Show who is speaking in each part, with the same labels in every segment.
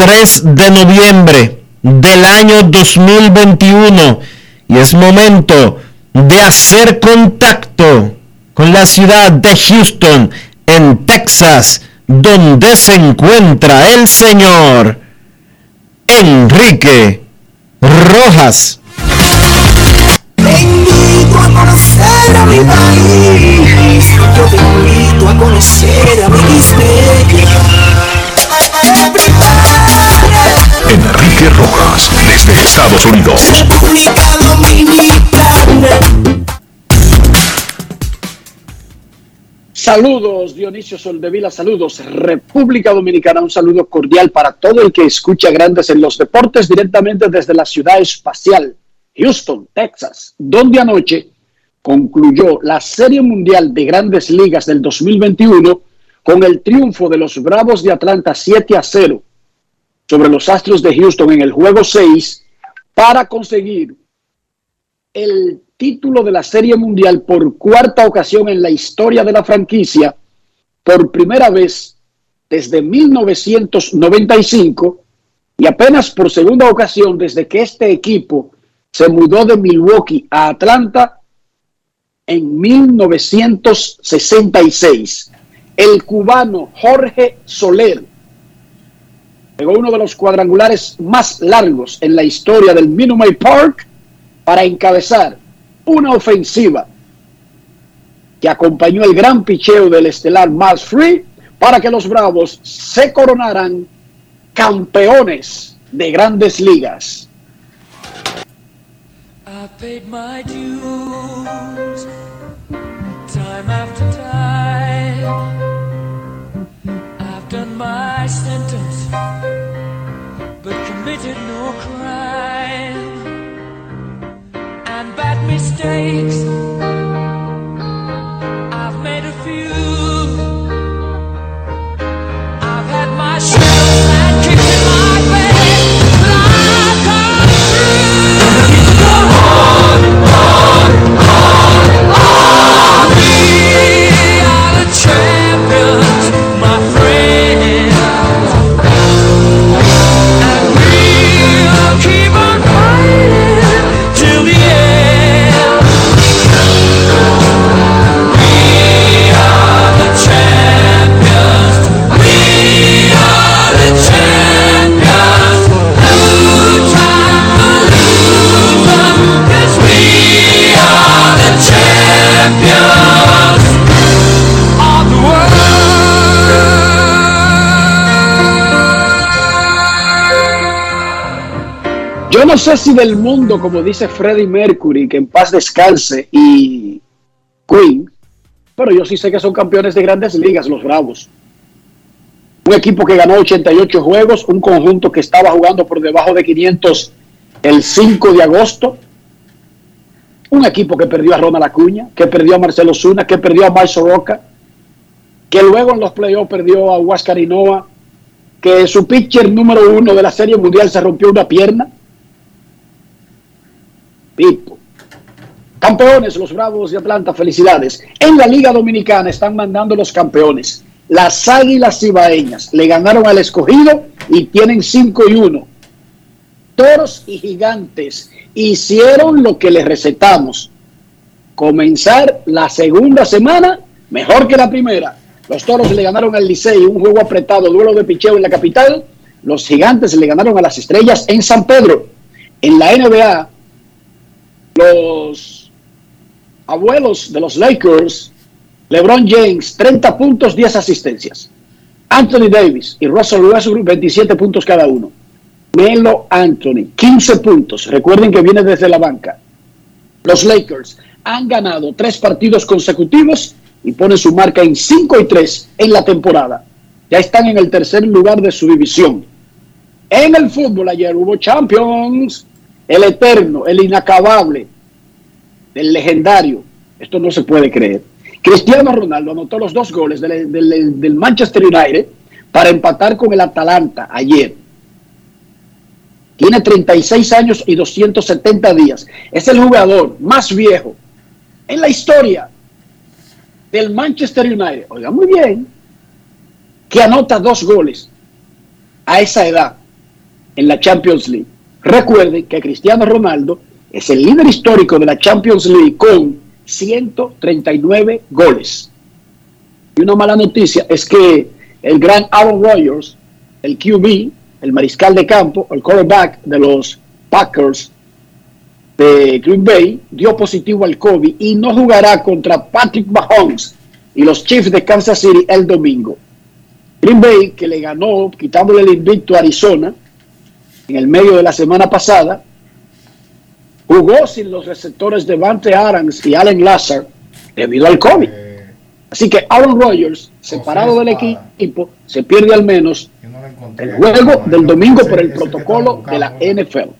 Speaker 1: 3 de noviembre del año 2021 y es momento de hacer contacto con la ciudad de Houston, en Texas, donde se encuentra el señor Enrique Rojas.
Speaker 2: Te a conocer a mi país. Yo te
Speaker 3: Enrique Rojas, desde Estados Unidos.
Speaker 2: República Dominicana.
Speaker 4: Saludos, Dionisio Soldevila, saludos, República Dominicana, un saludo cordial para todo el que escucha Grandes en los Deportes directamente desde la ciudad espacial, Houston, Texas, donde anoche concluyó la Serie Mundial de Grandes Ligas del 2021 con el triunfo de los Bravos de Atlanta 7 a 0 sobre los Astros de Houston en el juego 6 para conseguir el título de la Serie Mundial por cuarta ocasión en la historia de la franquicia, por primera vez desde 1995 y apenas por segunda ocasión desde que este equipo se mudó de Milwaukee a Atlanta en 1966. El cubano Jorge Soler pegó uno de los cuadrangulares más largos en la historia del Minute Park para encabezar una ofensiva que acompañó el gran picheo del estelar Miles Free para que los Bravos se coronaran campeones de grandes ligas.
Speaker 5: Crime. And bad mistakes,
Speaker 4: Yo no sé si del mundo, como dice Freddie Mercury, que en paz descanse, y Queen, pero yo sí sé que son campeones de grandes ligas, los Bravos. Un equipo que ganó 88 juegos, un conjunto que estaba jugando por debajo de 500 el 5 de agosto. Un equipo que perdió a Ronald Acuña, que perdió a Marcelo Zuna, que perdió a Marcio Roca, que luego en los playoffs perdió a Huáscar Hinoa, que su pitcher número uno de la Serie Mundial se rompió una pierna. Campeones, los Bravos de Atlanta, felicidades. En la Liga Dominicana están mandando los campeones. Las Águilas Cibaeñas le ganaron al escogido y tienen 5 y 1. Toros y Gigantes hicieron lo que les recetamos. Comenzar la segunda semana mejor que la primera. Los Toros le ganaron al Licey, un juego apretado, duelo de picheo en la capital. Los Gigantes le ganaron a las Estrellas en San Pedro. En la NBA, los abuelos de los Lakers, LeBron James, 30 puntos, 10 asistencias. Anthony Davis y Russell Westbrook, 27 puntos cada uno. Melo Anthony, 15 puntos. Recuerden que viene desde la banca. Los Lakers han ganado tres partidos consecutivos y ponen su marca en 5 y 3 en la temporada. Ya están en el tercer lugar de su división. En el fútbol ayer hubo Champions, el eterno, el inacabable, el legendario. Esto no se puede creer. Cristiano Ronaldo anotó los dos goles del, Manchester United para empatar con el Atalanta ayer. Tiene 36 años y 270 días. Es el jugador más viejo en la historia del Manchester United. Oiga, muy bien. Que anota dos goles a esa edad en la Champions League. Recuerden que Cristiano Ronaldo es el líder histórico de la Champions League con 139 goles. Y una mala noticia es que el gran Aaron Rodgers, el QB, el mariscal de campo, el quarterback de los Packers de Green Bay, dio positivo al COVID y no jugará contra Patrick Mahomes y los Chiefs de Kansas City el domingo. Green Bay, que le ganó quitándole el invicto a Arizona en el medio de la semana pasada, jugó sin los receptores de Vante Adams y Allen Lazar debido al COVID. Así que Aaron Rodgers, separado del equipo, se pierde al menos el juego del domingo por el protocolo de la NFL.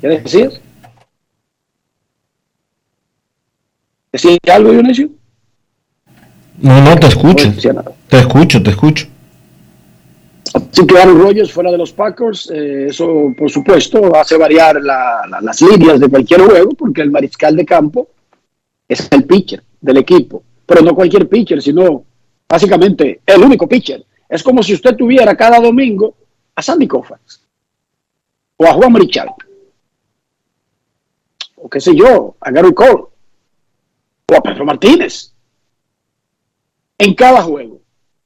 Speaker 4: ¿Qué decir? ¿Decía algo, Dionisio?
Speaker 1: No, no, te escucho.
Speaker 4: No.
Speaker 1: Te escucho, te escucho.
Speaker 4: Así que Aaron fuera de los Packers, eh, eso por supuesto hace variar la- la- las líneas de cualquier juego, porque el mariscal de campo es el pitcher del equipo, pero no cualquier pitcher, sino básicamente el único pitcher. Es como si usted tuviera cada domingo a Sandy Koufax o a Juan Marichal o qué sé yo, a Gary Cole o a Pedro Martínez en cada juego.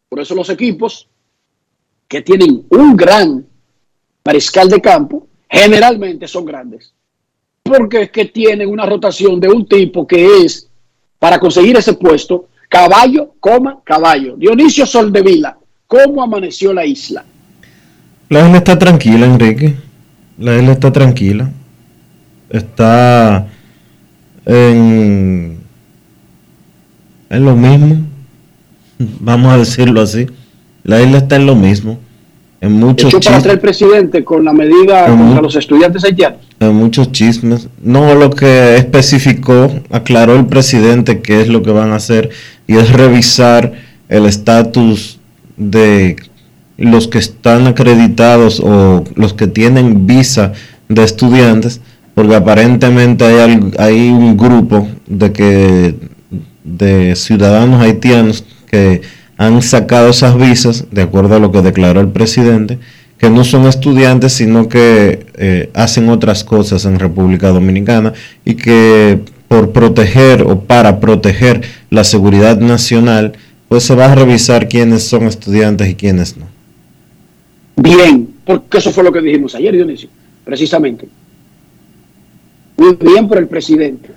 Speaker 4: Por eso los equipos que tienen un gran mariscal de campo, generalmente son grandes. Porque es que tienen una rotación de un tipo que es, para conseguir ese puesto, caballo, coma, caballo. Dionisio Soldevila, ¿cómo amaneció la isla?
Speaker 1: La isla está tranquila, Enrique. La isla está tranquila. Está en, en lo mismo. Vamos a decirlo así. La isla está en lo mismo. En muchos
Speaker 4: Echó para atrás el
Speaker 1: chismes.
Speaker 4: presidente con la medida contra los estudiantes haitianos.
Speaker 1: En muchos chismes. No lo que especificó, aclaró el presidente qué es lo que van a hacer y es revisar el estatus de los que están acreditados o los que tienen visa de estudiantes, porque aparentemente hay, hay un grupo de que de ciudadanos haitianos que han sacado esas visas, de acuerdo a lo que declaró el presidente, que no son estudiantes, sino que eh, hacen otras cosas en República Dominicana y que por proteger o para proteger la seguridad nacional, pues se va a revisar quiénes son estudiantes y quiénes no.
Speaker 4: Bien, porque eso fue lo que dijimos ayer, Dionisio, precisamente. Muy bien por el presidente.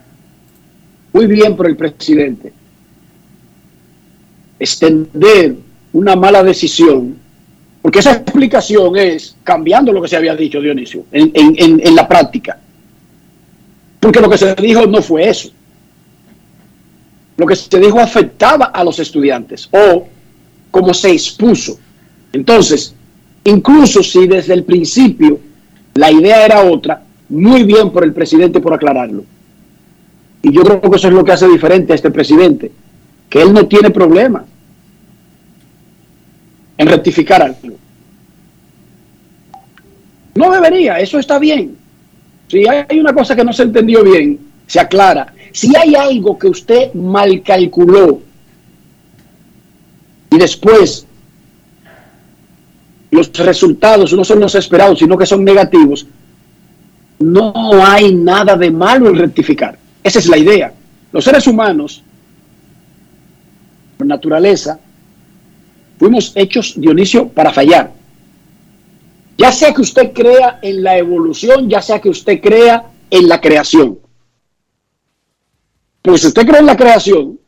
Speaker 4: Muy bien por el presidente. Extender una mala decisión Porque esa explicación es cambiando lo que se había dicho, Dionisio, en, la práctica. Porque lo que se dijo no fue eso. Lo que se dijo afectaba a los estudiantes o como se expuso. Entonces, incluso si desde el principio la idea era otra, muy bien por el presidente por aclararlo. Y yo creo que eso es lo que hace diferente a este presidente, que él no tiene problema en rectificar algo. No debería, eso está bien. Si hay una cosa que no se entendió bien, se aclara. Si hay algo que usted mal calculó y después los resultados no son los esperados, sino que son negativos, no hay nada de malo en rectificar. Esa es la idea. Los seres humanos, por naturaleza, fuimos hechos, Dionisio, para fallar. Ya sea que usted crea en la evolución, ya sea que usted crea en la creación. Pues si usted cree en la creación,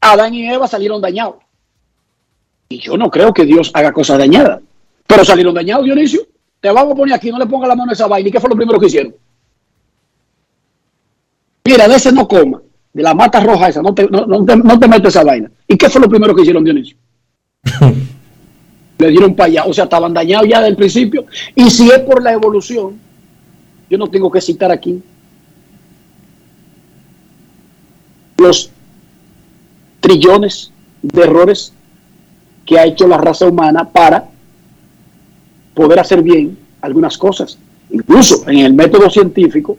Speaker 4: Adán y Eva salieron dañados. Y yo no creo que Dios haga cosas dañadas. Pero salieron dañados, Dionisio. Te vamos a poner aquí, no le ponga la mano a esa vaina. ¿Y qué fue lo primero que hicieron? Mira, de ese no coma. De la mata roja esa, no te, no, no te, no te esa vaina. ¿Y qué fue lo primero que hicieron, Dionisio? Le dieron para allá. O sea, estaban dañados ya del principio. Y si es por la evolución, yo no tengo que citar aquí los trillones de errores que ha hecho la raza humana para poder hacer bien algunas cosas. Incluso en el método científico,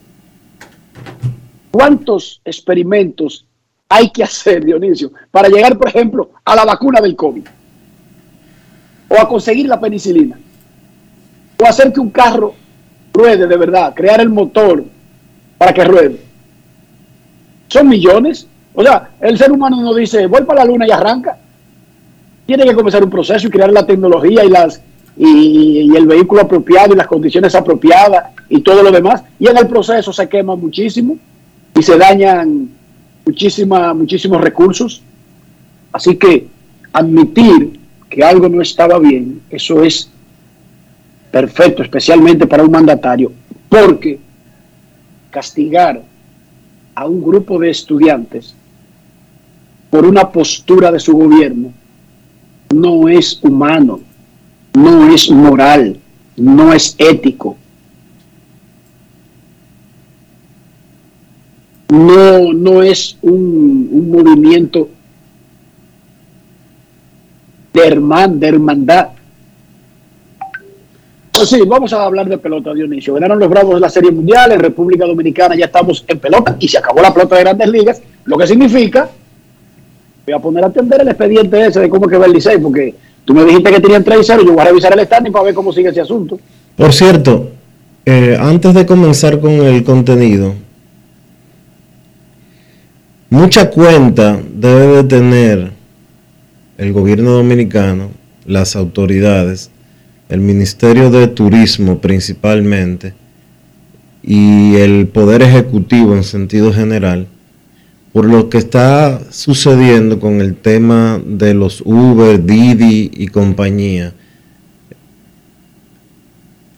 Speaker 4: ¿cuántos experimentos hay que hacer, Dionisio, para llegar, por ejemplo, a la vacuna del COVID? O a conseguir la penicilina. O hacer que un carro ruede de verdad, crear el motor para que ruede. Son millones. O sea, el ser humano no dice, voy para la luna y arranca. Tiene que comenzar un proceso y crear la tecnología y las y, y el vehículo apropiado y las condiciones apropiadas y todo lo demás. Y en el proceso se quema muchísimo y se dañan muchísima, muchísimos recursos. Así que admitir que algo no estaba bien, eso es perfecto, especialmente para un mandatario, porque castigar a un grupo de estudiantes por una postura de su gobierno no es humano, no es moral, no es ético. No, no es un, un movimiento de, herman, de hermandad. Pues sí, vamos a hablar de pelota, Dionisio. Ganaron los Bravos de la Serie Mundial, en República Dominicana ya estamos en pelota y se acabó la pelota de grandes ligas, lo que significa, voy a poner a atender el expediente ese de cómo que va el Licey, porque tú me dijiste que tenían 3 y 0, yo voy a revisar el standing para ver cómo sigue ese asunto.
Speaker 1: Por cierto, eh, antes de comenzar con el contenido, mucha cuenta debe de tener el gobierno dominicano, las autoridades, el Ministerio de Turismo principalmente y el Poder Ejecutivo en sentido general por lo que está sucediendo con el tema de los Uber, Didi y compañía.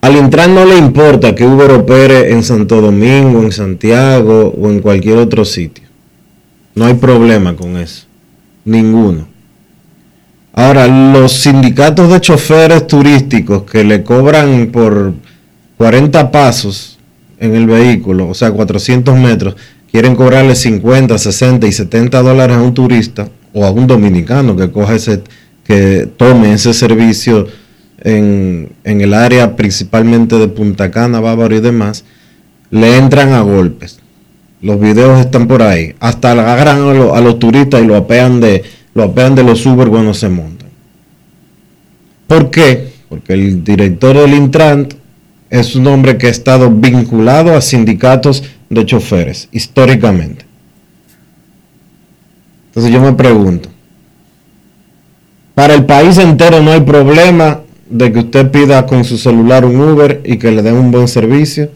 Speaker 1: Al entrar no le importa que Uber opere en Santo Domingo, en Santiago o en cualquier otro sitio. No hay problema con eso. Ninguno. Ahora, los sindicatos de choferes turísticos que le cobran por 40 pasos en el vehículo, o sea, 400 metros, quieren cobrarle 50, 60 y 70 dólares a un turista o a un dominicano que coja ese, que tome ese servicio en, en el área principalmente de Punta Cana, Bávaro y demás, le entran a golpes. Los videos están por ahí. Hasta agarran a, lo- a los turistas y lo apean de, lo apean de los Uber cuando se montan. ¿Por qué? Porque el director del Intran es un hombre que ha estado vinculado a sindicatos de choferes, históricamente. Entonces yo me pregunto, para el país entero no hay problema de que usted pida con su celular un Uber y que le den un buen servicio,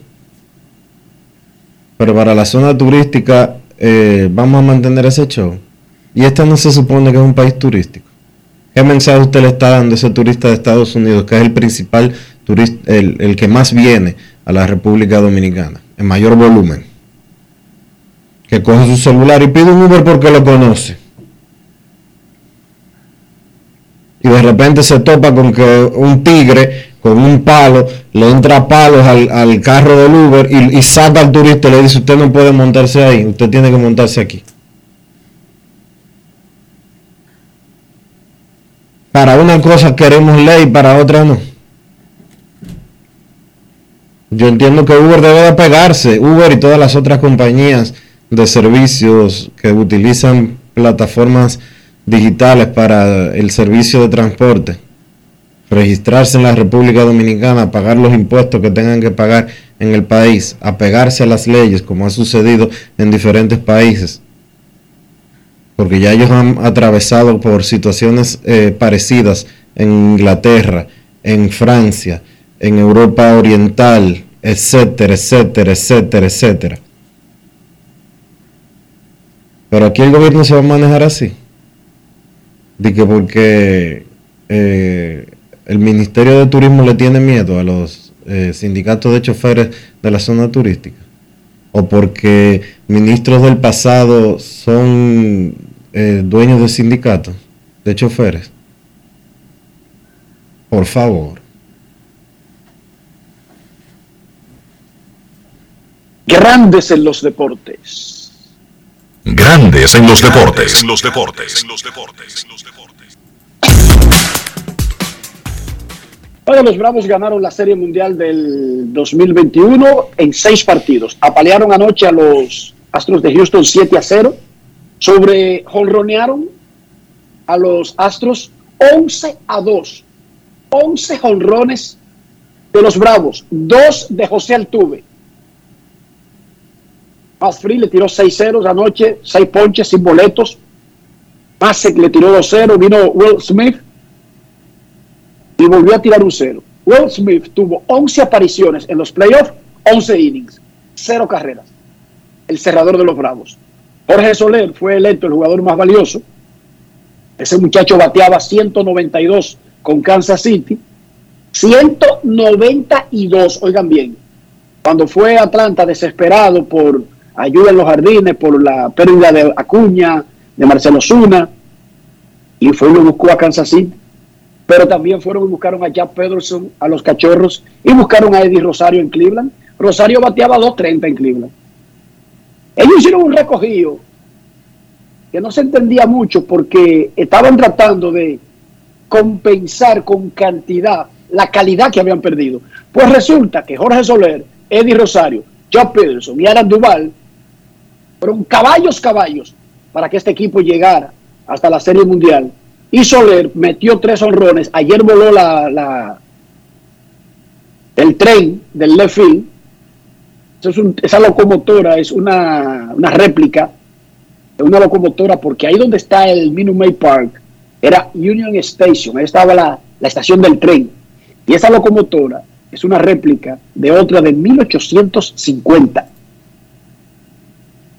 Speaker 1: pero para la zona turística eh, vamos a mantener ese show. Y este no se supone que es un país turístico. ¿Qué mensaje usted le está dando a ese turista de Estados Unidos, que es el principal turista, el, el que más viene a la República Dominicana, en mayor volumen? Que coge su celular y pide un Uber porque lo conoce. Y de repente se topa con que un tigre con un palo le entra palos al, al carro del Uber y, y saca al turista y le dice, usted no puede montarse ahí, usted tiene que montarse aquí. Para una cosa queremos ley, para otra no. Yo entiendo que Uber debe de pegarse, Uber y todas las otras compañías de servicios que utilizan plataformas digitales para el servicio de transporte, registrarse en la República Dominicana, pagar los impuestos que tengan que pagar en el país, apegarse a las leyes como ha sucedido en diferentes países porque ya ellos han atravesado por situaciones eh, parecidas en Inglaterra, en Francia, en Europa Oriental, etcétera, etcétera, etcétera, etcétera. Pero aquí el gobierno se va a manejar así. De que porque eh, el Ministerio de Turismo le tiene miedo a los eh, sindicatos de choferes de la zona turística. O porque ministros del pasado son eh, dueños de sindicatos de choferes. Por favor.
Speaker 4: Grandes en los deportes.
Speaker 3: Grandes en los deportes. En los deportes. En los deportes.
Speaker 4: Bueno, los Bravos ganaron la Serie Mundial del 2021 en seis partidos. Apalearon anoche a los Astros de Houston 7 a 0. Sobre jonronearon a los Astros 11 a 2. 11 jonrones de los Bravos. Dos de José Altuve. Más Free le tiró 6 ceros anoche, 6 ponches sin boletos. Masek le tiró 2 ceros. Vino Will Smith y volvió a tirar un cero. Will Smith tuvo 11 apariciones en los playoffs, 11 innings, 0 carreras. El cerrador de los Bravos. Jorge Soler fue electo el jugador más valioso. Ese muchacho bateaba 192 con Kansas City. 192, oigan bien. Cuando fue Atlanta desesperado por ayuda en los jardines, por la pérdida de Acuña, de Marcelo Zuna, y fue y lo buscó a Kansas City pero también fueron y buscaron a Jack Pederson, a los cachorros, y buscaron a Eddie Rosario en Cleveland. Rosario bateaba 2.30 en Cleveland. Ellos hicieron un recogido que no se entendía mucho porque estaban tratando de compensar con cantidad la calidad que habían perdido. Pues resulta que Jorge Soler, Eddie Rosario, Jack Pederson y Alan Duval fueron caballos, caballos para que este equipo llegara hasta la Serie Mundial y Soler metió tres honrones. Ayer voló la, la el tren del left es esa locomotora es una, una réplica de una locomotora porque ahí donde está el Minute Maid Park era Union Station, ahí estaba la, la estación del tren. Y esa locomotora es una réplica de otra de 1850.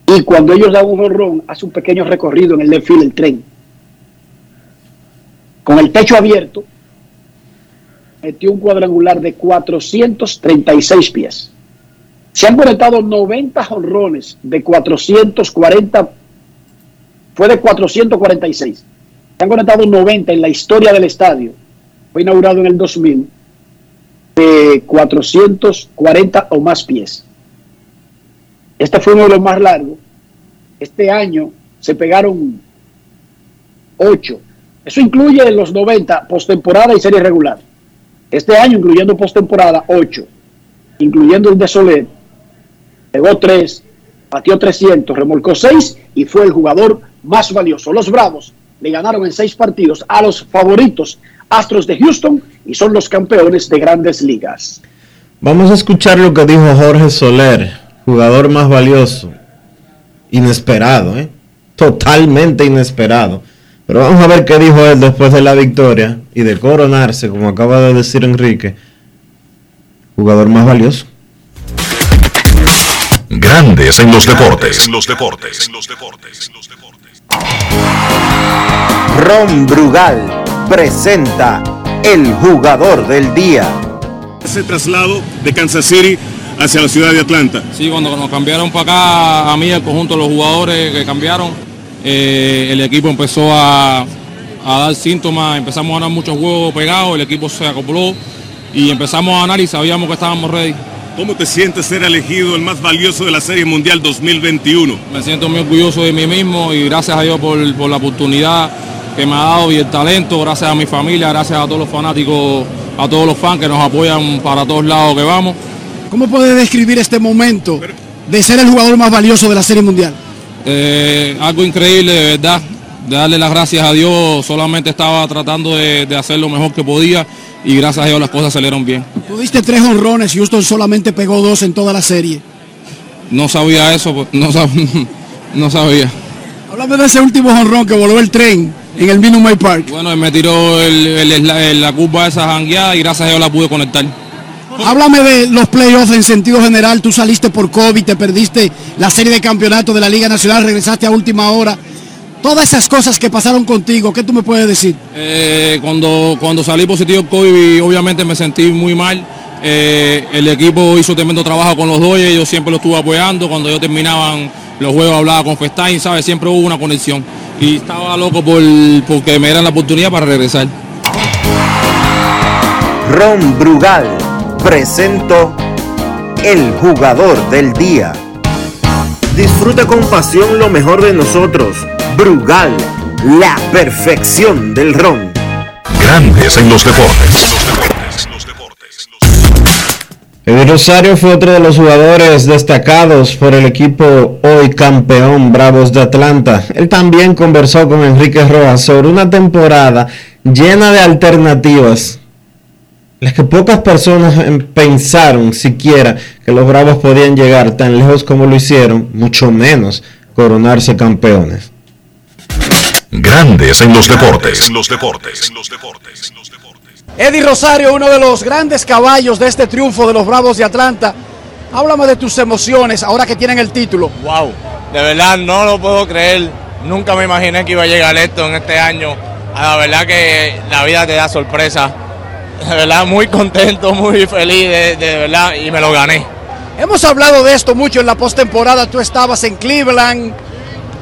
Speaker 4: Y cuando ellos dan un honrón, hace un pequeño recorrido en el left field el tren con el techo abierto, metió un cuadrangular de 436 pies. Se han conectado 90 jonrones de 440, fue de 446. Se han conectado 90 en la historia del estadio. Fue inaugurado en el 2000 de 440 o más pies. Este fue uno de los más largos. Este año se pegaron 8. Eso incluye los 90, postemporada y serie regular. Este año, incluyendo postemporada, 8. Incluyendo el de Soler, pegó 3, batió 300, remolcó 6 y fue el jugador más valioso. Los Bravos le ganaron en 6 partidos a los favoritos Astros de Houston y son los campeones de grandes ligas.
Speaker 1: Vamos a escuchar lo que dijo Jorge Soler, jugador más valioso. Inesperado, ¿eh? Totalmente inesperado. Pero vamos a ver qué dijo él después de la victoria y de coronarse, como acaba de decir Enrique, jugador más valioso.
Speaker 3: Grandes en los deportes. En los deportes. En los deportes.
Speaker 6: Ron Brugal presenta el jugador del día.
Speaker 7: Ese traslado de Kansas City hacia la ciudad de Atlanta.
Speaker 8: Sí, cuando nos cambiaron para acá, a mí, el conjunto de los jugadores que cambiaron, eh, el equipo empezó a, a dar síntomas, empezamos a ganar muchos juegos pegados, el equipo se acopló y empezamos a ganar y sabíamos que estábamos ready.
Speaker 7: ¿Cómo te sientes ser elegido el más valioso de la Serie Mundial 2021?
Speaker 8: Me siento muy orgulloso de mí mismo y gracias a Dios por, por la oportunidad que me ha dado y el talento, gracias a mi familia, gracias a todos los fanáticos, a todos los fans que nos apoyan para todos lados que vamos.
Speaker 9: ¿Cómo puedes describir este momento de ser el jugador más valioso de la Serie Mundial?
Speaker 8: Eh, algo increíble, de verdad. De darle las gracias a Dios, solamente estaba tratando de, de hacer lo mejor que podía y gracias a Dios las cosas salieron bien.
Speaker 9: Tuviste tres honrones, Houston solamente pegó dos en toda la serie.
Speaker 8: No sabía eso, pues, no, sab- no sabía.
Speaker 9: Háblame de ese último honrón que voló el tren en el Minute Maid Park.
Speaker 8: Bueno, él me tiró el- el- el- la curva esa jangueada y gracias a Dios la pude conectar.
Speaker 9: Háblame de los playoffs en sentido general. Tú saliste por COVID, te perdiste la serie de campeonatos de la Liga Nacional, regresaste a última hora. Todas esas cosas que pasaron contigo, ¿qué tú me puedes decir?
Speaker 8: Eh, cuando, cuando salí positivo COVID, obviamente me sentí muy mal. Eh, el equipo hizo tremendo trabajo con los Dodgers, yo siempre lo estuve apoyando. Cuando ellos terminaban los juegos hablaba con Festain, ¿sabes? Siempre hubo una conexión. Y estaba loco por porque me dieran la oportunidad para regresar.
Speaker 6: Ron Brugal presento el jugador del día. Disfruta con pasión lo mejor de nosotros. Brugal, la perfección del ron.
Speaker 3: Grandes en los deportes.
Speaker 1: Eddie Rosario fue otro de los jugadores destacados por el equipo hoy campeón Bravos de Atlanta. Él también conversó con Enrique Rojas sobre una temporada llena de alternativas, las que pocas personas em, pensaron siquiera que los Bravos podían llegar tan lejos como lo hicieron, mucho menos coronarse campeones.
Speaker 3: Grandes en los deportes. los deportes.
Speaker 9: Eddie Rosario, uno de los grandes caballos de este triunfo de los Bravos de Atlanta. Háblame de tus emociones ahora que tienen el título.
Speaker 10: Wow, de verdad no lo puedo creer. Nunca me imaginé que iba a llegar esto en este año. A La verdad que la vida te da sorpresa. De verdad muy contento, muy feliz, de, de verdad, y me lo gané.
Speaker 9: Hemos hablado de esto mucho en la postemporada. Tú estabas en Cleveland,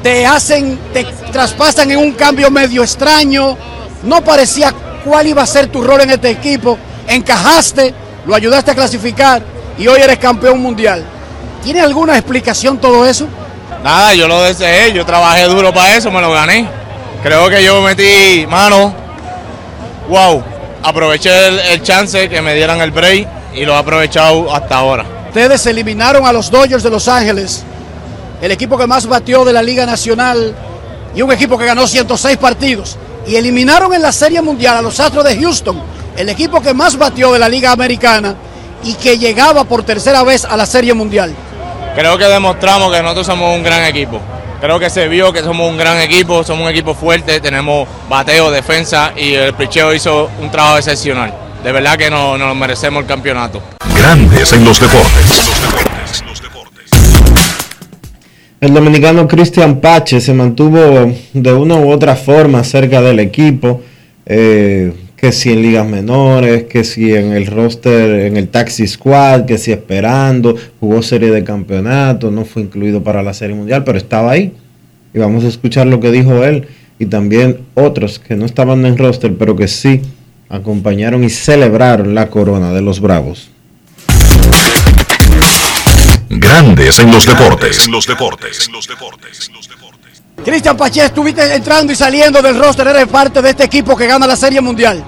Speaker 9: te hacen, te traspasan en un cambio medio extraño. No parecía cuál iba a ser tu rol en este equipo. Encajaste, lo ayudaste a clasificar y hoy eres campeón mundial. ¿Tiene alguna explicación todo eso?
Speaker 10: Nada, yo lo deseé, yo trabajé duro para eso, me lo gané. Creo que yo metí mano. Wow, aproveché el, el chance que me dieran el break y lo he aprovechado hasta ahora.
Speaker 9: Ustedes eliminaron a los Dodgers de Los Ángeles, el equipo que más batió de la Liga Nacional y un equipo que ganó 106 partidos. Y eliminaron en la Serie Mundial a los Astros de Houston, el equipo que más batió de la Liga Americana y que llegaba por tercera vez a la Serie Mundial.
Speaker 10: Creo que demostramos que nosotros somos un gran equipo. Creo que se vio que somos un gran equipo, somos un equipo fuerte, tenemos bateo, defensa y el picheo hizo un trabajo excepcional. De verdad que nos, nos merecemos el campeonato.
Speaker 3: Grandes en los deportes.
Speaker 1: El dominicano Cristian Pache se mantuvo de una u otra forma cerca del equipo, eh, que si en ligas menores, que si en el roster, en el taxi squad, que si esperando, jugó serie de campeonatos, no fue incluido para la serie mundial, pero estaba ahí. Y vamos a escuchar lo que dijo él y también otros que no estaban en roster, pero que sí acompañaron y celebraron la corona de los Bravos.
Speaker 3: Grandes en los deportes. los deportes.
Speaker 9: Cristian Pache, estuviste entrando y saliendo del roster, eres parte de este equipo que gana la Serie Mundial.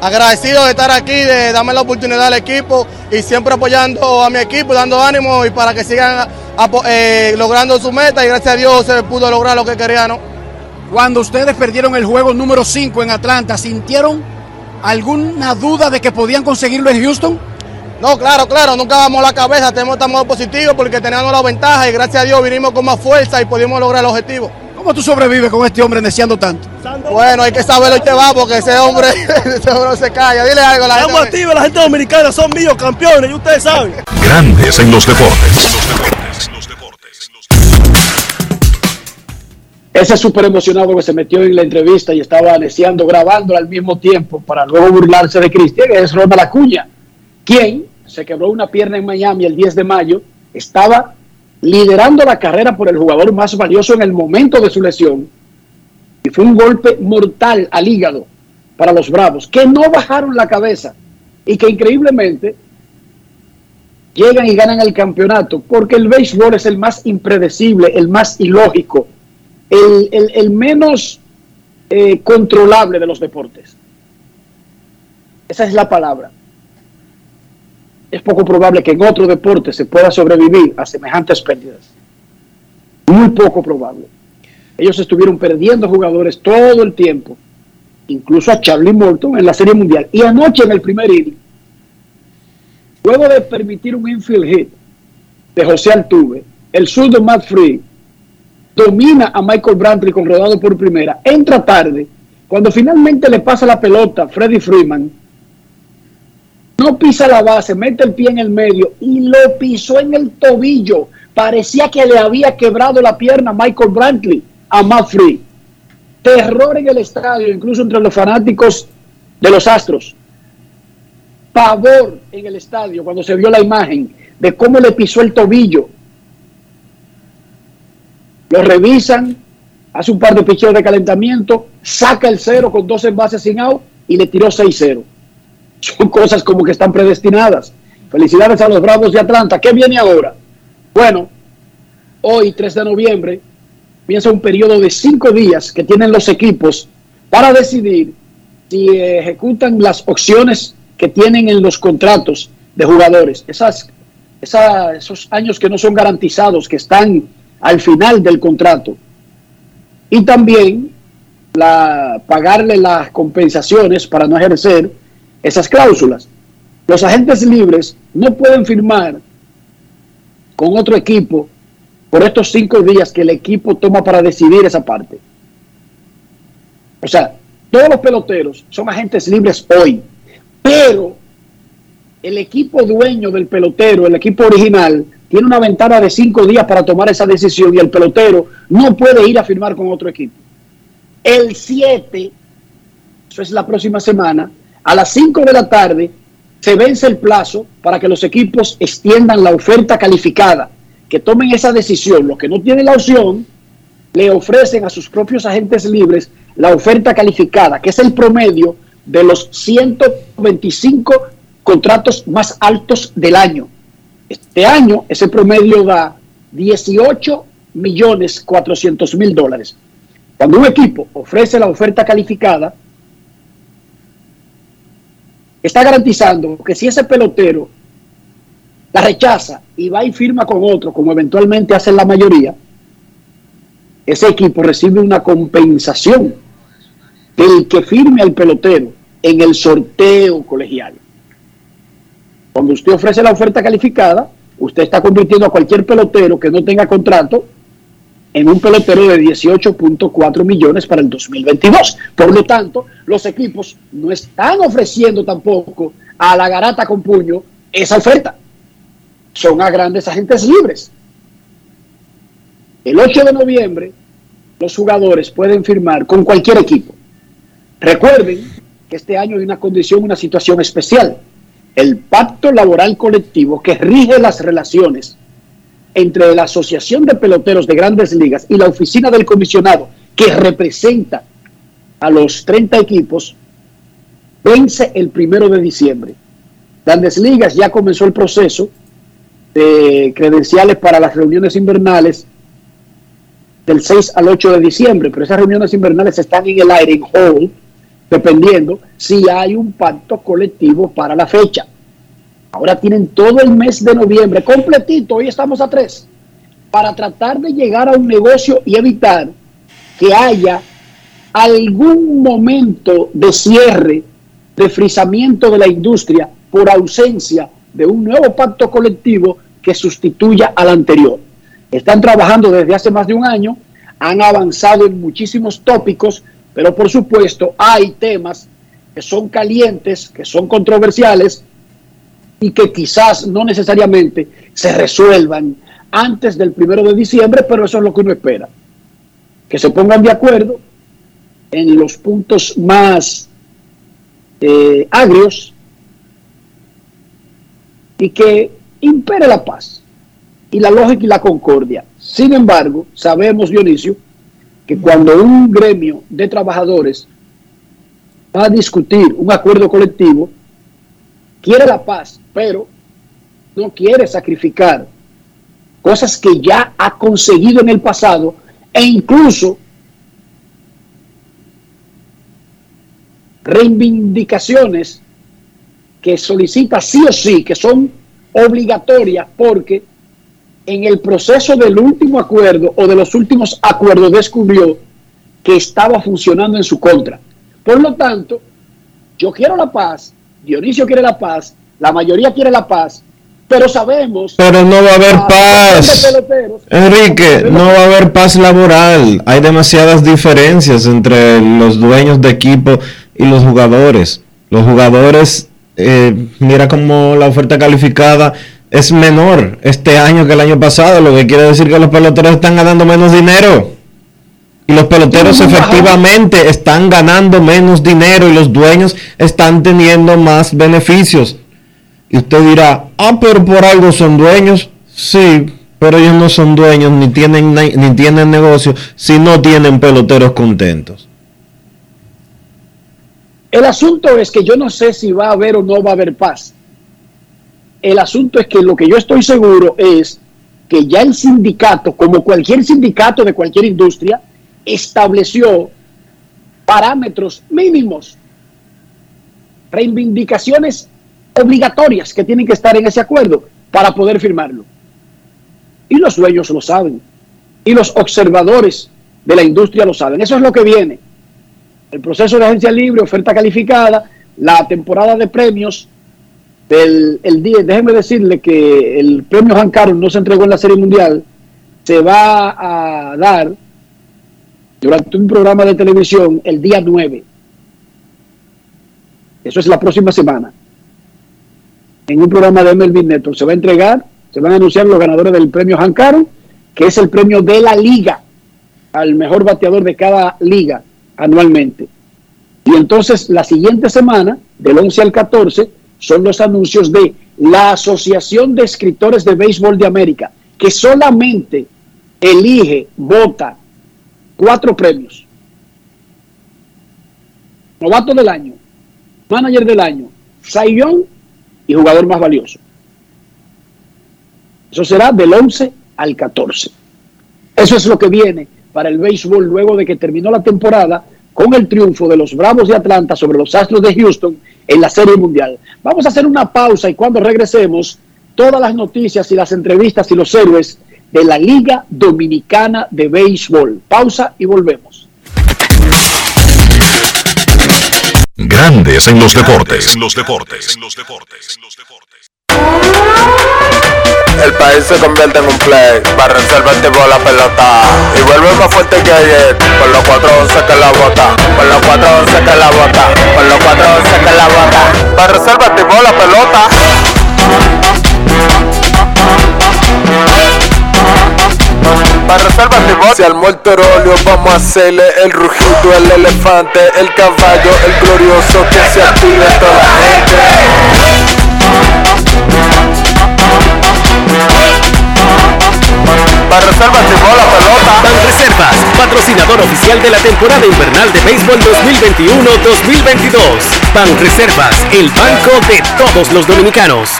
Speaker 11: agradecido de estar aquí, de darme la oportunidad al equipo y siempre apoyando a mi equipo, dando ánimo y para que sigan eh, logrando su meta y gracias a Dios se pudo lograr lo que quería, ¿no?
Speaker 9: Cuando ustedes perdieron el juego número 5 en Atlanta, ¿sintieron alguna duda de que podían conseguirlo en Houston?
Speaker 11: No, claro, claro, nunca damos la cabeza, tenemos estamos positivos porque teníamos la ventaja y gracias a Dios vinimos con más fuerza y pudimos lograr el objetivo.
Speaker 9: ¿Cómo tú sobrevives con este hombre deseando tanto?
Speaker 11: Bueno, hay que saberlo y te va porque ese hombre, ese hombre no se calla. Dile algo a la gente.
Speaker 12: Estamos activos, la gente dominicana son míos, campeones, y ustedes saben.
Speaker 3: Grandes en los deportes.
Speaker 4: Ese súper emocionado que se metió en la entrevista y estaba deseando, grabando al mismo tiempo para luego burlarse de Cristian es Ronald Acuña, quien se quebró una pierna en Miami el 10 de mayo, estaba liderando la carrera por el jugador más valioso en el momento de su lesión y fue un golpe mortal al hígado para los Bravos, que no bajaron la cabeza y que increíblemente llegan y ganan el campeonato, porque el béisbol es el más impredecible, el más ilógico, el, el- menos eh, controlable de los deportes. Esa es la palabra. Es poco probable que en otro deporte se pueda sobrevivir a semejantes pérdidas. Muy poco probable. Ellos estuvieron perdiendo jugadores todo el tiempo, incluso a Charlie Morton en la Serie Mundial. Y anoche en el primer inning, luego de permitir un infield hit de José Altuve, el zurdo Matt Free domina a Michael Brantley con rodado por primera, entra tarde, cuando finalmente le pasa la pelota a Freddie Freeman, no pisa la base, mete el pie en el medio y lo pisó en el tobillo. Parecía que le había quebrado la pierna a Michael Brantley a Matt Free. Terror en el estadio, incluso entre los fanáticos de los Astros. Pavor en el estadio cuando se vio la imagen de cómo le pisó el tobillo. Lo revisan, hace un par de picheos de calentamiento, saca el cero con dos envases sin out y le tiró 6-0. Son cosas como que están predestinadas. Felicidades a los Bravos de Atlanta. ¿Qué viene ahora? Bueno, hoy, 3 de noviembre, comienza un periodo de cinco días que tienen los equipos para decidir si ejecutan las opciones que tienen en los contratos de jugadores. Esas, esa- esos años que no son garantizados, que están al final del contrato. Y también la, pagarle las compensaciones para no ejercer esas cláusulas. Los agentes libres no pueden firmar con otro equipo por estos cinco días que el equipo toma para decidir esa parte. O sea, todos los peloteros son agentes libres hoy, pero el equipo dueño del pelotero, el equipo original, tiene una ventana de cinco días para tomar esa decisión y el pelotero no puede ir a firmar con otro equipo. El 7, eso es la próxima semana, a las 5 de la tarde se vence el plazo para que los equipos extiendan la oferta calificada, que tomen esa decisión. Los que no tienen la opción le ofrecen a sus propios agentes libres la oferta calificada, que es el promedio de los 125 contratos más altos del año. Este año ese promedio da 18 millones 400 mil dólares. Cuando un equipo ofrece la oferta calificada, está garantizando que si ese pelotero la rechaza y va y firma con otro, como eventualmente hacen la mayoría, ese equipo recibe una compensación del que firme al pelotero en el sorteo colegial. Cuando usted ofrece la oferta calificada, usted está convirtiendo a cualquier pelotero que no tenga contrato en un pelotero de 18.4 millones para el 2022. Por lo tanto, los equipos no están ofreciendo tampoco a la garata con puño esa oferta. Son a grandes agentes libres. El 8 de noviembre, los jugadores pueden firmar con cualquier equipo. Recuerden que este año hay una condición, una situación especial. El pacto laboral colectivo que rige las relaciones entre la Asociación de Peloteros de Grandes Ligas y la oficina del comisionado que representa a los 30 equipos vence el primero de diciembre. Grandes Ligas ya comenzó el proceso de credenciales para las reuniones invernales del 6 al 8 de diciembre, pero esas reuniones invernales están en el aire, en hold, dependiendo si hay un pacto colectivo para la fecha. Ahora tienen todo el mes de noviembre completito, hoy estamos a 3, para tratar de llegar a un negocio y evitar que haya algún momento de cierre, de frisamiento de la industria por ausencia de un nuevo pacto colectivo que sustituya al anterior. Están trabajando desde hace más de un año, han avanzado en muchísimos tópicos, pero por supuesto hay temas que son calientes, que son controversiales y que quizás no necesariamente se resuelvan antes del primero de diciembre, pero eso es lo que uno espera. que se pongan de acuerdo en los puntos más eh, agrios y que impere la paz y la lógica y la concordia. Sin embargo, sabemos, Dionisio, que cuando un gremio de trabajadores va a discutir un acuerdo colectivo, quiere la paz, pero no quiere sacrificar cosas que ya ha conseguido en el pasado e incluso reivindicaciones que solicita sí o sí, que son obligatorias porque en el proceso del último acuerdo o de los últimos acuerdos descubrió que estaba funcionando en su contra. Por lo tanto, yo quiero la paz, Dionisio quiere la paz, la mayoría quiere la paz, pero sabemos...
Speaker 1: Pero no va a haber paz. Enrique, no va a haber paz laboral. Hay demasiadas diferencias entre los dueños de equipo y los jugadores. Los jugadores, eh, mira como la oferta calificada es menor este año que el año pasado, lo que quiere decir que los peloteros están ganando menos dinero. Y los peloteros efectivamente están ganando menos dinero y los dueños están teniendo más beneficios. Y usted dirá, ah, pero por algo son dueños. Sí, pero ellos no son dueños ni tienen, ni tienen negocio si no tienen peloteros contentos.
Speaker 4: El asunto es que yo no sé si va a haber o no va a haber paz. El asunto es que lo que yo estoy seguro es que ya el sindicato, como cualquier sindicato de cualquier industria, estableció parámetros mínimos, reivindicaciones obligatorias que tienen que estar en ese acuerdo para poder firmarlo. Y los dueños lo saben. Y los observadores de la industria lo saben. Eso es lo que viene. El proceso de agencia libre, oferta calificada, la temporada de premios del. Déjenme decirle que el premio Han Carlos no se entregó en la Serie Mundial. Se va a dar durante un programa de televisión el día 9. Eso es la próxima semana. En un programa de Melvin Network se va a entregar, se van a anunciar los ganadores del premio Caro, que es el premio de la liga al mejor bateador de cada liga anualmente. Y entonces la siguiente semana, del 11 al 14, son los anuncios de la Asociación de Escritores de Béisbol de América, que solamente elige, vota cuatro premios. Novato del año, manager del año, Sayón y jugador más valioso. Eso será del 11 al 14. Eso es lo que viene para el béisbol luego de que terminó la temporada con el triunfo de los Bravos de Atlanta sobre los Astros de Houston en la Serie Mundial. Vamos a hacer una pausa y cuando regresemos, todas las noticias y las entrevistas y los héroes de la Liga Dominicana de Béisbol. Pausa y volvemos.
Speaker 3: Grandes en los deportes. En los deportes. En los deportes.
Speaker 13: El país se convierte en un play, para reservar el la pelota y vuelve más fuerte que ayer. Con los 411 que la bota, con los 411 que la bota, con los 411 que la bota. Para reservar el la pelota. Para reservar el Si al morterolio vamos a hacerle el rugido, el elefante, el caballo, el glorioso que se active toda la gente. Para reservas llegó la pelota.
Speaker 14: Ban Reservas, patrocinador oficial de la temporada invernal de béisbol 2021-2022. Ban Reservas, el banco de todos los dominicanos.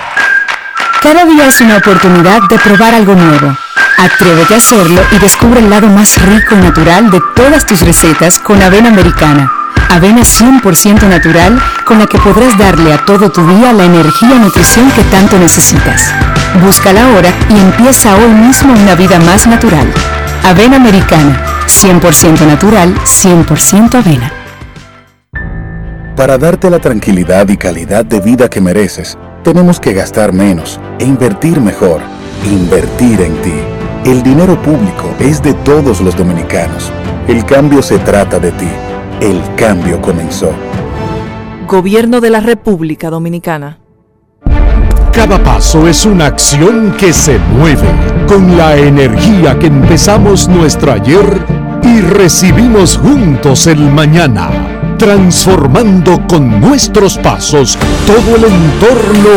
Speaker 15: Cada día es una oportunidad de probar algo nuevo. Atrévete a hacerlo y descubre el lado más rico y natural de todas tus recetas con avena americana. Avena 100% natural con la que podrás darle a todo tu día la energía y nutrición que tanto necesitas. Búscala ahora y empieza hoy mismo una vida más natural. Avena Americana, 100% natural, 100% avena.
Speaker 16: Para darte la tranquilidad y calidad de vida que mereces, tenemos que gastar menos e invertir mejor. Invertir en ti. El dinero público es de todos los dominicanos. El cambio se trata de ti. El cambio comenzó.
Speaker 17: Gobierno de la República Dominicana.
Speaker 18: Cada paso es una acción que se mueve con la energía que empezamos nuestro ayer y recibimos juntos el mañana, transformando con nuestros pasos todo el entorno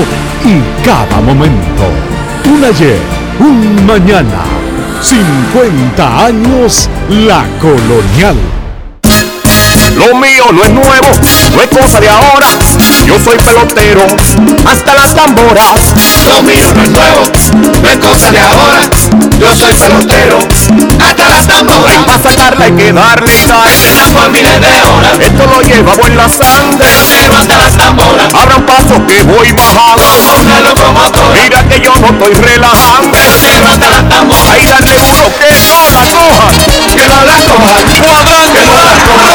Speaker 18: y cada momento. Un ayer, un mañana, 50 años la colonial.
Speaker 19: Lo mío no es nuevo, no es cosa de ahora. Yo soy pelotero, hasta las tamboras. Lo mío no es nuevo, no es cosa de ahora. Yo soy pelotero, hasta las tamboras. Hay para sacarla hay que darle y darle. por miles de horas. Esto lo llevamos en la sangre. Pelotero hasta las tamboras. Abran paso que voy bajando. Una locomotora. Mira que yo no estoy relajando. Pelotero hasta las tamboras. Ahí darle duro que no la cojan. Que no la cojan. Cuadrante que no la cojan.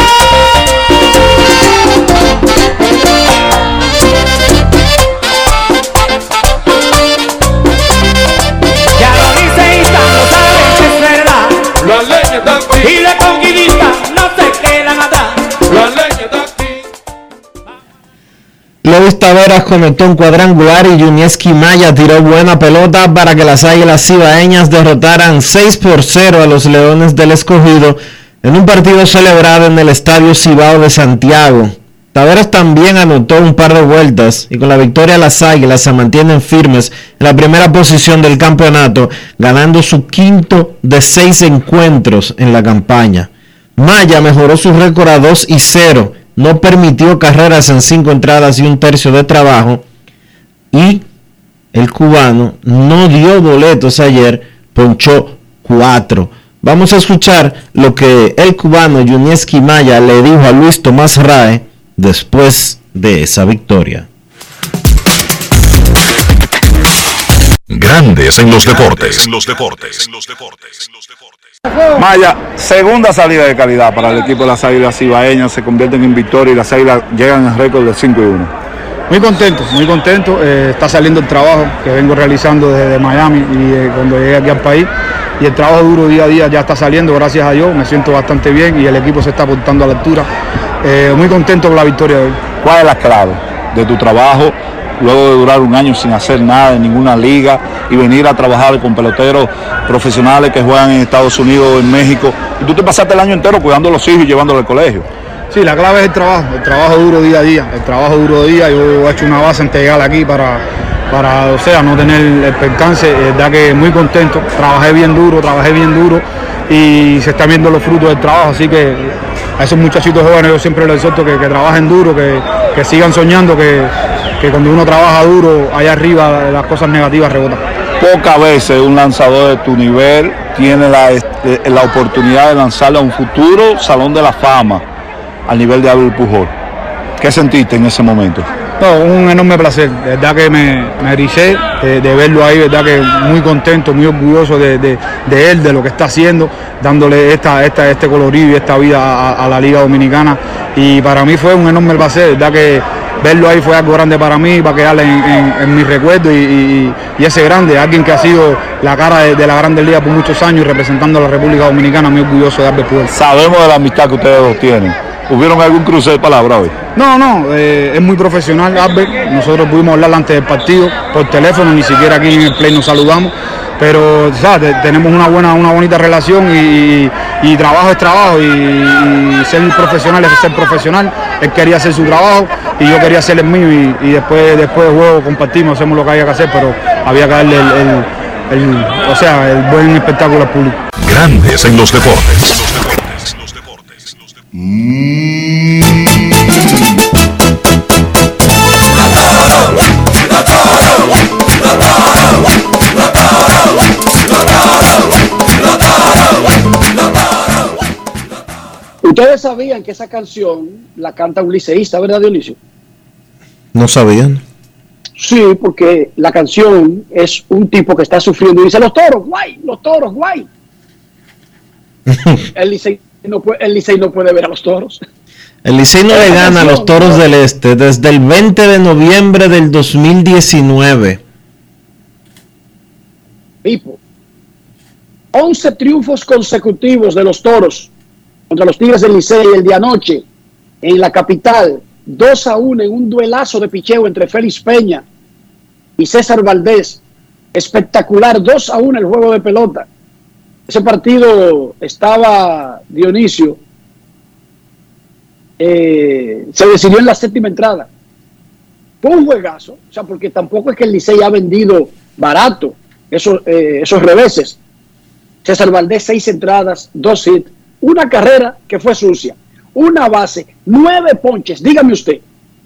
Speaker 1: Luis Taveras conectó un cuadrangular y Yunieski Maya tiró buena pelota para que las Águilas Cibaeñas derrotaran 6 por 0 a los Leones del Escogido en un partido celebrado en el Estadio Cibao de Santiago. Taveras también anotó un par de vueltas y con la victoria las Águilas se mantienen firmes en la primera posición del campeonato, ganando su quinto de seis encuentros en la campaña. Maya mejoró su récord a 2 y 0, no permitió carreras en cinco entradas y un tercio de trabajo y el cubano no dio boletos ayer, ponchó 4. Vamos a escuchar lo que el cubano Yunieski Maya le dijo a Luis Tomás Rae después de esa victoria.
Speaker 3: Grandes en los deportes. En los deportes.
Speaker 20: Maya, segunda salida de calidad para el equipo de las Águilas Cibaeñas, se convierten en victoria y las Águilas llegan al récord de 5 y 1.
Speaker 21: Muy contento, muy contento. eh, está saliendo el trabajo que vengo realizando desde Miami y eh, cuando llegué aquí al país. Y el trabajo duro día a día ya está saliendo, gracias a Dios. Me siento bastante bien y el equipo se está aportando a la altura. Eh, muy contento con la victoria de hoy.
Speaker 20: ¿Cuál es la clave de tu trabajo luego de durar un año sin hacer nada en ninguna liga y venir a trabajar con peloteros profesionales que juegan en Estados Unidos, en México? Y tú te pasaste el año entero cuidando a los hijos y llevándolos al colegio.
Speaker 21: Sí, la clave es el trabajo, el trabajo duro día a día, el trabajo duro día. Yo he hecho una base llegar aquí para, para o sea, no tener el percance. Es verdad que muy contento, trabajé bien duro, trabajé bien duro y se están viendo los frutos del trabajo. Así que a esos muchachitos jóvenes yo siempre les exhorto que, que trabajen duro, que, que sigan soñando, que, que cuando uno trabaja duro, allá arriba las cosas negativas rebotan.
Speaker 20: Pocas veces un lanzador de tu nivel tiene la, este, la oportunidad de lanzarle a un futuro Salón de la Fama al nivel de Abel Pujol. ¿Qué sentiste en ese momento?
Speaker 21: No, un enorme placer, de verdad que me, me ericé de, de verlo ahí, de verdad que muy contento, muy orgulloso de, de- de él, de lo que está haciendo, dándole esta, esta, este colorido y esta vida a, a la Liga Dominicana. Y para mí fue un enorme placer, de verdad que verlo ahí fue algo grande para mí, para quedarle en, en, en mi recuerdo y, y- y ese grande, alguien que ha sido la cara de, de la Grande Liga por muchos años representando a la República Dominicana, muy orgulloso de Albert Pujol.
Speaker 20: Sabemos de la amistad que ustedes dos tienen. ¿Hubieron algún cruce de palabras hoy?
Speaker 21: No, no, eh, es muy profesional, Albert. Nosotros pudimos hablar antes del partido por teléfono, ni siquiera aquí en el play nos saludamos. Pero ¿sabes? Te- tenemos una buena, una bonita relación y trabajo es trabajo y, y ser profesional es ser profesional. Él quería hacer su trabajo y yo quería hacer el mío y, y después, después del juego compartimos, hacemos lo que había que hacer, pero había que darle el, el- el- o sea, el buen espectáculo al público.
Speaker 3: Grandes en los deportes.
Speaker 4: Ustedes sabían que esa canción la canta un liceísta, ¿verdad, Dionisio?
Speaker 1: No sabían.
Speaker 4: Sí, porque la canción es un tipo que está sufriendo y dice, los toros, guay, los toros, guay. el Licey no, puede, el Licey no puede ver a los toros.
Speaker 1: El Licey no le gana a los Toros del Este desde el 20 de noviembre del 2019.
Speaker 4: Tipo, 11 triunfos consecutivos de los toros contra los Tigres del Licey el de anoche en la capital 2 a 1 en un duelazo de picheo entre Félix Peña y César Valdés. Espectacular, 2 a 1 el juego de pelota. Ese partido estaba Dionisio. eh, se decidió en la séptima entrada. Fue un juegazo, o sea, porque tampoco es que el Licey ha vendido barato esos, eh, esos reveses. César Valdés, seis entradas, dos hits, una carrera que fue sucia, una base, nueve ponches. Dígame usted,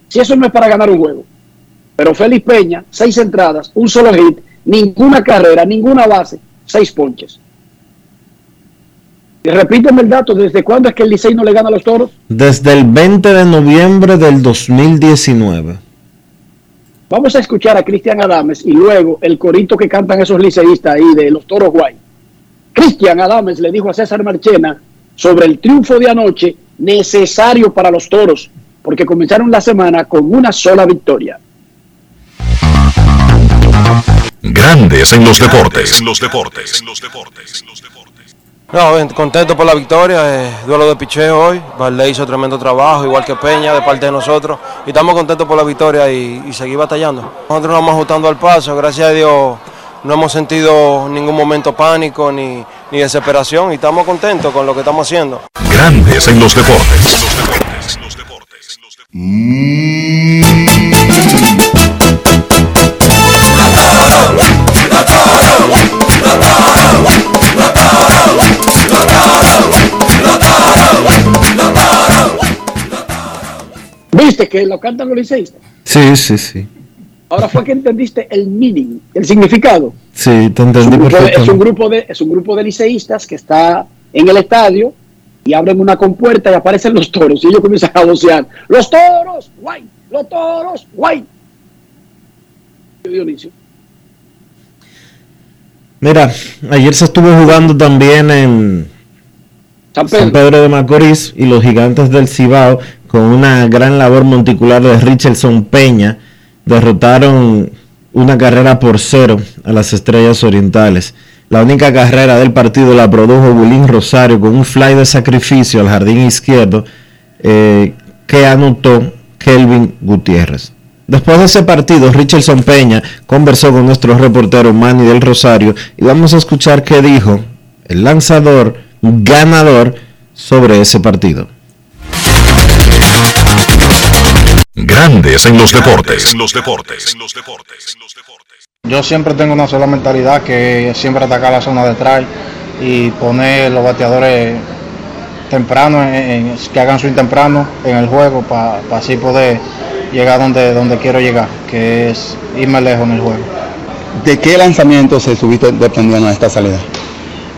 Speaker 4: si eso no es para ganar un juego. Pero Félix Peña, seis entradas, un solo hit, ninguna carrera, ninguna base, seis ponches. Y repíteme el dato, ¿desde cuándo es que el Licey no le gana a los toros?
Speaker 1: Desde el 20 de noviembre del 2019.
Speaker 4: Vamos a escuchar a Cristian Adames y luego el corito que cantan esos liceístas ahí de los toros guay. Cristian Adames le dijo a César Marchena sobre el triunfo de anoche necesario para los toros, porque comenzaron la semana con una sola victoria.
Speaker 3: Grandes en los deportes.
Speaker 22: En los deportes. En los deportes.
Speaker 23: No, bien, contento por la victoria, eh, duelo de picheo hoy, Valdés hizo tremendo trabajo, igual que Peña de parte de nosotros, y estamos contentos por la victoria y, y seguir batallando. Nosotros nos vamos ajustando al paso, gracias a Dios no hemos sentido ningún momento pánico ni, ni desesperación y estamos contentos con lo que estamos haciendo.
Speaker 3: Grandes en los deportes.
Speaker 4: ¿Viste que lo cantan los liceístas?
Speaker 1: Sí, sí, sí.
Speaker 4: Ahora fue que entendiste el meaning, el significado.
Speaker 1: Sí, te
Speaker 4: Es
Speaker 1: entendí
Speaker 4: un, de, es, un grupo de, es un grupo de liceístas que está en el estadio y abren una compuerta y aparecen los toros y ellos comienzan a vocear. ¡Los toros! ¡Guay! ¡Los toros! ¡Guay! Dionisio.
Speaker 1: Mira, ayer se estuvo jugando también en
Speaker 4: San
Speaker 1: San Pedro de Macorís y los gigantes del Cibao, con una gran labor monticular de Richardson Peña, derrotaron una carrera por cero a las Estrellas Orientales. La única carrera del partido la produjo Bulín Rosario con un fly de sacrificio al jardín izquierdo eh, que anotó Kelvin Gutiérrez. Después de ese partido, Richardson Peña conversó con nuestro reportero Manny del Rosario y vamos a escuchar qué dijo el lanzador ganador sobre ese partido.
Speaker 3: Grandes en los deportes.
Speaker 22: En los deportes. En los deportes.
Speaker 24: Yo siempre tengo una sola mentalidad que es siempre atacar la zona de strike y poner los bateadores temprano, en- en- que hagan swing temprano en el juego para así poder llegar donde, donde quiero llegar, que es irme lejos en el juego.
Speaker 25: ¿De qué lanzamiento se estuviste dependiendo en esta salida?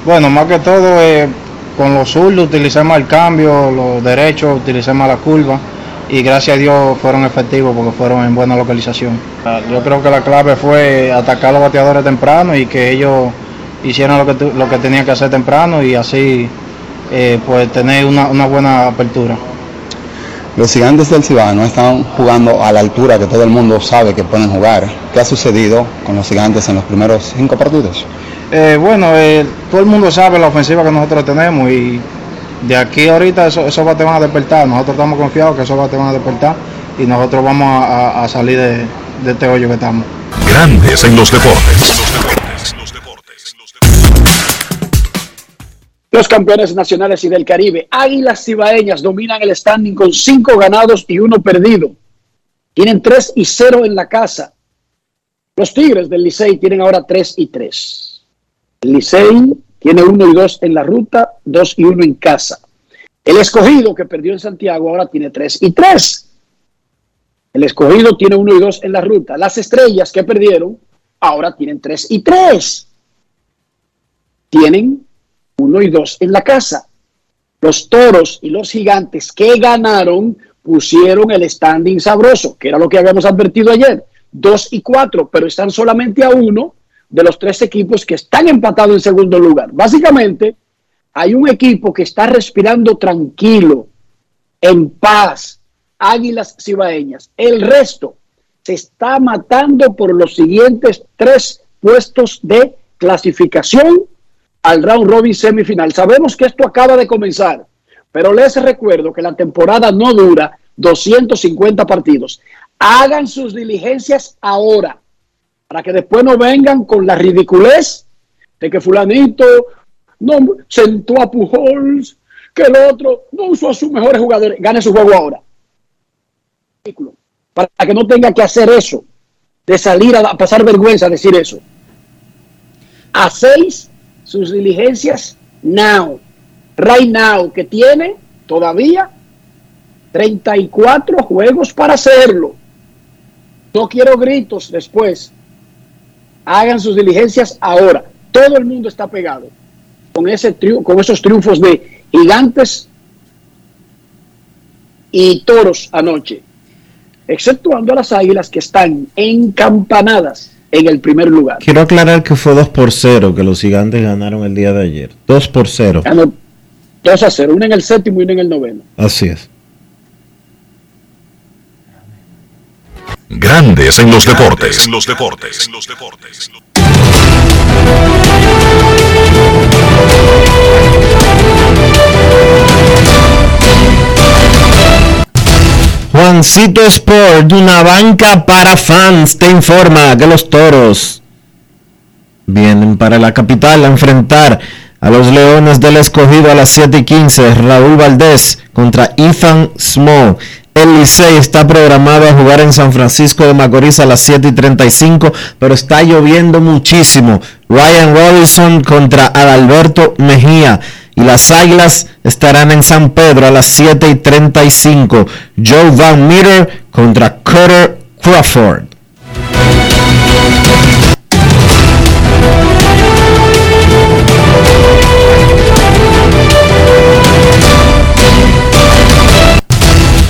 Speaker 24: Bueno, más que todo eh, con los zurdos utilicé más el cambio, los derechos utilicé más la curva y gracias a Dios fueron efectivos porque fueron en buena localización. Yo creo que la clave fue atacar a los bateadores temprano y que ellos hicieran lo que, lo que tenían que hacer temprano y así eh, pues tener una, una buena apertura.
Speaker 25: Los gigantes del Cibao no están jugando a la altura que todo el mundo sabe que pueden jugar. ¿Qué ha sucedido con los gigantes en los primeros cinco partidos?
Speaker 24: Eh, bueno, eh, todo el mundo sabe la ofensiva que nosotros tenemos y de aquí ahorita eso- esos bates van a despertar. Nosotros estamos confiados que esos bates van a despertar y nosotros vamos a, a- a salir de, de este hoyo que estamos.
Speaker 3: Grandes en los deportes.
Speaker 4: Los campeones nacionales y del Caribe, Águilas Cibaeñas, dominan el standing con cinco ganados y uno perdido. Tienen 3 y 0 en la casa. Los Tigres del Licey tienen ahora 3 y 3. El Licey tiene 1 y 2 en la ruta, 2 y 1 en casa. El escogido que perdió en Santiago ahora tiene 3 y 3. El escogido tiene 1 y 2 en la ruta. Las estrellas que perdieron ahora tienen 3 y 3. Tienen 1 y 2 en la casa. Los toros y los gigantes que ganaron pusieron el standing sabroso, que era lo que habíamos advertido ayer. 2 y 4, pero están solamente a uno de los tres equipos que están empatados en segundo lugar. Básicamente, hay un equipo que está respirando tranquilo, en paz, Águilas Cibaeñas. El resto se está matando por los siguientes tres puestos de clasificación al round robin semifinal. Sabemos que esto acaba de comenzar, pero les recuerdo que la temporada no dura 250 partidos. Hagan sus diligencias ahora, para que después no vengan con la ridiculez de que fulanito no sentó a Pujols, que el otro no usó a sus mejores jugadores. Gane su juego ahora. Para que no tenga que hacer eso, de salir a pasar vergüenza decir eso. A seis, sus diligencias now, right now, que tiene todavía 34 juegos para hacerlo. No quiero gritos después. Hagan sus diligencias ahora. Todo el mundo está pegado con, ese con esos triunfos de gigantes y toros anoche, exceptuando a las águilas que están encampanadas en el primer lugar.
Speaker 1: Quiero aclarar que fue 2 por 0 que los gigantes ganaron el día de ayer. 2 por 0.
Speaker 4: 2 a 0, uno en el séptimo y uno en el noveno.
Speaker 1: Así es.
Speaker 3: Grandes en los deportes.
Speaker 26: En los deportes. En los deportes.
Speaker 1: Juancito Sport, una banca para fans, te informa que los toros vienen para la capital a enfrentar a los Leones del Escogido a las 7 y 15. Raúl Valdés contra Ethan Small. El Licey está programado a jugar en San Francisco de Macorís a las 7 y 35, pero está lloviendo muchísimo. Ryan Robinson contra Adalberto Mejía. Y las Águilas estarán en San Pedro a las 7 y 35. Joe Van Meter contra Cutter Crawford.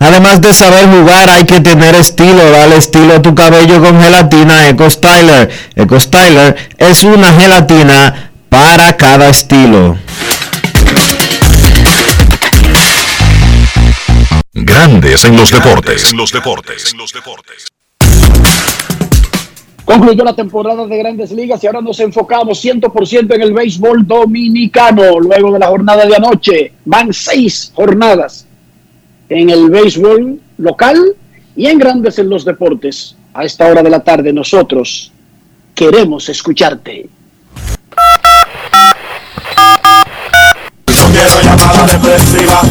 Speaker 1: Además de saber jugar, hay que tener estilo. Dale estilo a tu cabello con gelatina Eco Styler. Eco Styler es una gelatina para cada estilo.
Speaker 3: Grandes en los deportes. En los deportes. En los deportes.
Speaker 4: Concluyó la temporada de Grandes Ligas y ahora nos enfocamos 100% en el béisbol dominicano. Luego de la jornada de anoche, van seis jornadas en el béisbol local y en Grandes en los Deportes. A esta hora de la tarde nosotros queremos escucharte.
Speaker 5: No quiero llamada depresiva.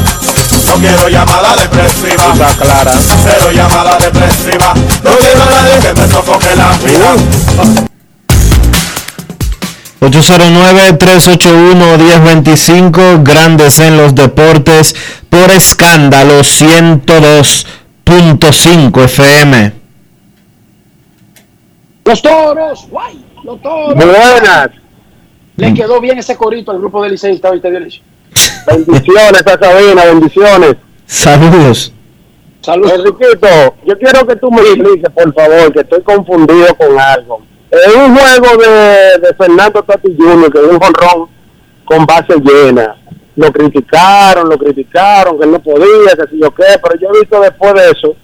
Speaker 5: No quiero llamada depresiva. Está clara. Cero llamada depresiva. No quiero a nadie que me sofoque la vida.
Speaker 1: 809-381-1025, Grandes en los Deportes, por escándalo 102.5 FM.
Speaker 4: Los toros, guay, los toros.
Speaker 27: Buenas.
Speaker 4: Le quedó bien ese corito al grupo de liceístas hoy, te Bendiciones
Speaker 27: a Sabina, bendiciones.
Speaker 1: Saludos.
Speaker 4: Saludos.
Speaker 27: Enriquito, yo quiero que tú me expliques, por favor, que estoy confundido con algo. En un juego de, de Fernando Tati Jr., que es un jonrón con base llena, lo criticaron, lo criticaron, que él no podía, que si yo qué, pero yo he visto después de eso,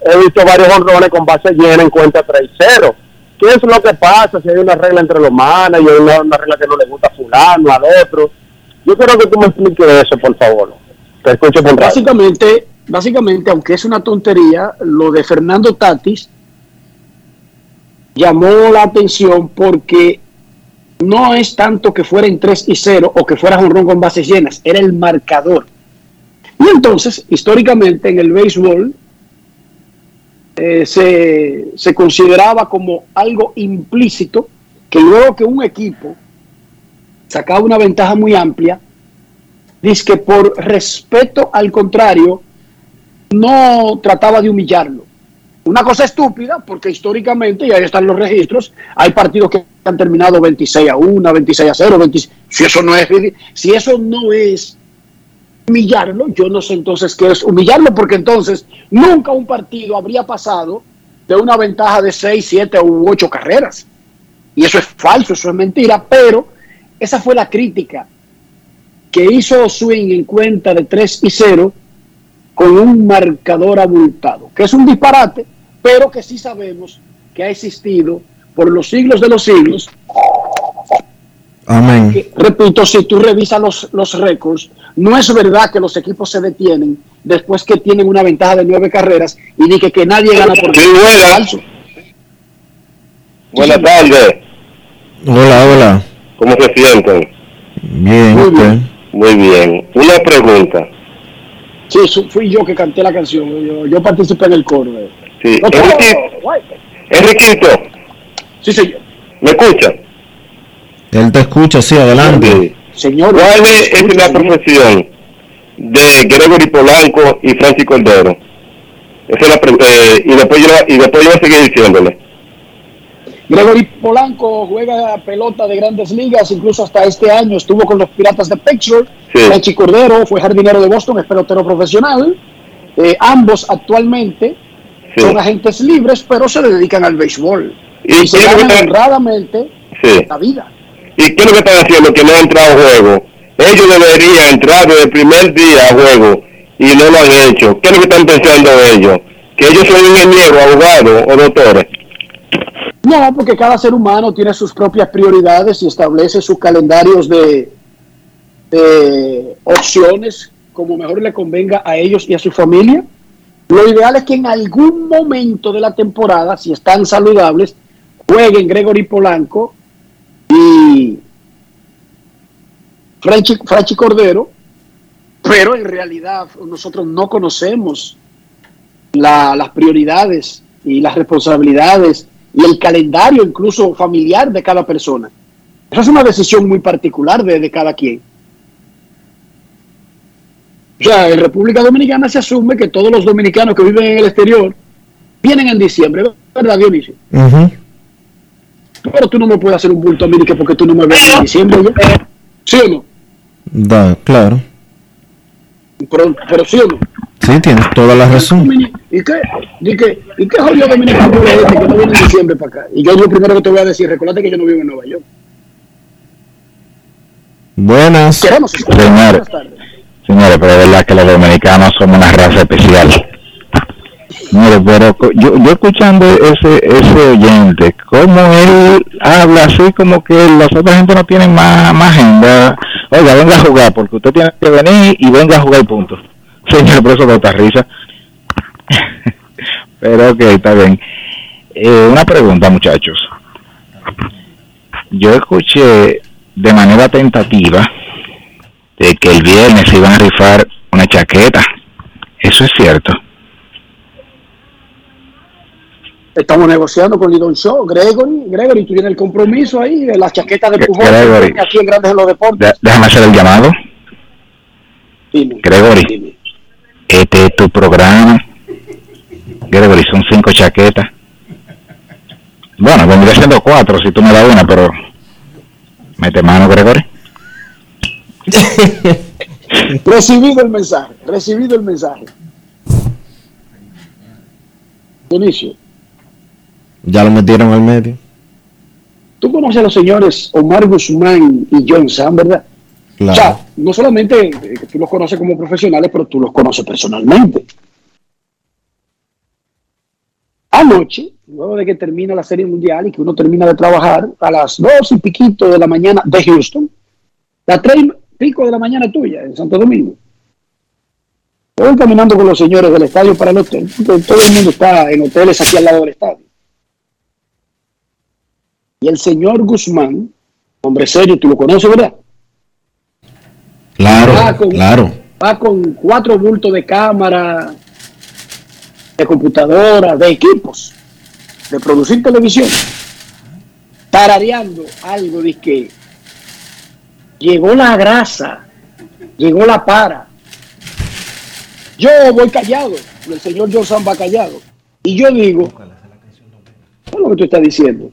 Speaker 27: he visto varios honrones con base llena en cuenta 3-0. ¿Qué es lo que pasa? Si hay una regla entre los managers, una, una regla que no le gusta a fulano, al otro. Yo quiero que tú me expliques eso, por favor. Te escucho por.
Speaker 4: Básicamente, básicamente, aunque es una tontería, lo de Fernando Tatis llamó la atención porque no es tanto que fuera en 3 y 0 o que fuera ron con bases llenas, era el marcador. Y entonces, históricamente en el béisbol, eh, se, se consideraba como algo implícito que luego que un equipo sacaba una ventaja muy amplia, dice que por respeto al contrario, no trataba de humillarlo. Una cosa estúpida, porque históricamente, y ahí están los registros, hay partidos que han terminado 26 a 1, 26 a 0, 26, si eso no es si eso no es humillarlo, yo no sé entonces qué es humillarlo, porque entonces nunca un partido habría pasado de una ventaja de 6, 7 u 8 carreras. Y eso es falso, eso es mentira, pero esa fue la crítica que hizo Swing en cuenta de 3 y 0 con un marcador abultado, que es un disparate, pero que sí sabemos que ha existido por los siglos de los siglos.
Speaker 1: Amén.
Speaker 4: Que, repito, si tú revisas los, los récords, no es verdad que los equipos se detienen después que tienen una ventaja de nueve carreras y di que, que nadie gana por
Speaker 28: Sí,
Speaker 4: falso.
Speaker 28: Buenas tardes.
Speaker 1: Hola, hola.
Speaker 28: ¿Cómo se sienten?
Speaker 1: Bien,
Speaker 4: Muy
Speaker 1: usted.
Speaker 4: bien.
Speaker 28: Muy bien. Una pregunta.
Speaker 4: Sí, fui yo que canté la canción, yo, yo participé en el coro. eh.
Speaker 28: Sí.
Speaker 4: No.
Speaker 28: Enriquito,
Speaker 4: Sí, señor.
Speaker 28: ¿me escucha?
Speaker 1: Él te escucha, sí, adelante.
Speaker 4: Señor.
Speaker 28: ¿Cuál es, es la profesión de Gregory Polanco y Francis Cordero? Esa es la eh, y después yo y después yo voy a seguir diciéndole.
Speaker 4: Gregory Polanco juega pelota de grandes ligas, incluso hasta este año estuvo con los Piratas de Pittsburgh.
Speaker 28: Sí.
Speaker 4: Franchi Cordero fue jardinero de Boston, es pelotero profesional. Eh, ambos actualmente
Speaker 28: Sí.
Speaker 4: son agentes libres, pero se dedican al béisbol.
Speaker 28: ¿Y
Speaker 4: Y, se ganan
Speaker 28: está-
Speaker 4: honradamente
Speaker 28: Sí.
Speaker 4: la vida.
Speaker 28: ¿Y qué es lo que están haciendo que no han entrado a juego? Ellos deberían entrar desde el primer día a juego y no lo han hecho. ¿Qué es lo que están pensando ellos? ¿Que ellos son ingenieros, abogados o doctores?
Speaker 4: No, porque cada ser humano tiene sus propias prioridades y establece sus calendarios de, opciones como mejor le convenga a ellos y a su familia. Lo ideal es que en algún momento de la temporada, si están saludables, jueguen Gregory Polanco y Franchi, Franchi Cordero, pero en realidad nosotros no conocemos la- las prioridades y las responsabilidades y el calendario incluso familiar de cada persona. Esa es una decisión muy particular de, de cada quien. O sea, en República Dominicana se asume que todos los dominicanos que viven en el exterior vienen en diciembre, ¿verdad, Dionisio? Pero tú no me puedes hacer un bulto a mí que porque tú no me ves en diciembre. ¿Sí o no?
Speaker 1: Da, claro.
Speaker 4: Pero, pero sí o no.
Speaker 1: Sí, tienes toda la razón.
Speaker 4: ¿Y qué? ¿Y qué, ¿Y qué jodido dominicano es este que no viene en diciembre para acá? Y yo lo primero que te voy a decir, recuerda que yo no vivo en Nueva York.
Speaker 1: Buenas.
Speaker 4: Queremos
Speaker 29: Señor, señores, pero es verdad que los dominicanos somos una raza especial. Mire, pero yo, yo escuchando ese ese oyente, como él habla así como que las otras gente no tienen más, más agenda. Oiga, venga a jugar, porque usted tiene que venir y venga a jugar y punto. Señor, por eso da otra risa. pero ok, está bien. Eh, una pregunta, muchachos. Yo escuché de manera tentativa de que el viernes se iban a rifar una chaqueta. Eso es cierto.
Speaker 4: Estamos negociando con Lidon Show, Gregory. Gregory, tú tienes el compromiso ahí, de la chaqueta de Pujol,
Speaker 29: Gregory.
Speaker 4: aquí en Grandes en los Deportes.
Speaker 29: De- déjame hacer el llamado. Gregory, este es tu programa. Gregory, son cinco chaquetas. Bueno, vendría siendo cuatro si tú me das una, pero... Mete mano, Gregory.
Speaker 4: Recibido el mensaje, recibido el mensaje. Dionisio,
Speaker 1: Ya lo metieron al medio.
Speaker 4: tú conoces a los señores Omar Guzmán y John Sam, ¿verdad? O sea, no solamente eh, tú los conoces como profesionales, pero tú los conoces personalmente. Anoche, luego de que termina la Serie Mundial y que uno termina de trabajar a las dos y piquito de la mañana de Houston, las tres y pico de la mañana tuya en Santo Domingo. Voy caminando con los señores del estadio para el hotel, todo el mundo está en hoteles aquí al lado del estadio. Y el señor Guzmán, hombre serio, tú lo conoces, ¿verdad?
Speaker 1: Claro,
Speaker 4: Ah, con-
Speaker 1: claro.
Speaker 4: va con cuatro bultos de cámara, de computadora, de equipos, de producir televisión, tarareando algo de que llegó la grasa, llegó la para. Yo voy callado, el señor Johnson va callado. Y yo digo, ¿qué es lo que tú estás diciendo?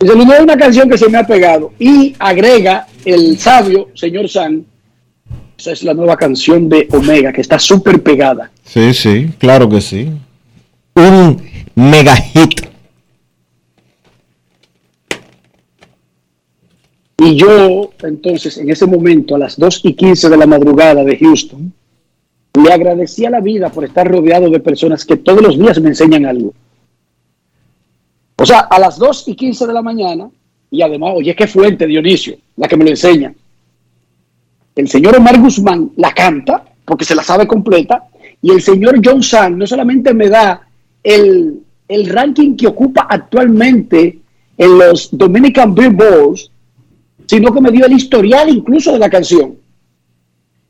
Speaker 4: Dice, no es una canción que se me ha pegado. Y agrega el sabio, señor San, Esa es la nueva canción de Omega, que está súper pegada.
Speaker 1: Sí, sí, claro que sí. Un mega hit.
Speaker 4: Y yo, entonces, en ese momento, a las 2 y 15 de la madrugada de Houston, le agradecí a la vida por estar rodeado de personas que todos los días me enseñan algo. O sea, a las 2 y 15 de la mañana, y además, oye, qué fuente, Dionisio, la que me lo enseña. El señor Omar Guzmán la canta, porque se la sabe completa, y el señor John Sang no solamente me da el, el ranking que ocupa actualmente en los Dominican Billboards, sino que me dio el historial incluso de la canción.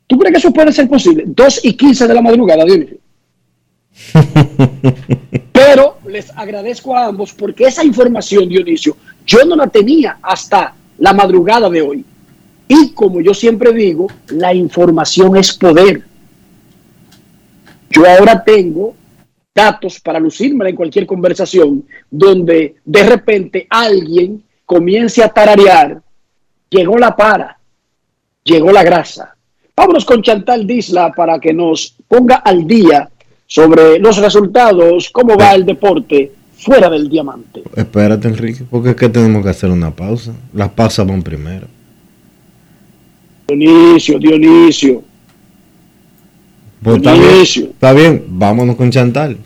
Speaker 4: ¿Tú crees que eso puede ser posible? 2 y 15 de la madrugada, Dionisio. Pero les agradezco a ambos porque esa información, Dionisio, yo no la tenía hasta la madrugada de hoy. Y como yo siempre digo, la información es poder. Yo ahora tengo datos para lucirme en cualquier conversación donde de repente alguien comience a tararear, llegó la para, llegó la grasa. Vámonos con Chantal Disla para que nos ponga al día sobre los resultados, cómo va el deporte fuera del diamante.
Speaker 1: Espérate, Enrique, porque es que tenemos que hacer una pausa. Las pausas van primero.
Speaker 4: Dionisio, Dionisio.
Speaker 1: Pues está, bien, está bien, vámonos con Chantal.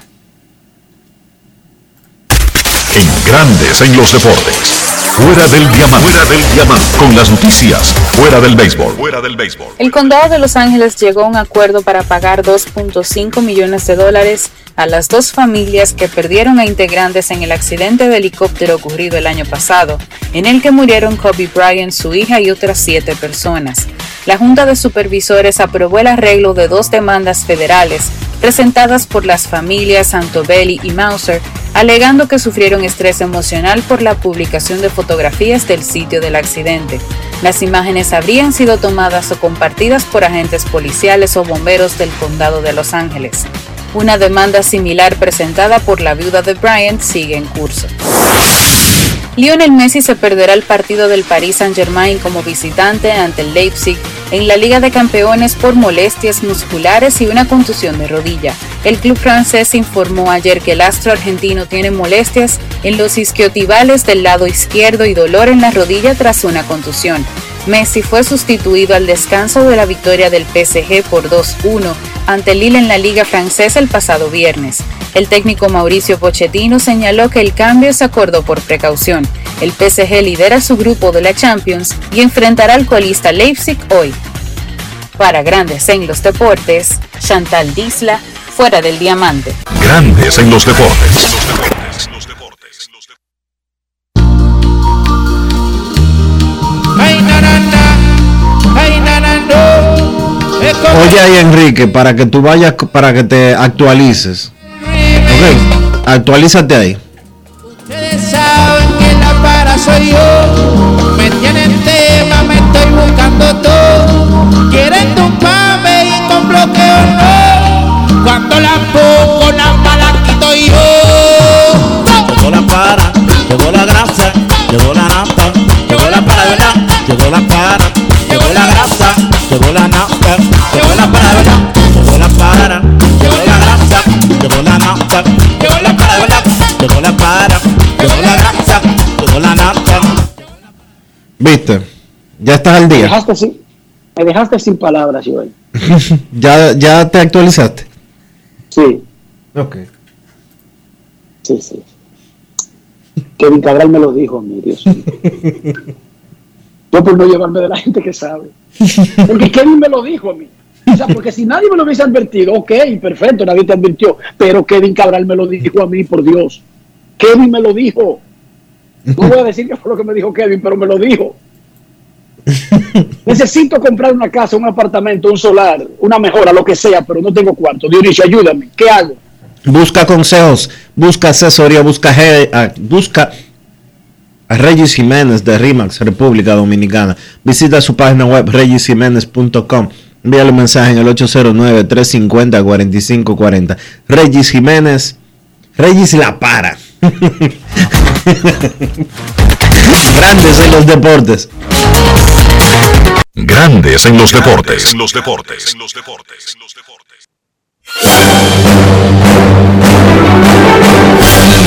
Speaker 3: En grandes en los deportes. Fuera del diamante. Fuera del diamante. Con las noticias. Fuera del béisbol. Fuera del béisbol.
Speaker 30: El condado de Los Ángeles llegó a un acuerdo para pagar 2.5 millones de dólares a las dos familias que perdieron a integrantes en el accidente de helicóptero ocurrido el año pasado, en el que murieron Kobe Bryant, su hija y otras siete personas. La Junta de Supervisores aprobó el arreglo de dos demandas federales presentadas por las familias Santobelli y Mauser, alegando que sufrieron estrés emocional por la publicación de fotografías del sitio del accidente. Las imágenes habrían sido tomadas o compartidas por agentes policiales o bomberos del condado de Los Ángeles. Una demanda similar presentada por la viuda de Bryant sigue en curso. Lionel Messi se perderá el partido del Paris Saint-Germain como visitante ante el Leipzig en la Liga de Campeones por molestias musculares y una contusión de rodilla. El club francés informó ayer que el astro argentino tiene molestias en los isquiotibales del lado izquierdo y dolor en la rodilla tras una contusión. Messi fue sustituido al descanso de la victoria del PSG por 2-1 ante Lille en la Liga Francesa el pasado viernes. El técnico Mauricio Pochettino señaló que el cambio se acordó por precaución. El PSG lidera su grupo de la Champions y enfrentará al colista Leipzig hoy. Para Grandes en los Deportes, Chantal Disla, fuera del diamante.
Speaker 3: Grandes en los deportes.
Speaker 1: Oye ahí Enrique, para que tú vayas, para que te actualices. Ok, actualízate ahí.
Speaker 31: Ustedes saben que la para soy yo.
Speaker 32: Nata, llegó la para, ¿verdad? Llegó la para, llegó la grasa, llegó la nata.
Speaker 1: ¿Viste? Ya estás al
Speaker 4: Me
Speaker 1: día.
Speaker 4: dejaste sin, me dejaste sin palabras, Joel.
Speaker 1: ya, ya te actualizaste.
Speaker 4: Sí,
Speaker 1: Ok.
Speaker 4: sí, sí. Kevin Cabral me lo dijo, mi Dios. mío. Yo por no llevarme de la gente que sabe. Porque Kevin me lo dijo a mí. O sea, porque si nadie me lo hubiese advertido, ok, perfecto, nadie te advirtió. Pero Kevin Cabral me lo dijo a mí, por Dios. Kevin me lo dijo. No voy a decir que fue lo que me dijo Kevin, pero me lo dijo. Necesito comprar una casa, un apartamento, un solar, una mejora, lo que sea, pero no tengo cuarto. Dionisio, ayúdame. ¿Qué hago?
Speaker 1: Busca consejos, busca asesoría, busca, ah, busca a Regis Jiménez de RIMAX, República Dominicana. Visita su página web regisjiménez.com. Envíale un mensaje en el 809-350-4540. Regis Jiménez, Regis la para. Grandes en los deportes.
Speaker 33: Grandes en los deportes.
Speaker 34: En los deportes.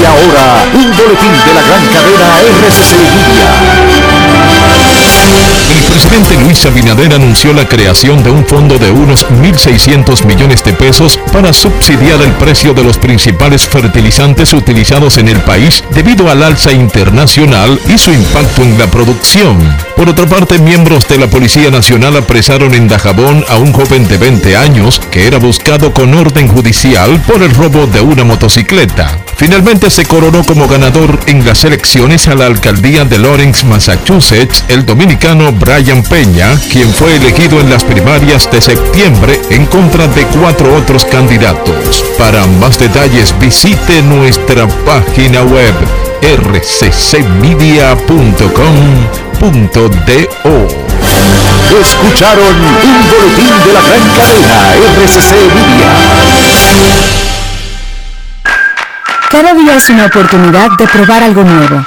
Speaker 33: Y ahora, un boletín de la gran cadena RCC
Speaker 3: El presidente Luis Abinader anunció la creación de un fondo de unos 1.600 millones de pesos para subsidiar el precio de los principales fertilizantes utilizados en el país debido al alza internacional y su impacto en la producción. Por otra parte, miembros de la Policía Nacional apresaron en Dajabón a un joven de 20 años que era buscado con orden judicial por el robo de una motocicleta. Finalmente se coronó como ganador en las elecciones a la alcaldía de Lawrence, Massachusetts, el dominicano Brian Peña, quien fue elegido en las primarias de septiembre en contra de cuatro otros candidatos. Para más detalles visite nuestra página web rccmedia.com.do.
Speaker 33: Escucharon un boletín de la gran cadena RCC Media.
Speaker 15: Cada día es una oportunidad de probar algo nuevo.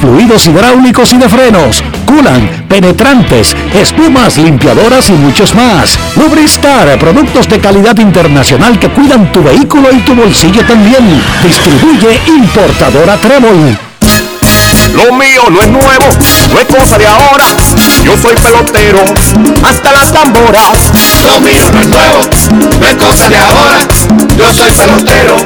Speaker 35: fluidos hidráulicos y de frenos, culan, penetrantes, espumas, limpiadoras y muchos más. Lubristar, productos de calidad internacional que cuidan tu vehículo y tu bolsillo también. Distribuye importadora Trébol.
Speaker 19: Lo mío no es nuevo, no es cosa de ahora. Yo soy pelotero, hasta las tamboras.
Speaker 36: Lo mío no es nuevo, no es cosa de ahora. Yo soy pelotero,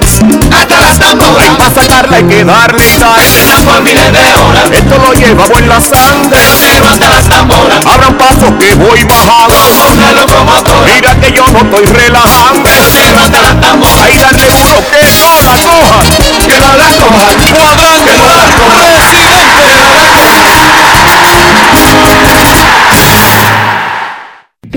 Speaker 36: hasta las tamboras.
Speaker 19: Para sacarla hay que darle y darle.
Speaker 36: Por miles de horas.
Speaker 19: Esto lo llevamos en la sangre.
Speaker 36: Pelotero hasta las tamboras.
Speaker 19: Abran paso que voy bajando.
Speaker 36: Como una locomotora.
Speaker 19: Mira que yo no estoy relajando.
Speaker 36: Pelotero hasta las tamboras.
Speaker 19: Ahí darle duro que no la coja.
Speaker 36: Que no la coja. Que no la coja.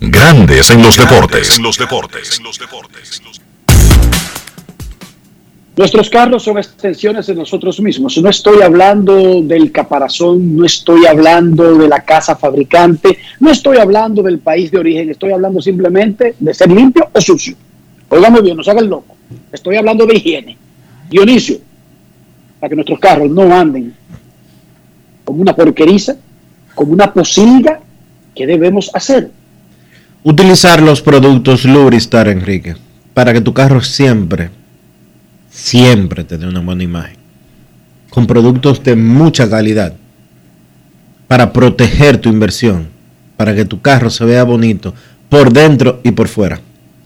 Speaker 33: Grandes en los deportes.
Speaker 34: En los deportes.
Speaker 4: Nuestros carros son extensiones de nosotros mismos. No estoy hablando del caparazón, no estoy hablando de la casa fabricante, no estoy hablando del país de origen, estoy hablando simplemente de ser limpio o sucio. Óigame bien, no se haga el loco. Estoy hablando de higiene. Dionisio, para que nuestros carros no anden como una porqueriza, como una posilga, ¿qué debemos hacer?
Speaker 1: Utilizar los productos Lubristar, Enrique, para que tu carro siempre, siempre te dé una buena imagen. Con productos de mucha calidad, para proteger tu inversión, para que tu carro se vea bonito por dentro y por fuera.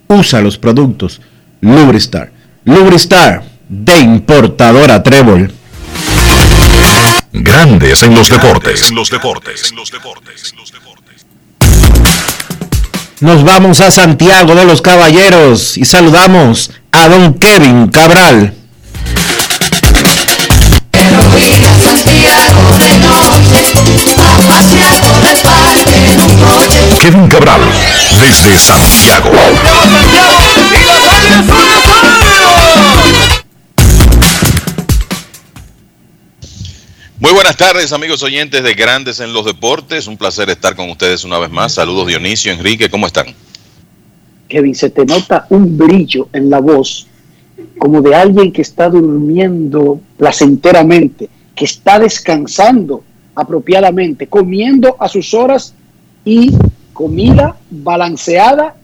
Speaker 1: Usa los productos Lubristar. Lubristar de importadora Trébol.
Speaker 33: Grandes en los deportes.
Speaker 34: En los deportes. En los deportes.
Speaker 1: Nos vamos a Santiago de los Caballeros y saludamos a don Kevin Cabral.
Speaker 3: Kevin Cabral, desde Santiago.
Speaker 37: Muy buenas tardes, amigos oyentes de Grandes en los Deportes. Un placer estar con ustedes una vez más. Saludos, Dionisio, Enrique, ¿cómo están?
Speaker 4: Kevin, se te nota un brillo en la voz, como de alguien que está durmiendo placenteramente, que está descansando apropiadamente, comiendo a sus horas y comida balanceada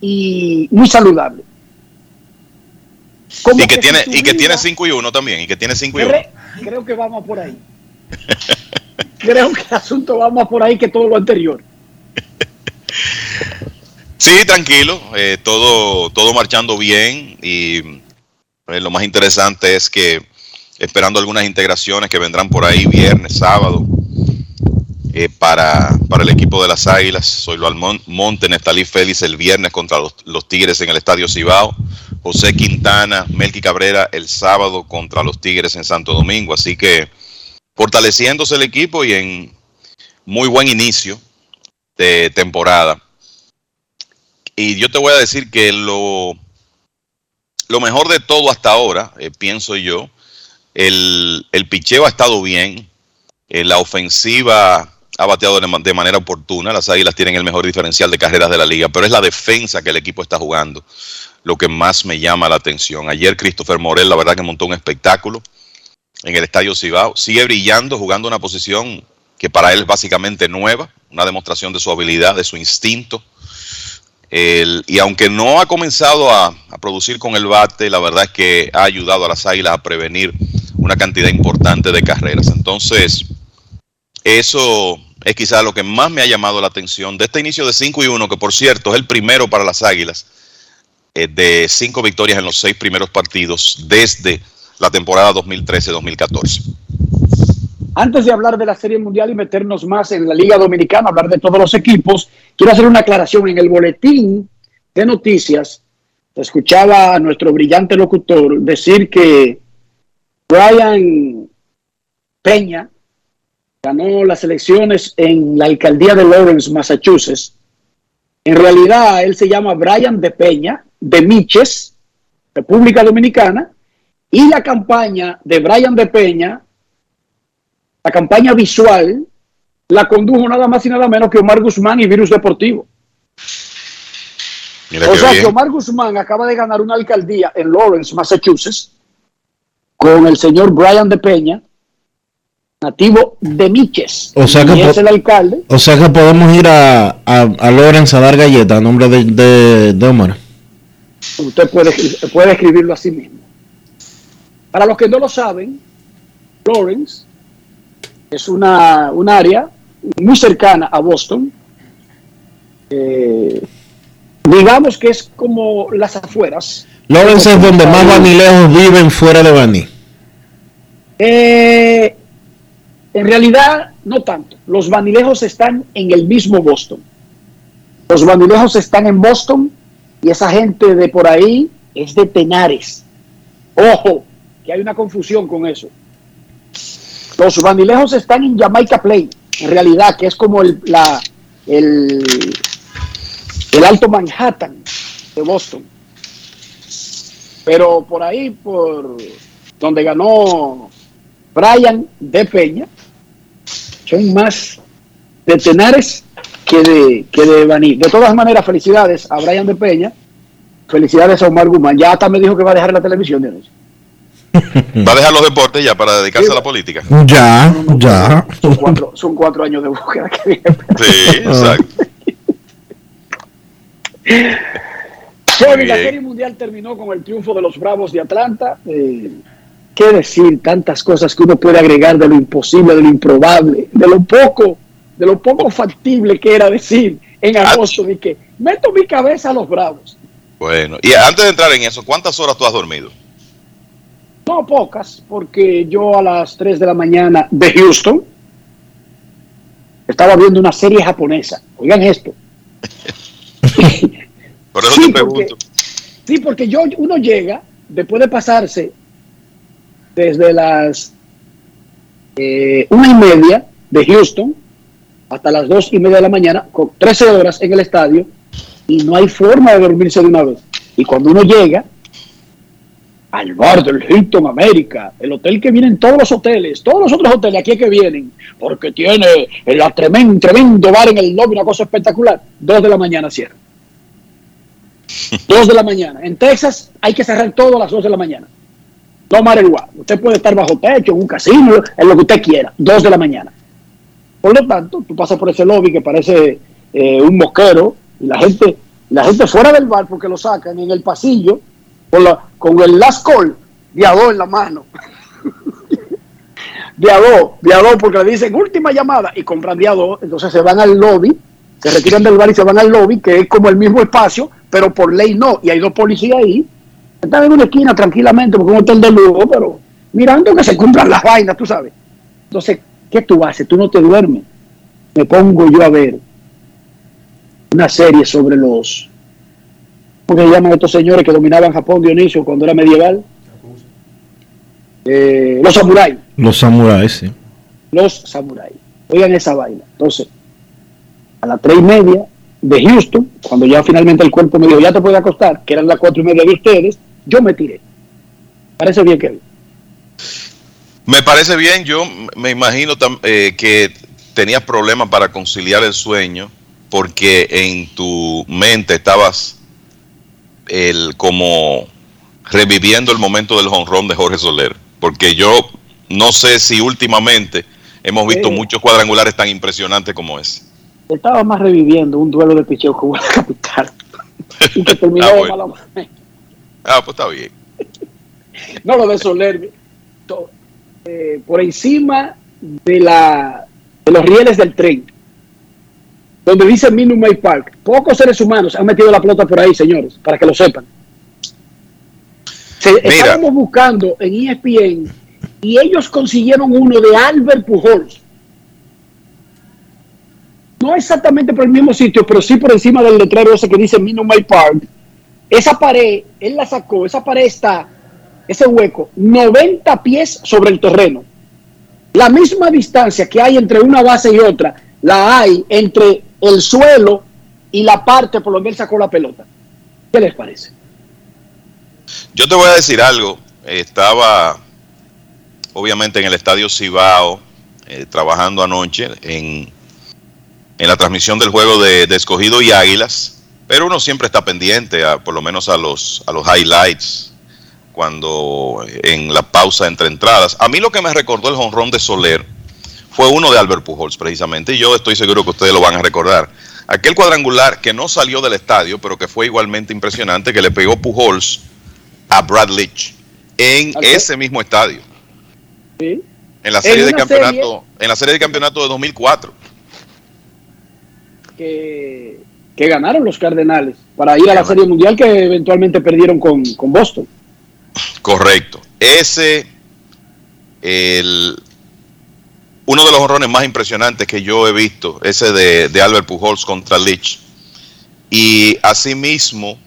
Speaker 4: y muy saludable. Como
Speaker 37: Y que, tiene, y que
Speaker 4: vida-
Speaker 37: tiene 5 y 1 también, y que tiene 5 y 1.
Speaker 4: Cre- creo que vamos por ahí. creo que el asunto va más por ahí que todo lo anterior.
Speaker 37: Sí, tranquilo, eh, todo, todo marchando bien y eh, lo más interesante es que esperando algunas integraciones que vendrán por ahí viernes, sábado, eh, para, para el equipo de las Águilas. Soy lo Monte, Nestalí Félix el viernes contra los, los Tigres en el Estadio Cibao. José Quintana, Melqui Cabrera el sábado contra los Tigres en Santo Domingo. Así que fortaleciéndose el equipo y en muy buen inicio de temporada. Y yo te voy a decir que lo, lo mejor de todo hasta ahora, eh, pienso yo, el, el picheo ha estado bien, eh, la ofensiva ha bateado de, ma- de manera oportuna, las Águilas tienen el mejor diferencial de carreras de la liga, pero es la defensa que el equipo está jugando lo que más me llama la atención. Ayer Christopher Morel, la verdad que montó un espectáculo en el Estadio Cibao, sigue brillando, jugando una posición que para él es básicamente nueva, una demostración de su habilidad, de su instinto. Y aunque no ha comenzado a producir con el bate, la verdad es que ha ayudado a las Águilas a prevenir una cantidad importante de carreras. Entonces, eso es quizás lo que más me ha llamado la atención de este inicio de 5 y 1, que por cierto es el primero para las Águilas eh, de cinco victorias en los seis primeros partidos desde la temporada 2013-2014.
Speaker 4: Antes de hablar de la Serie Mundial y meternos más en la Liga Dominicana, hablar de todos los equipos, quiero hacer una aclaración. En el boletín de noticias, escuchaba a nuestro brillante locutor decir que Brian Peña ganó las elecciones en la alcaldía de Lawrence, Massachusetts. En realidad, él se llama Brian de Peña, de Miches, República Dominicana, y la campaña de Brian de Peña la campaña visual la condujo nada más y nada menos que Omar Guzmán y Virus Deportivo.
Speaker 37: Mira
Speaker 4: o sea
Speaker 37: bien.
Speaker 4: que Omar Guzmán acaba de ganar una alcaldía en Lawrence, Massachusetts, con el señor Brian de Peña, nativo de Miches.
Speaker 1: O sea que
Speaker 4: es el alcalde.
Speaker 1: O sea que podemos ir a, a, a Lorenz a dar galleta a nombre de, de, de Omar.
Speaker 4: Usted puede, puede escribirlo así mismo. Para los que no lo saben, Lawrence es una, un área muy cercana a Boston. Eh, digamos que es como las afueras.
Speaker 1: Lawrence es donde más vanilejos viven fuera de Baní.
Speaker 4: Eh, en realidad, no tanto. Los vanilejos están en el mismo Boston. Los vanilejos están en Boston y esa gente de por ahí es de Tenares. Ojo, que hay una confusión con eso. Los vanilejos están en Jamaica Plain, en realidad, que es como el, la, el, el Alto Manhattan de Boston. Pero por ahí, por donde ganó Brian de Peña, son más de Tenares que de, que de Baní. De todas maneras, felicidades a Brian de Peña, felicidades a Omar Guzmán. Ya hasta me dijo que va a dejar la televisión, Dionisio.
Speaker 37: Va a dejar los deportes ya para dedicarse a la política.
Speaker 1: Ya, ya.
Speaker 4: Son cuatro, son cuatro años de búsqueda que viene.
Speaker 37: Sí, exacto.
Speaker 4: Kevin, la. Serie Mundial terminó con el triunfo de los Bravos de Atlanta. Eh, ¿Qué decir? Tantas cosas que uno puede agregar de lo imposible, de lo improbable, de lo poco, de lo poco factible que era decir en agosto de que meto mi cabeza a los Bravos.
Speaker 37: Bueno, y antes de entrar en eso, ¿cuántas horas tú has dormido?
Speaker 4: No pocas, porque yo a las 3 de la mañana de Houston estaba viendo una serie japonesa. Oigan esto.
Speaker 37: Por eso
Speaker 4: Sí,
Speaker 37: te
Speaker 4: porque-
Speaker 37: pregunto.
Speaker 4: Sí, porque yo, uno llega, después de pasarse desde las eh, una y media de Houston, hasta las dos y media de la mañana, con 13 horas en el estadio, y no hay forma de dormirse de una vez. Y cuando uno llega al bar del Hilton América, el hotel que vienen todos los hoteles, todos los otros hoteles aquí que vienen, porque tiene el tremendo, tremendo bar en el lobby, una cosa espectacular, dos de la mañana cierran. Dos de la mañana. En Texas hay que cerrar todo a las dos de la mañana. No matter what. Usted puede estar bajo techo, en un casino, en lo que usted quiera. Dos de la mañana. Por lo tanto, tú pasas por ese lobby que parece eh, un mosquero y la gente, la gente fuera del bar porque lo sacan en el pasillo con, la, con el last call de en la mano. de a de porque le dicen última llamada y compran de. Entonces se van al lobby, se retiran del bar y se van al lobby, que es como el mismo espacio, pero por ley no. Y hay dos policías ahí. Están en una esquina tranquilamente porque un hotel de lujo, pero mirando que se cumplan las vainas, tú sabes. Entonces, ¿qué tú haces? Tú no te duermes. Me pongo yo a ver una serie sobre los, ¿cómo se llaman estos señores que dominaban Japón, Dionisio, cuando era medieval? Eh, los samuráis.
Speaker 1: Los samuráis, sí.
Speaker 4: Los samuráis. Oigan esa vaina. Entonces, a las tres y media de Houston, cuando ya finalmente el cuerpo me dijo, ya te puedes acostar, que eran las cuatro y media de ustedes, yo me tiré. Parece bien, Kevin.
Speaker 37: Me parece bien, yo me imagino eh, que tenías problemas para conciliar el sueño porque en tu mente estabas el, como reviviendo el momento del jonrón de Jorge Soler, porque yo no sé si últimamente hemos visto
Speaker 4: Sí.
Speaker 37: muchos cuadrangulares tan impresionantes como ese.
Speaker 4: Estaba más reviviendo un duelo de picheo con la capital. y que terminó
Speaker 37: Ah,
Speaker 4: de
Speaker 37: bueno.
Speaker 4: mala manera.
Speaker 37: Ah, pues está bien.
Speaker 4: No lo de Soler. to- eh, por encima de, la, de los rieles del tren. Donde dice Minute Maid Park. Pocos seres humanos han metido la pelota por ahí, señores, para que lo sepan. Se, estábamos buscando en ESPN y ellos consiguieron uno de Albert Pujols. No exactamente por el mismo sitio, pero sí por encima del letrero ese que dice Maid Park. Esa pared, él la sacó, esa pared está, ese hueco, 90 pies sobre el terreno. La misma distancia que hay entre una base y otra, la hay entre el suelo y la parte por donde él sacó la pelota. ¿Qué les parece?
Speaker 37: Yo te voy a decir algo. Estaba, obviamente, en el Estadio Cibao, eh, trabajando anoche en, en la transmisión del juego de, de Escogido y Águilas, pero uno siempre está pendiente, a, por lo menos a los, a los highlights, cuando en la pausa entre entradas. A mí lo que me recordó el jonrón de Soler fue uno de Albert Pujols, precisamente, y yo estoy seguro que ustedes lo van a recordar. Aquel cuadrangular que no salió del estadio, pero que fue igualmente impresionante, que le pegó Pujols a Brad Leach en ese mismo estadio,
Speaker 4: ¿Sí?
Speaker 37: en la
Speaker 4: En
Speaker 37: serie de campeonato, en la serie de campeonato de 2004.
Speaker 4: Que, que ganaron los Cardenales para ir a la Serie Mundial que eventualmente perdieron con, con Boston.
Speaker 37: Correcto. Ese, el, uno de los honrones más impresionantes que yo he visto, ese de, de Albert Pujols contra Leach. Y asimismo,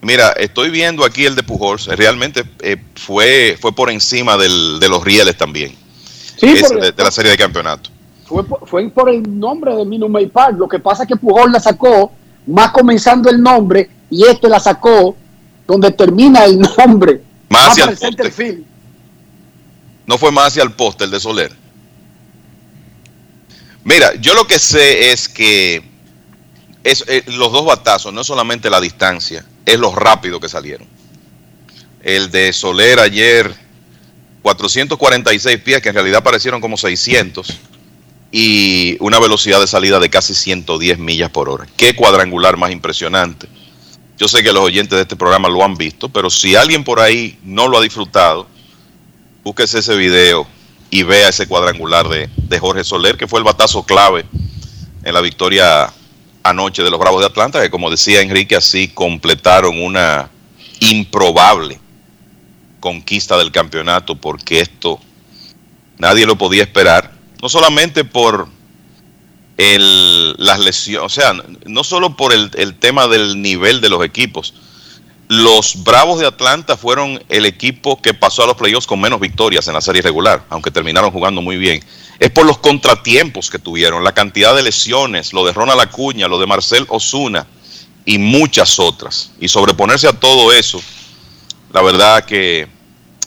Speaker 37: mira, estoy viendo aquí el de Pujols, realmente eh, fue, fue por encima del, de los rieles también,
Speaker 4: Sí,
Speaker 37: ese de, de la serie de campeonato.
Speaker 4: Fue, por- fue por el nombre de Minute Maid Park. Lo que pasa es que Pujol la sacó más comenzando el nombre y este la sacó donde termina el nombre.
Speaker 37: Más hacia el
Speaker 4: field.
Speaker 37: No fue más hacia el poste, el de Soler. Mira, yo lo que sé es que es, eh, los dos batazos, no es solamente la distancia, es lo rápido que salieron. El de Soler ayer, 446 pies, que en realidad parecieron como 600, y una velocidad de salida de casi 110 millas por hora. Qué cuadrangular más impresionante. Yo sé que los oyentes de este programa lo han visto, pero si alguien por ahí no lo ha disfrutado, búsquese ese video y vea ese cuadrangular de, de Jorge Soler, que fue el batazo clave en la victoria anoche de los Bravos de Atlanta, que como decía Enrique, así completaron una improbable conquista del campeonato, porque esto nadie lo podía esperar, no solamente por el, las lesiones, o sea, no solo por el, el tema del nivel de los equipos, los Bravos de Atlanta fueron el equipo que pasó a los playoffs con menos victorias en la serie regular, aunque terminaron jugando muy bien. es por los contratiempos que tuvieron, la cantidad de lesiones, lo de Ronald Acuña, lo de Marcel Osuna y muchas otras. Y sobreponerse a todo eso, la verdad que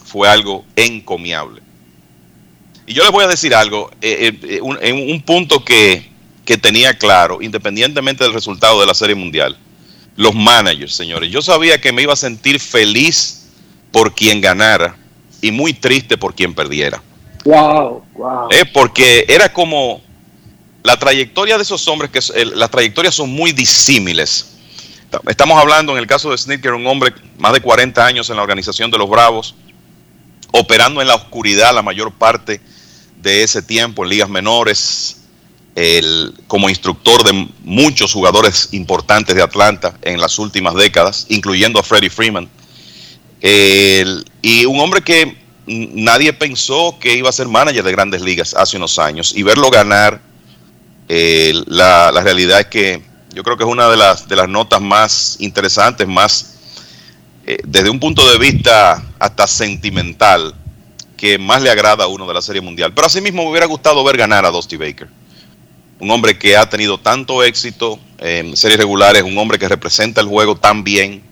Speaker 37: fue algo encomiable. Y yo les voy a decir algo, eh, eh, un, en un punto que, que tenía claro, independientemente del resultado de la Serie Mundial, los managers, señores. Yo sabía que me iba a sentir feliz por quien ganara y muy triste por quien perdiera.
Speaker 4: Wow, wow.
Speaker 37: Eh, porque era como la trayectoria de esos hombres, que las trayectorias son muy disímiles. Estamos hablando en el caso de Snitker, un hombre más de 40 años en la organización de los Bravos, operando en la oscuridad la mayor parte de ese tiempo en ligas menores, el- como instructor de muchos jugadores importantes de Atlanta en las últimas décadas, incluyendo a Freddie Freeman. El- y un hombre que nadie pensó que iba a ser manager de grandes ligas hace unos años y verlo ganar, la, la realidad es que yo creo que es una de las, de las notas más interesantes, más eh, desde un punto de vista hasta sentimental, que más le agrada a uno de la Serie Mundial. Pero asimismo me hubiera gustado ver ganar a Dusty Baker. Un hombre que ha tenido tanto éxito en series regulares, un hombre que representa el juego tan bien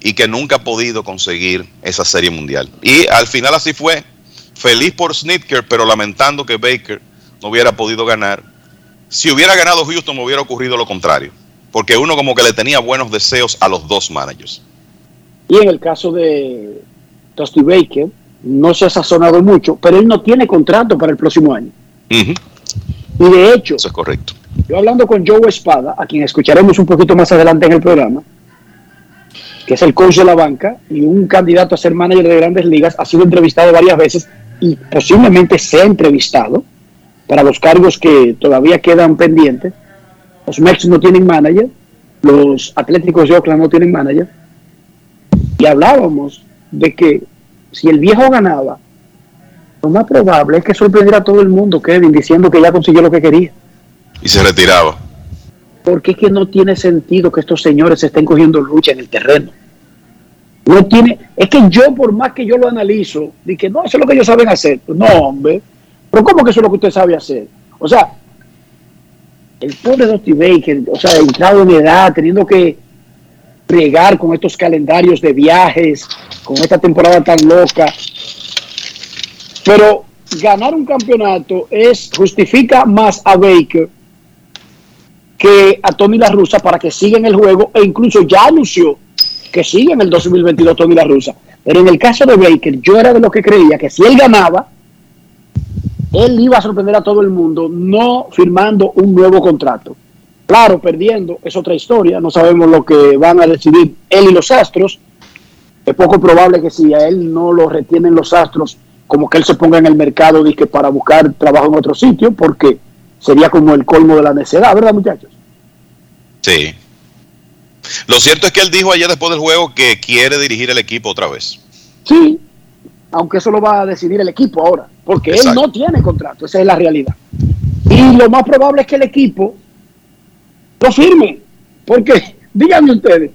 Speaker 37: y que nunca ha podido conseguir esa Serie Mundial. Y al final así fue. Feliz por Snitker, pero lamentando que Baker no hubiera podido ganar. Si hubiera ganado Houston, me hubiera ocurrido lo contrario. Porque uno como que le tenía buenos deseos a los dos managers.
Speaker 4: Y en el caso de Dusty Baker, no se ha sazonado mucho, pero él no tiene contrato para el próximo año. Y de hecho,
Speaker 37: Eso es correcto.
Speaker 4: yo hablando con Joe Espada, a quien escucharemos un poquito más adelante en el programa, que es el coach de la banca y un candidato a ser manager de grandes ligas, ha sido entrevistado varias veces y posiblemente sea entrevistado para los cargos que todavía quedan pendientes. Los Mets no tienen manager, los Atléticos de Oakland no tienen manager. Y hablábamos de que si el viejo ganaba, lo más probable es que sorprendiera a todo el mundo, Kevin, diciendo que ya consiguió lo que quería.
Speaker 37: Y se retiraba.
Speaker 4: Porque es que no tiene sentido que estos señores estén cogiendo lucha en el terreno. No tiene, es que yo, por más que yo lo analizo, de que no, eso es lo que ellos saben hacer. No, hombre. Pero ¿cómo que eso es lo que usted sabe hacer? O sea, el pobre Dusty Baker, o sea, entrado en edad, teniendo que pregar con estos calendarios de viajes, con esta temporada tan loca. Pero ganar un campeonato es justifica más a Baker que a Tony La Russa para que siga en el juego e incluso ya anunció que sigue en el 2022 Tony La Russa. Pero en el caso de Baker, yo era de los que creía que si él ganaba, él iba a sorprender a todo el mundo no firmando un nuevo contrato. Claro, perdiendo es otra historia, no sabemos lo que van a decidir él y los Astros. Es poco probable que si a él no lo retienen los Astros, como que él se ponga en el mercado dizque, para buscar trabajo en otro sitio, porque sería como el colmo de la necedad, ¿verdad, muchachos?
Speaker 37: Sí. Lo cierto es que él dijo ayer después del juego que quiere dirigir el equipo otra vez.
Speaker 4: Sí, aunque eso lo va a decidir el equipo ahora, porque él no tiene contrato, esa es la realidad. Y lo más probable es que el equipo lo firme, porque díganme ustedes,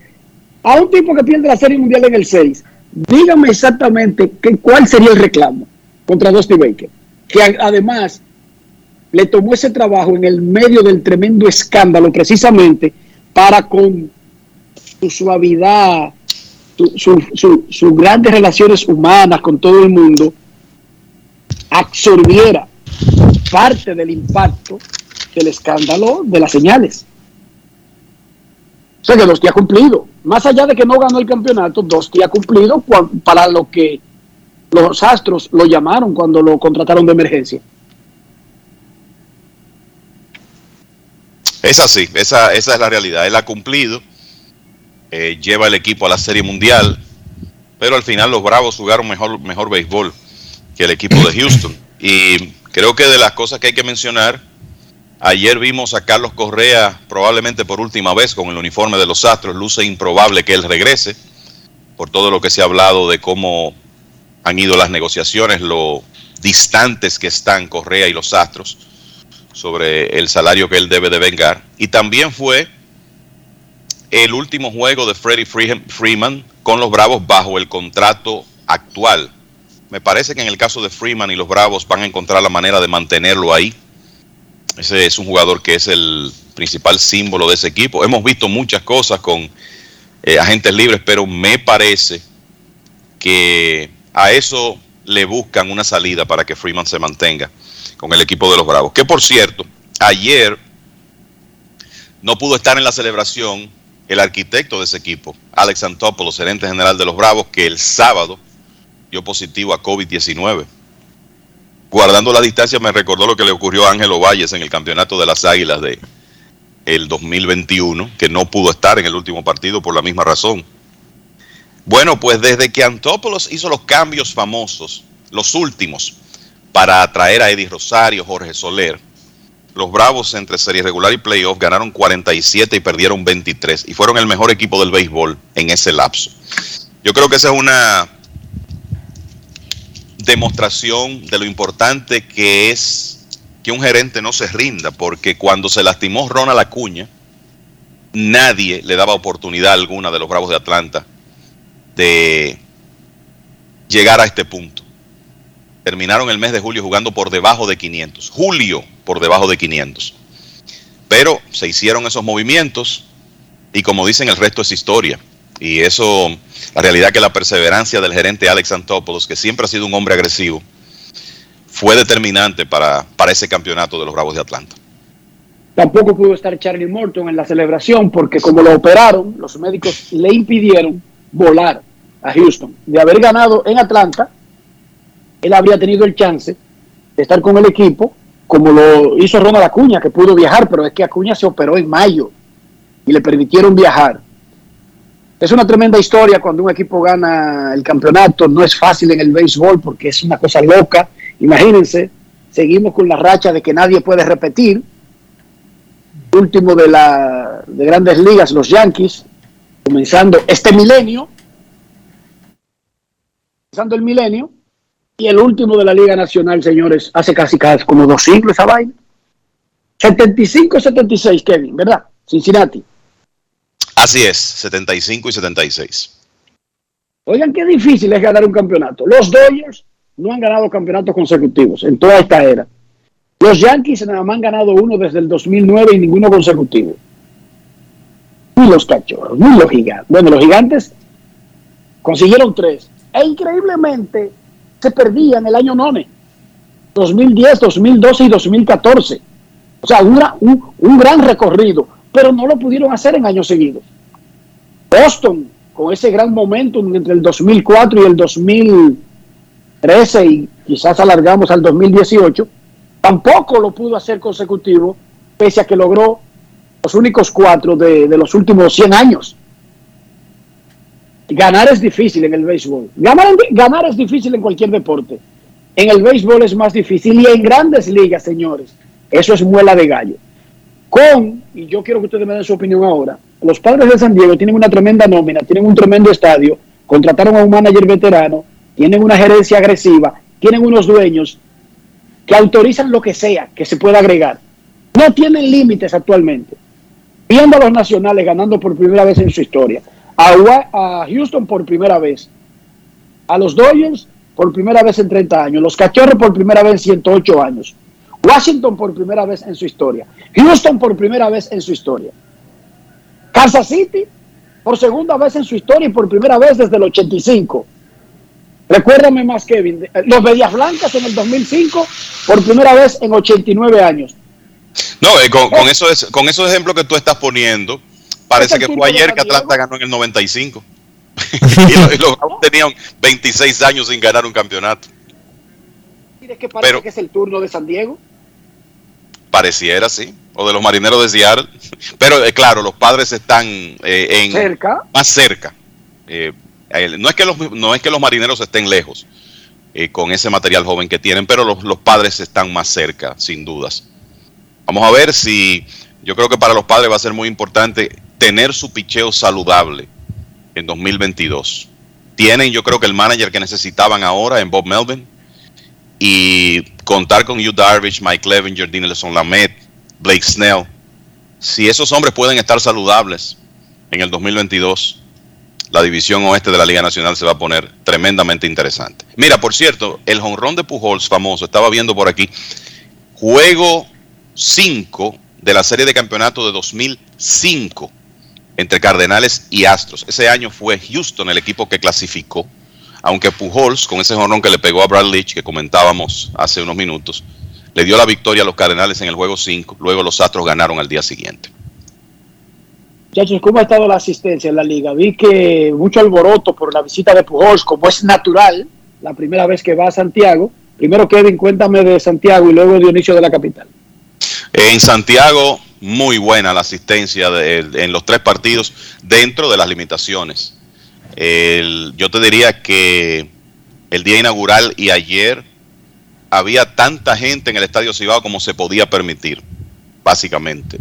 Speaker 4: a un tipo que pierde la Serie Mundial en el 6, díganme exactamente que, cuál sería el reclamo contra Dusty Baker, que además le tomó ese trabajo en el medio del tremendo escándalo precisamente para con su suavidad, su, su- su- sus grandes relaciones humanas con todo el mundo, absorbiera parte del impacto del escándalo de las señales. O sea que Dosti ha cumplido. Más allá de que no ganó el campeonato, Dosti ha cumplido para lo que los Astros lo llamaron cuando lo contrataron de emergencia.
Speaker 37: Es así, esa, esa es la realidad. Él ha cumplido, eh, lleva el equipo a la Serie Mundial, pero al final los Bravos jugaron mejor, mejor béisbol que el equipo de Houston. Y creo que de las cosas que hay que mencionar, ayer vimos a Carlos Correa probablemente por última vez con el uniforme de los Astros. Luce improbable que él regrese, por todo lo que se ha hablado de cómo han ido las negociaciones, lo distantes que están Correa y los Astros sobre el salario que él debe de vengar. Y también fue el último juego de Freddie Free- Freeman con los Bravos bajo el contrato actual Me parece que en el caso de Freeman y los Bravos van a encontrar la manera de mantenerlo ahí. Ese es un jugador que es el principal símbolo de ese equipo. Hemos visto muchas cosas con eh, agentes libres, pero me parece que a eso le buscan una salida para que Freeman se mantenga con el equipo de los Bravos. Que por cierto, ayer no pudo estar en la celebración el arquitecto de ese equipo, Alex Antopoulos, gerente general de los Bravos, que el sábado dio positivo a COVID-19. Guardando la distancia me recordó lo que le ocurrió a Ángelo Valles en el campeonato de las Águilas de el 2021, que no pudo estar en el último partido por la misma razón. Bueno, pues desde que Antopoulos hizo los cambios famosos, los últimos, para atraer a Eddie Rosario, Jorge Soler, los Bravos entre serie regular y playoff ganaron 47 y perdieron 23 y fueron el mejor equipo del béisbol en ese lapso. Yo creo que esa es una demostración de lo importante que es que un gerente no se rinda, porque cuando se lastimó Ronald Acuña, nadie le daba oportunidad alguna de los Bravos de Atlanta de llegar a este punto. Terminaron el mes de julio jugando por debajo de 500. Julio por debajo de 500. Pero se hicieron esos movimientos y como dicen, el resto es historia. Y eso, la realidad que la perseverancia del gerente Alex Antopoulos, que siempre ha sido un hombre agresivo, fue determinante para, para ese campeonato de los Bravos de Atlanta.
Speaker 4: Tampoco pudo estar Charlie Morton en la celebración porque como lo operaron, los médicos le impidieron volar a Houston. De haber ganado en Atlanta, él habría tenido el chance de estar con el equipo, como lo hizo Ronald Acuña, que pudo viajar, pero es que Acuña se operó en mayo y le permitieron viajar. Es una tremenda historia cuando un equipo gana el campeonato. No es fácil en el béisbol porque es una cosa loca. Imagínense, seguimos con la racha de que nadie puede repetir. Último de la de Grandes Ligas, los Yankees, comenzando este milenio, comenzando el milenio, y el último de la Liga Nacional, señores, hace casi, casi como dos siglos esa vaina. 75-76, Kevin, ¿verdad? Cincinnati.
Speaker 37: Así es, 75 y 76.
Speaker 4: Oigan, qué difícil es ganar un campeonato. Los Dodgers no han ganado campeonatos consecutivos en toda esta era. Los Yankees nada más han ganado uno desde el 2009 y ninguno consecutivo. Y los cachorros, ni los gigantes. Bueno, los gigantes consiguieron tres. E increíblemente se perdían el año none. 2010, 2012 y 2014. O sea, un gran recorrido, pero no lo pudieron hacer en años seguidos. Boston, con ese gran momento entre el 2004 y el 2013 y quizás alargamos al 2018, tampoco lo pudo hacer consecutivo, pese a que logró los únicos cuatro de, los últimos 100 años. Ganar es difícil en el béisbol. Ganar es difícil en cualquier deporte. En el béisbol es más difícil y en grandes ligas, señores, eso es muela de gallo. Con, y yo quiero que ustedes me den su opinión ahora, los padres de San Diego tienen una tremenda nómina, tienen un tremendo estadio, contrataron a un manager veterano, tienen una gerencia agresiva, tienen unos dueños que autorizan lo que sea que se pueda agregar. No tienen límites actualmente. Viendo a los nacionales ganando por primera vez en su historia, a, Houston por primera vez, a los Dodgers por primera vez en 30 años, los Cachorros por primera vez en 108 años, Washington por primera vez en su historia, Houston por primera vez en su historia, Kansas City por segunda vez en su historia y por primera vez desde el 85. Recuérdame más, Kevin, los Bellas Blancas en el 2005 por primera vez en 89 años.
Speaker 37: No, eh, con, con, eso es, con esos ejemplos que tú estás poniendo, parece que fue ayer que Atlanta ganó en el 95. y, los, y los tenían 26 años sin ganar un campeonato.
Speaker 4: ¿Quieres que parece Pero, que es el turno de San Diego?
Speaker 37: Pareciera, sí. O de los marineros de Seattle. Pero eh, claro, los padres están eh, en
Speaker 4: ¿Cerca?
Speaker 37: más cerca. Eh, no, es que los, no es que los marineros estén lejos con ese material joven que tienen, pero los, los padres están más cerca, sin dudas. Vamos a ver si yo creo que para los padres va a ser muy importante tener su picheo saludable en 2022. Tienen, yo creo que el manager que necesitaban ahora en Bob Melvin y contar con Hugh Darvish, Mike Clevenger, Dinelson Lamet, Blake Snell. Si esos hombres pueden estar saludables en el 2022, la división oeste de la Liga Nacional se va a poner tremendamente interesante. Mira, por cierto, el jonrón de Pujols famoso, estaba viendo por aquí, juego 5 de la serie de campeonato de 2005 entre Cardenales y Astros. Ese año fue Houston el equipo que clasificó, aunque Pujols, con ese jonrón que le pegó a Brad Leach, que comentábamos hace unos minutos, le dio la victoria a los Cardenales en el juego 5, luego los Astros ganaron al día siguiente.
Speaker 4: Muchachos, ¿cómo ha estado la asistencia en la liga? Vi que mucho alboroto por la visita de Pujols, como es natural, la primera vez que va a Santiago. Primero, Kevin, cuéntame de Santiago y luego Dionisio de la capital.
Speaker 37: En Santiago, muy buena la asistencia de- en los tres partidos dentro de las limitaciones. Yo te diría que el día inaugural y ayer había tanta gente en el Estadio Cibao como se podía permitir, básicamente.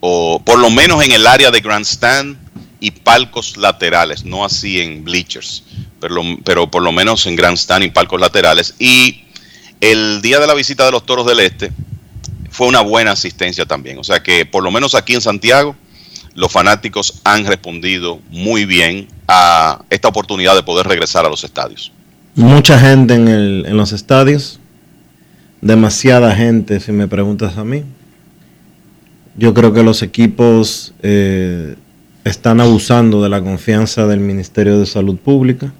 Speaker 37: O por lo menos en el área de grandstand y palcos laterales, no así en bleachers, pero, pero por lo menos en grandstand y palcos laterales. Y el día de la visita de los Toros del Este fue una buena asistencia también. O sea que por lo menos aquí en Santiago los fanáticos han respondido muy bien a esta oportunidad de poder regresar a los estadios.
Speaker 1: Mucha gente en, el- en los estadios. Demasiada gente, si me preguntas a mí. Yo creo que los equipos eh, están abusando de la confianza del Ministerio de Salud Pública.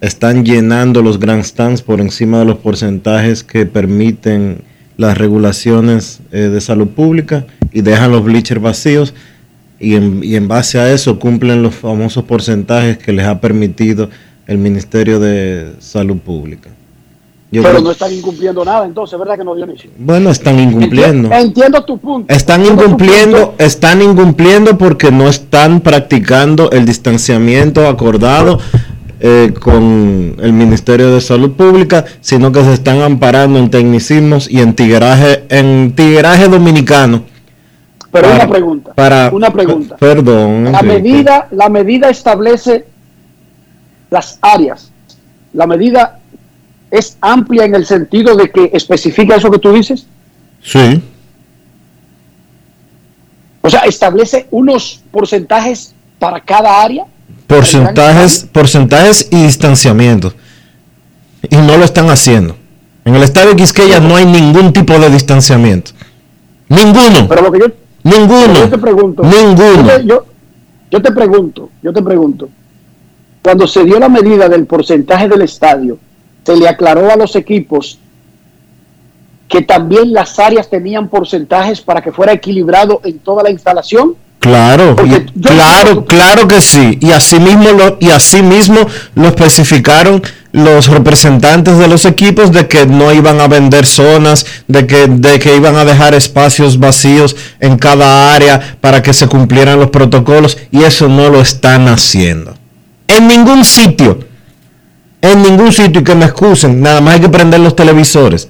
Speaker 1: Están llenando los grandstands por encima de los porcentajes que permiten las regulaciones eh, de salud pública y dejan los bleachers vacíos y en, y en base a eso cumplen los famosos porcentajes que les ha permitido el Ministerio de Salud Pública. Yo
Speaker 4: Pero
Speaker 1: creo-
Speaker 4: no están incumpliendo nada, entonces, ¿verdad que no, Dionisio?
Speaker 1: bueno, están incumpliendo.
Speaker 4: Enti- Entiendo tu punto.
Speaker 1: Están
Speaker 4: Entiendo
Speaker 1: incumpliendo,
Speaker 4: punto.
Speaker 1: están incumpliendo porque no están practicando el distanciamiento acordado eh, con el Ministerio de Salud Pública, sino que se están amparando en tecnicismos y en tigueraje, en tigueraje dominicano.
Speaker 4: Pero
Speaker 1: Para-
Speaker 4: una pregunta.
Speaker 1: para-
Speaker 4: una pregunta.
Speaker 1: Perdón.
Speaker 4: La
Speaker 1: Enrique.
Speaker 4: medida, la medida establece las áreas. La medida es amplia en el sentido de que especifica eso que tú dices.
Speaker 1: Sí.
Speaker 4: O sea, establece unos porcentajes para cada área.
Speaker 1: Porcentajes, porcentajes y distanciamiento. Y no lo están haciendo. En el estadio Quisqueya no hay ningún tipo de distanciamiento. Ninguno.
Speaker 4: Pero lo que yo,
Speaker 1: Ninguno.
Speaker 4: yo te pregunto.
Speaker 1: Ninguno.
Speaker 4: Yo, te- yo- yo te pregunto, yo te pregunto. Cuando se dio la medida del porcentaje del estadio, se le aclaró a los equipos que también las áreas tenían porcentajes para que fuera equilibrado en toda la instalación.
Speaker 1: Claro, y- claro, claro que sí. Y así mismo lo, y así mismo lo especificaron los representantes de los equipos de que no iban a vender zonas, de que, de que iban a dejar espacios vacíos en cada área para que se cumplieran los protocolos y eso no lo están haciendo. En ningún sitio. En ningún sitio y que me excusen, nada más hay que prender los televisores.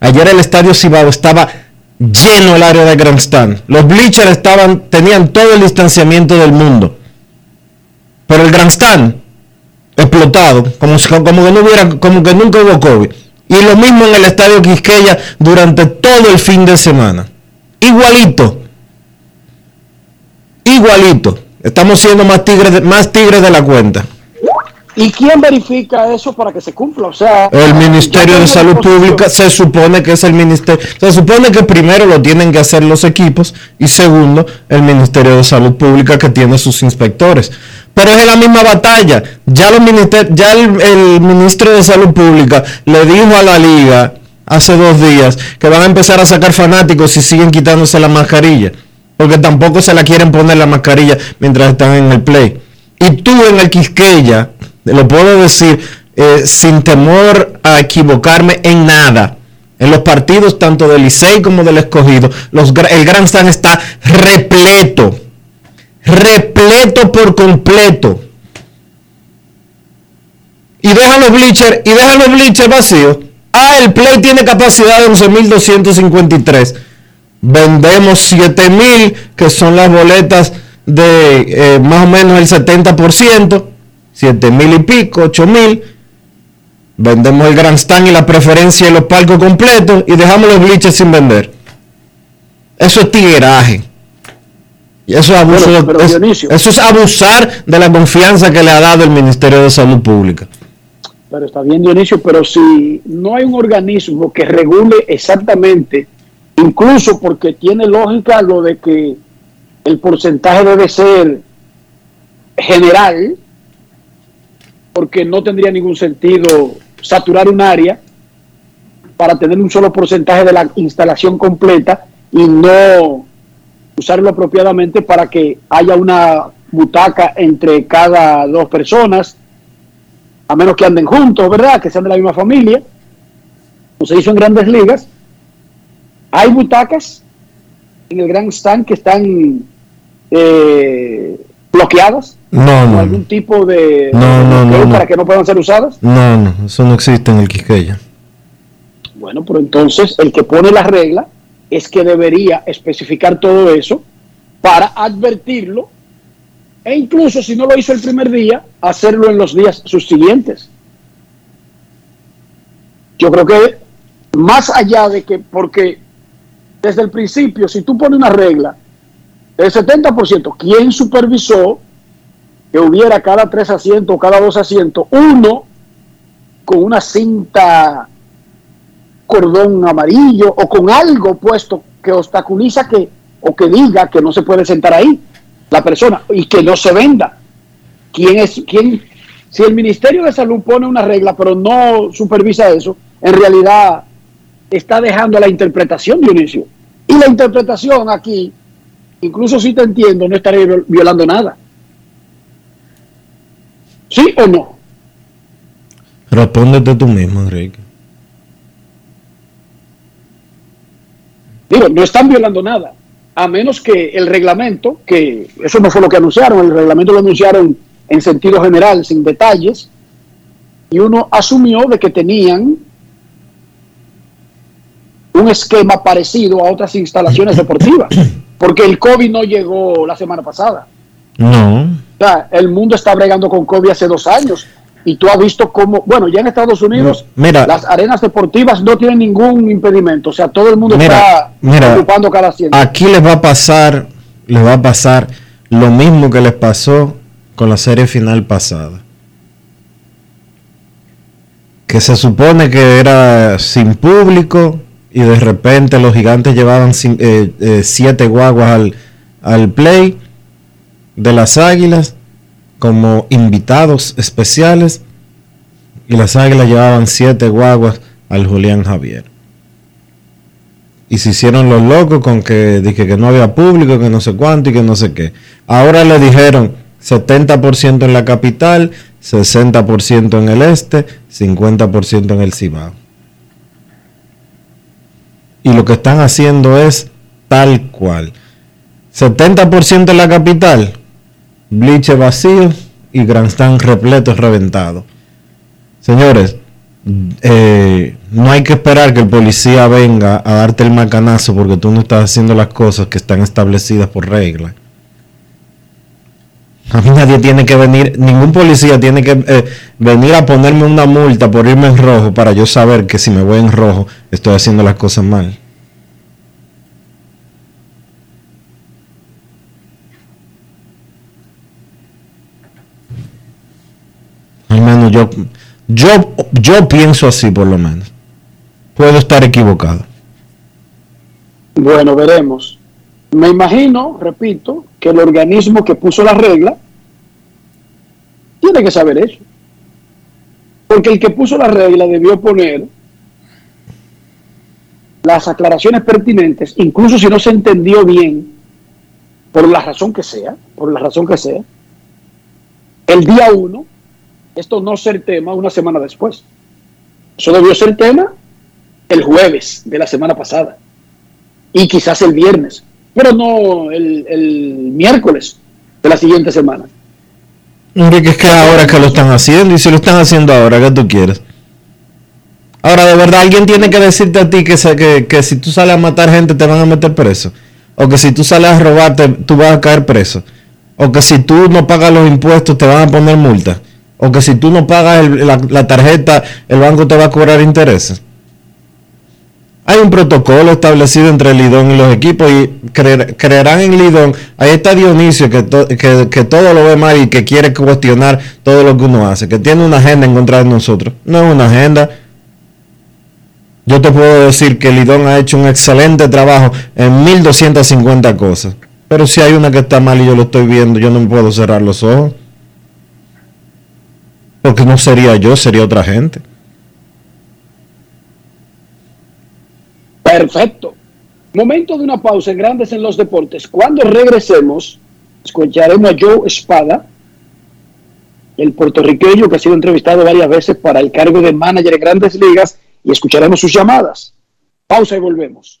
Speaker 1: Ayer el estadio Cibao estaba lleno el área de grandstand. Los bleachers estaban, tenían todo el distanciamiento del mundo. Pero el grandstand explotado, como, como que no hubiera, como que nunca hubo COVID. Y lo mismo en el estadio Quisqueya durante todo el fin de semana. Igualito. Igualito. Estamos siendo más tigres más tigres de la cuenta.
Speaker 4: ¿Y quién verifica eso para que se cumpla? O sea,
Speaker 1: El Ministerio de Salud. Pública se supone que es el ministerio. Se supone que primero lo tienen que hacer los equipos y segundo el Ministerio de Salud Pública que tiene sus inspectores. Pero es la misma batalla. Ya, los minister- ya el, el ministro de Salud Pública le dijo a la liga hace dos días que van a empezar a sacar fanáticos si siguen quitándose la mascarilla. Porque tampoco se la quieren poner la mascarilla mientras están en el play. Y tú en el Quisqueya, lo puedo decir eh, sin temor a equivocarme en nada. En los partidos tanto del Licey como del Escogido, el Grand Stand está repleto. Repleto por completo. Y dejan los bleachers, y los bleachers vacíos. Ah, el play tiene capacidad de 11.253. Vendemos 7.000, que son las boletas de eh, más o menos el 70%. 7.000 y pico, 8.000. Vendemos el grandstand y la preferencia y los palcos completos y dejamos los bleachers sin vender. Eso es tigueraje. Y eso es abuso,
Speaker 4: Pero- pero,
Speaker 1: es-
Speaker 4: Dionisio.
Speaker 1: eso es abusar de la confianza que le ha dado el Ministerio de Salud Pública.
Speaker 4: Pero está bien, Dionisio, pero si no hay un organismo que regule exactamente, incluso porque tiene lógica lo de que el porcentaje debe ser general, porque no tendría ningún sentido saturar un área para tener un solo porcentaje de la instalación completa y no usarlo apropiadamente para que haya una butaca entre cada dos personas, a menos que anden juntos, ¿verdad? Que sean de la misma familia, como se hizo en grandes ligas. Hay butacas en el Grand Stand que están eh, bloqueadas
Speaker 1: No, no,
Speaker 4: algún tipo de,
Speaker 1: No, no, no.
Speaker 4: para que no puedan ser usadas.
Speaker 1: no, no, eso no existe en el Quisqueya.
Speaker 4: Bueno, pero entonces el que pone la regla es que debería especificar todo eso para advertirlo e incluso si no lo hizo el primer día, hacerlo en los días subsiguientes. Yo creo que más allá de que, porque desde el principio, si tú pones una regla del 70%, ¿quién supervisó que hubiera cada tres asientos o cada dos asientos, uno con una cinta cordón amarillo o con algo puesto que obstaculiza que o que diga que no se puede sentar ahí la persona y que no se venda. ¿Quién es quién? Si el Ministerio de Salud pone una regla pero no supervisa eso, en realidad está dejando la interpretación, Dionisio. Y la interpretación aquí, incluso si te entiendo, no viol- violando nada. ¿Sí o no?
Speaker 1: Respóndete tú mismo, Enrique.
Speaker 4: Digo, no están violando nada, a menos que el reglamento, que eso no fue lo que anunciaron, el reglamento lo anunciaron en sentido general, sin detalles, y uno asumió de que tenían un esquema parecido a otras instalaciones deportivas, porque el COVID no llegó la semana pasada.
Speaker 1: No.
Speaker 4: O sea, el mundo está bregando con COVID hace dos años. Y tú has visto cómo, bueno, ya en Estados Unidos
Speaker 1: mira.
Speaker 4: las arenas deportivas no tienen ningún impedimento. O sea, todo el mundo
Speaker 1: Mira,
Speaker 4: está
Speaker 1: mira.
Speaker 4: ocupando cada asiento.
Speaker 1: Aquí les va a pasar, les va a pasar lo mismo que les pasó con la serie final pasada. Que se supone que era sin público y de repente los gigantes llevaban eh, eh, siete guaguas al, al play de las águilas como invitados especiales y las águilas llevaban siete guaguas al Julián Javier y se hicieron los locos con que dije que no había público, que no sé cuánto y que no sé qué. Ahora le dijeron 70% en la capital, 60% en el este, 50% en el Cibao. Y lo que están haciendo es tal cual. 70% en la capital, bliche vacío y grandstand repleto reventado. Señores, eh, no hay que esperar que el policía venga a darte el macanazo porque tú no estás haciendo las cosas que están establecidas por regla. A mí nadie tiene que venir, ningún policía tiene que eh, venir a ponerme una multa por irme en rojo para yo saber que si me voy en rojo estoy haciendo las cosas mal. Menos yo, yo, yo pienso así por lo menos. Puedo estar equivocado.
Speaker 4: Bueno, veremos. Me imagino, repito, que el organismo que puso la regla tiene que saber eso. Porque el que puso la regla debió poner las aclaraciones pertinentes, incluso si no se entendió bien, por la razón que sea, por la razón que sea, el día uno, esto no ser tema una semana después. Eso debió ser tema el jueves de la semana pasada y quizás el viernes, pero no el, miércoles de la siguiente semana.
Speaker 1: Enrique, es que ahora que lo están haciendo y si lo están haciendo ahora, ¿qué tú quieres? Ahora, de verdad, alguien tiene que decirte a ti que, que si tú sales a matar gente te van a meter preso. O que si tú sales a robarte tú vas a caer preso. O que si tú no pagas los impuestos te van a poner multa. O que si tú no pagas el- la, tarjeta el banco te va a cobrar intereses. Hay un protocolo establecido entre Lidón y los equipos y creer- creerán en Lidón. Ahí está Dionisio que, que, que todo lo ve mal y que quiere cuestionar todo lo que uno hace, que tiene una agenda en contra de nosotros. No es una agenda. Yo te puedo decir que Lidón ha hecho un excelente trabajo en 1250 cosas. Pero si hay una que está mal y yo lo estoy viendo, yo no me puedo cerrar los ojos. Porque no sería yo, sería otra gente.
Speaker 4: Perfecto. Momento de una pausa en Grandes en los Deportes. Cuando regresemos, escucharemos a Joe Espada, el puertorriqueño que ha sido entrevistado varias veces para el cargo de manager en Grandes Ligas, y escucharemos sus llamadas. Pausa y volvemos.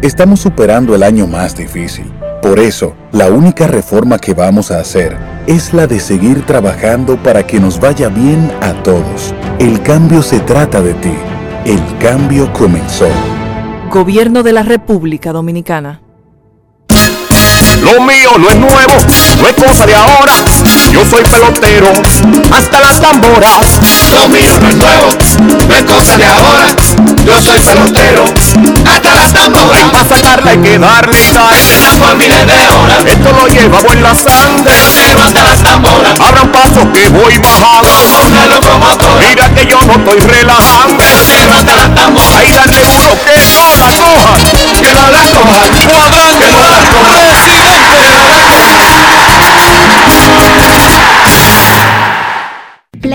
Speaker 16: Estamos superando el año más difícil. Por eso, la única reforma que vamos a hacer es la de seguir trabajando para que nos vaya bien a todos. El cambio se trata de ti. El cambio comenzó.
Speaker 38: Gobierno de la República Dominicana.
Speaker 19: Lo mío no es nuevo, no es cosa de ahora. Yo soy pelotero, hasta las tamboras. Lo mío no es nuevo, no es cosa de ahora. Yo soy pelotero, hasta las tamboras. Hay para sacarla hay que darle y dar. por miles de horas. Esto lo llevamos en la sangre. Pero hasta las tamboras. Abran paso que voy bajando. Como una locomotora. Mira que yo no estoy relajando. Pero hasta las tamboras. Ahí darle duro que no la cojan. Que no la cojan. Cuadrante. Que no la cojan.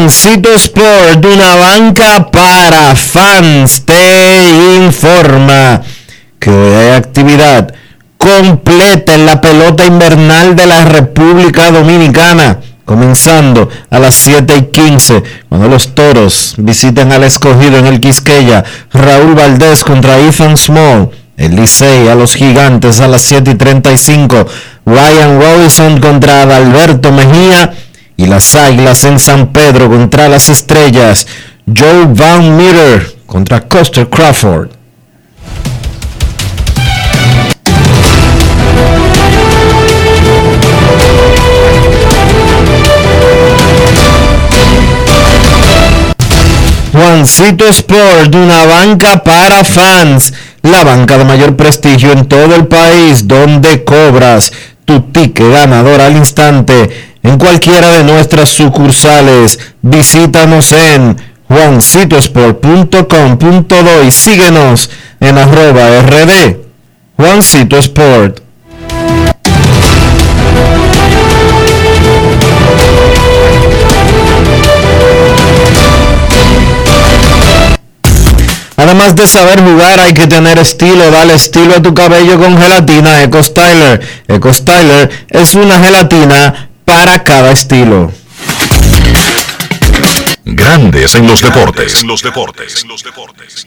Speaker 1: Juancito Sport, una banca para fans, te informa que hoy hay actividad completa en la pelota invernal de la República Dominicana, comenzando a las 7 y 15, cuando los toros visiten al escogido en el Quisqueya, Raúl Valdés contra Ethan Small, el a los gigantes a las 7 y 35, Ryan Robinson contra Adalberto Mejía, y las Águilas en San Pedro contra las Estrellas. Joe Van Meter contra Coster Crawford. Juancito Sport, una banca para fans, la banca de mayor prestigio en todo el país, donde cobras tu ticket ganador al instante en cualquiera de nuestras sucursales. Visítanos en juancitosport.com.do y síguenos en arroba rd Juancito Sport. Además de saber jugar, hay que tener estilo. Dale estilo a tu cabello con gelatina Eco Styler. Eco Styler es una gelatina para cada estilo.
Speaker 3: Grandes en los deportes.
Speaker 26: En los deportes. En los deportes.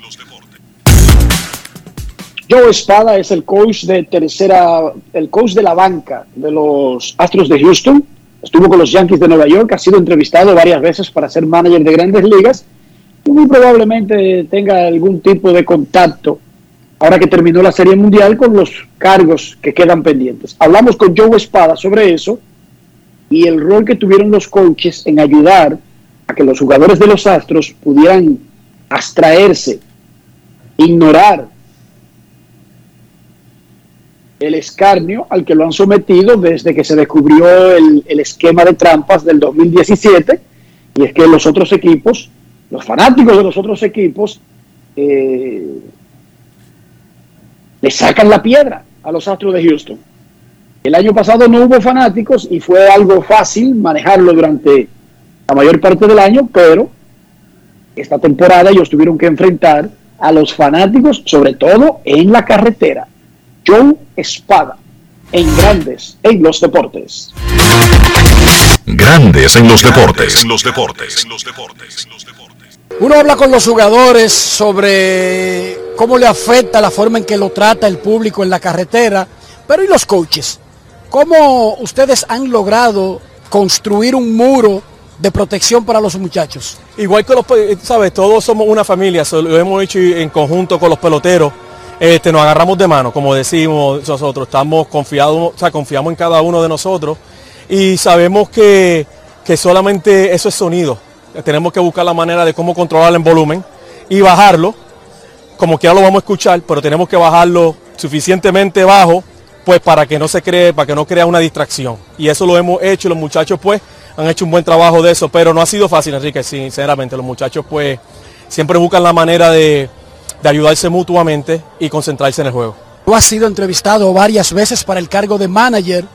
Speaker 4: Joe Espada es el coach de tercera, el coach de la banca de los Astros de Houston. Estuvo con los Yankees de Nueva York, ha sido entrevistado varias veces para ser manager de grandes ligas y muy probablemente tenga algún tipo de contacto ahora que terminó la Serie Mundial con los cargos que quedan pendientes. Hablamos con Joe Espada sobre eso y el rol que tuvieron los coaches en ayudar a que los jugadores de los Astros pudieran abstraerse, ignorar el escarnio al que lo han sometido desde que se descubrió el, el, esquema de trampas del 2017, y es que los otros equipos, los fanáticos de los otros equipos, eh, le sacan la piedra a los Astros de Houston. El año pasado no hubo fanáticos y fue algo fácil manejarlo durante la mayor parte del año, pero esta temporada ellos tuvieron que enfrentar a los fanáticos, sobre todo en la carretera. Joe Espada, en Grandes en los Deportes.
Speaker 3: Grandes en los deportes.
Speaker 39: En los deportes. En los deportes.
Speaker 9: Uno habla con los jugadores sobre cómo le afecta la forma en que lo trata el público en la carretera, pero ¿y los coaches? ¿Cómo ustedes han logrado construir un muro de protección para los muchachos?
Speaker 40: Igual que los, sabes, todos somos una familia, lo hemos hecho en conjunto con los peloteros. Este, nos agarramos de mano, como decimos nosotros, estamos confiados, o sea, confiamos en cada uno de nosotros y sabemos que, que solamente eso es sonido. Tenemos que buscar la manera de cómo controlar el volumen y bajarlo, como que ya lo vamos a escuchar, pero tenemos que bajarlo suficientemente bajo, pues para que no se cree, para que no crea una distracción. Y eso lo hemos hecho, y los muchachos pues han hecho un buen trabajo de eso, pero no ha sido fácil, Enrique, sinceramente. Los muchachos pues siempre buscan la manera de, de ayudarse mutuamente y concentrarse en el juego.
Speaker 9: Tú has sido entrevistado varias veces para el cargo de manager.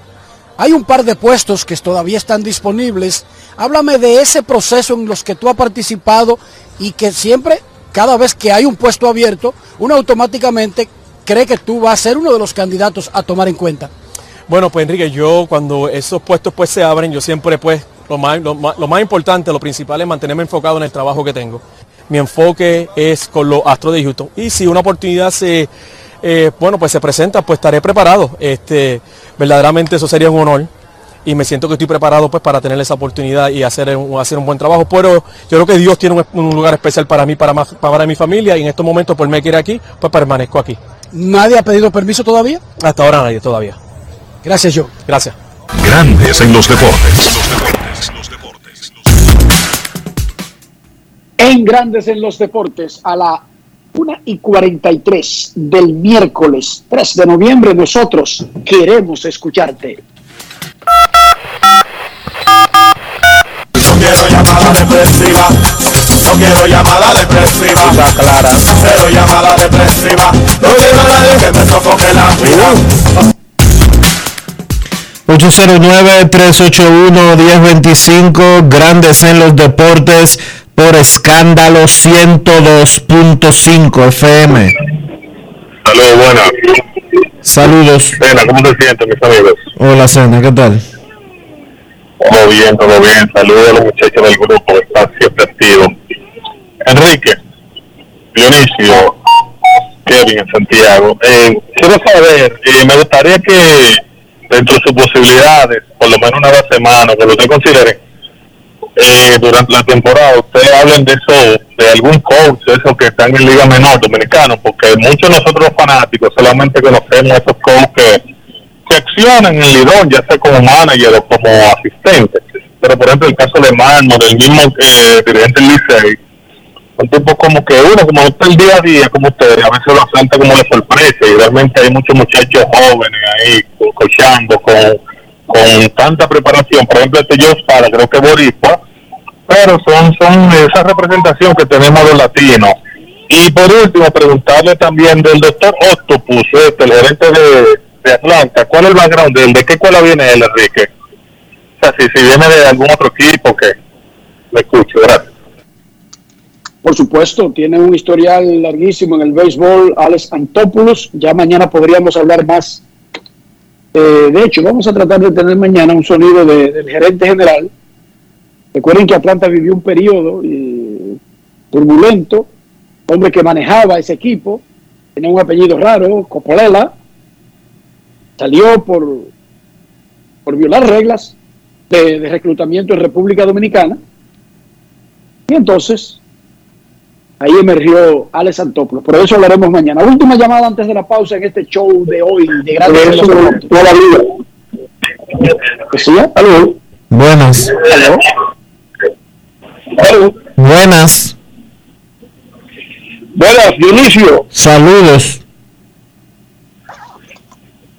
Speaker 9: Hay un par de puestos que todavía están disponibles. Háblame de ese proceso en los que tú has participado y que siempre, cada vez que hay un puesto abierto, uno automáticamente cree que tú vas a ser uno de los candidatos a tomar en cuenta.
Speaker 40: Bueno, pues Enrique, yo cuando esos puestos pues se abren, yo siempre pues lo más, lo más, más importante, lo principal es mantenerme enfocado en el trabajo que tengo mi enfoque es con los Astros de Houston. Y si una oportunidad se, eh, bueno, pues se presenta, pues estaré preparado. Este, verdaderamente eso sería un honor y me siento que estoy preparado pues para tener esa oportunidad y hacer un, hacer un buen trabajo. Pero yo creo que Dios tiene un, lugar especial para mí, para, para mi familia y en estos momentos por me quiere aquí, pues permanezco aquí.
Speaker 9: ¿Nadie ha pedido permiso todavía?
Speaker 40: Hasta ahora nadie todavía.
Speaker 9: Gracias, yo.
Speaker 40: Gracias.
Speaker 3: Grandes en los deportes.
Speaker 4: En Grandes en los Deportes, a la 1 y 43 del miércoles 3 de noviembre, nosotros queremos escucharte.
Speaker 19: No quiero llamada depresiva. No quiero llamada depresiva.
Speaker 41: Está clara.
Speaker 19: Cero llamada depresiva. No quiero a nadie que me sofoque la vida.
Speaker 1: 809-381-1025, Grandes en los Deportes, por escándalo 102.5 FM.
Speaker 41: Saludos, buenas.
Speaker 1: Saludos.
Speaker 41: Cena, ¿cómo te sientes, mis amigos?
Speaker 1: Hola, Cena, ¿qué tal?
Speaker 41: Todo bien, todo bien. Saludos a los muchachos del grupo que están siempre activos. Enrique, Dionisio, Kevin en Santiago. Eh, quiero saber, eh, me gustaría que dentro de sus posibilidades, por lo menos una vez a semana, que lo usted considere, eh, durante la temporada, ustedes hablen de eso, de algún coach, de esos que están en Liga Menor Dominicano, porque muchos de nosotros fanáticos solamente conocemos esos coaches que, que accionan en Lidón, ya sea como manager o como asistente. Pero por ejemplo, el caso de Mano, del mismo eh, dirigente Licey, un tipo como que uno, como está el día a día, como ustedes, a veces lo afronta como de sorpresa y realmente hay muchos muchachos jóvenes ahí, co- coachando, con, con tanta preparación. Por ejemplo, este Joe Sala, creo que Boricua, pero son, son esa representación que tenemos los latinos. Y por último, preguntarle también del doctor Octopus, este, el gerente de, de Atlanta, ¿cuál es el background de él? ¿De qué escuela viene él, Enrique? O sea, si, si viene de algún otro equipo que me escucho, gracias.
Speaker 4: Por supuesto, tiene un historial larguísimo en el béisbol, Alex Antopoulos. Ya mañana podríamos hablar más. Eh, de hecho, vamos a tratar de tener mañana un sonido de- del gerente general. Recuerden que Atlanta vivió un periodo eh, turbulento, hombre que manejaba ese equipo, Tenía un apellido raro, Copolela. Salió por, por violar reglas de reclutamiento en República Dominicana. Y entonces, ahí emergió Alex Antopoulos. Por eso hablaremos mañana. Última llamada antes de la pausa en este show de hoy de Grandes los Deportes. ¿Sí? ¿Aló?
Speaker 1: Buenas.
Speaker 4: ¿Aló? ¿Aló?
Speaker 1: Buenas.
Speaker 28: Buenas, Dionisio.
Speaker 1: Saludos.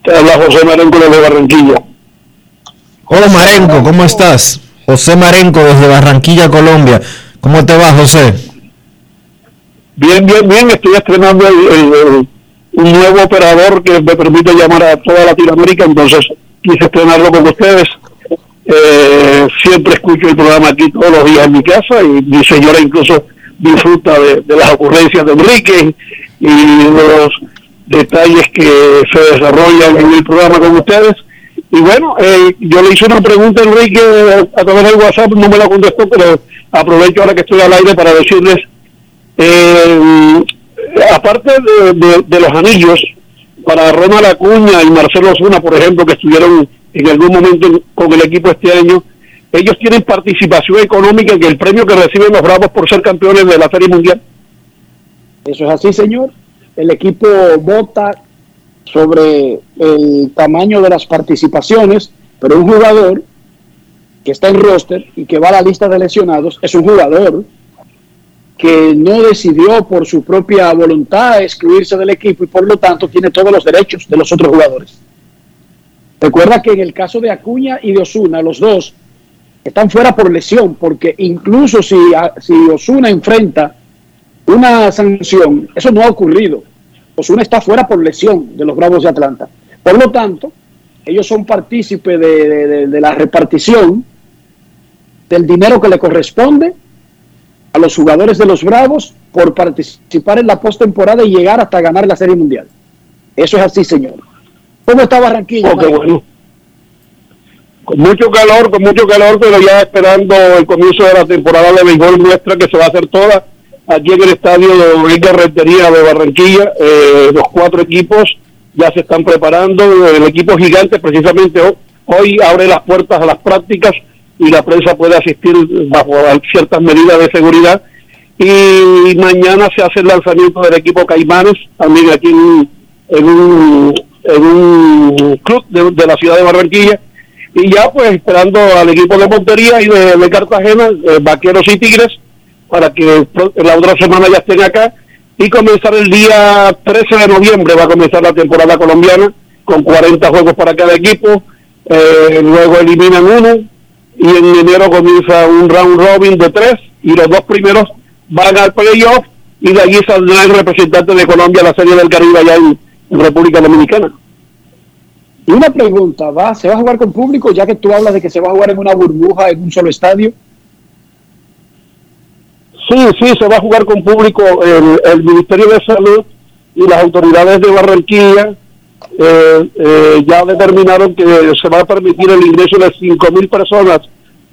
Speaker 28: Te habla José Marenco de Barranquilla.
Speaker 1: Hola Marenco, ¿cómo estás? José Marenco desde Barranquilla, Colombia. ¿Cómo te va, José?
Speaker 28: Bien, bien, bien. Estoy estrenando un nuevo operador que me permite llamar a toda Latinoamérica, entonces quise estrenarlo con ustedes. Eh, siempre escucho el programa aquí todos los días en mi casa y mi señora incluso disfruta de, las ocurrencias de Enrique y los detalles que se desarrollan en el programa con ustedes. Y bueno, eh, yo le hice una pregunta a Enrique a través del WhatsApp, no me la contestó, pero aprovecho ahora que estoy al aire para decirles eh, aparte de, de- los anillos, para Ronald Acuña y Marcelo Osuna, por ejemplo, que estuvieron en algún momento en- con el equipo este año, ellos tienen participación económica en el premio que reciben los Bravos por ser campeones de la Serie Mundial.
Speaker 4: Eso es así, señor. El equipo vota sobre el tamaño de las participaciones, pero un jugador que está en roster y que va a la lista de lesionados es un jugador que no decidió por su propia voluntad excluirse del equipo y por lo tanto tiene todos los derechos de los otros jugadores. Recuerda que en el caso de Acuña y de Osuna, los dos están fuera por lesión, porque incluso si, si Osuna enfrenta una sanción, eso no ha ocurrido. Osuna está fuera por lesión de los Bravos de Atlanta. Por lo tanto, ellos son partícipes de, de- de- de la repartición del dinero que le corresponde a los jugadores de los Bravos por participar en la postemporada y llegar hasta ganar la Serie Mundial. Eso es así, señor. ¿Cómo está Barranquilla?
Speaker 28: Oh, qué
Speaker 4: Mike?
Speaker 28: bueno. Con mucho calor, con mucho calor, pero ya esperando el comienzo de la temporada de béisbol nuestra que se va a hacer toda aquí en el estadio de Rentería de Barranquilla. Eh, los cuatro equipos ya se están preparando. El equipo gigante precisamente ho- hoy abre las puertas a las prácticas y la prensa puede asistir bajo ciertas medidas de seguridad. Y mañana se hace el lanzamiento del equipo Caimanes, también aquí en, en un, en un club de, de la ciudad de Barranquilla. Y ya pues esperando al equipo de Montería y de, de Cartagena, eh, Vaqueros y Tigres, para que la otra semana ya estén acá y comenzar el día 13 de noviembre va a comenzar la temporada colombiana con 40 juegos para cada equipo, eh, luego eliminan uno y en enero comienza un round robin de tres y los dos primeros van al playoff y de allí saldrá el representante de Colombia a la Serie del Caribe allá en, en República Dominicana.
Speaker 4: Y una pregunta, ¿va? ¿se va a jugar con público ya que tú hablas de que se va a jugar en una burbuja en un solo estadio?
Speaker 28: Sí, sí, se va a jugar con público. El, el Ministerio de Salud y las autoridades de Barranquilla eh, eh, ya determinaron que se va a permitir el ingreso de 5.000 personas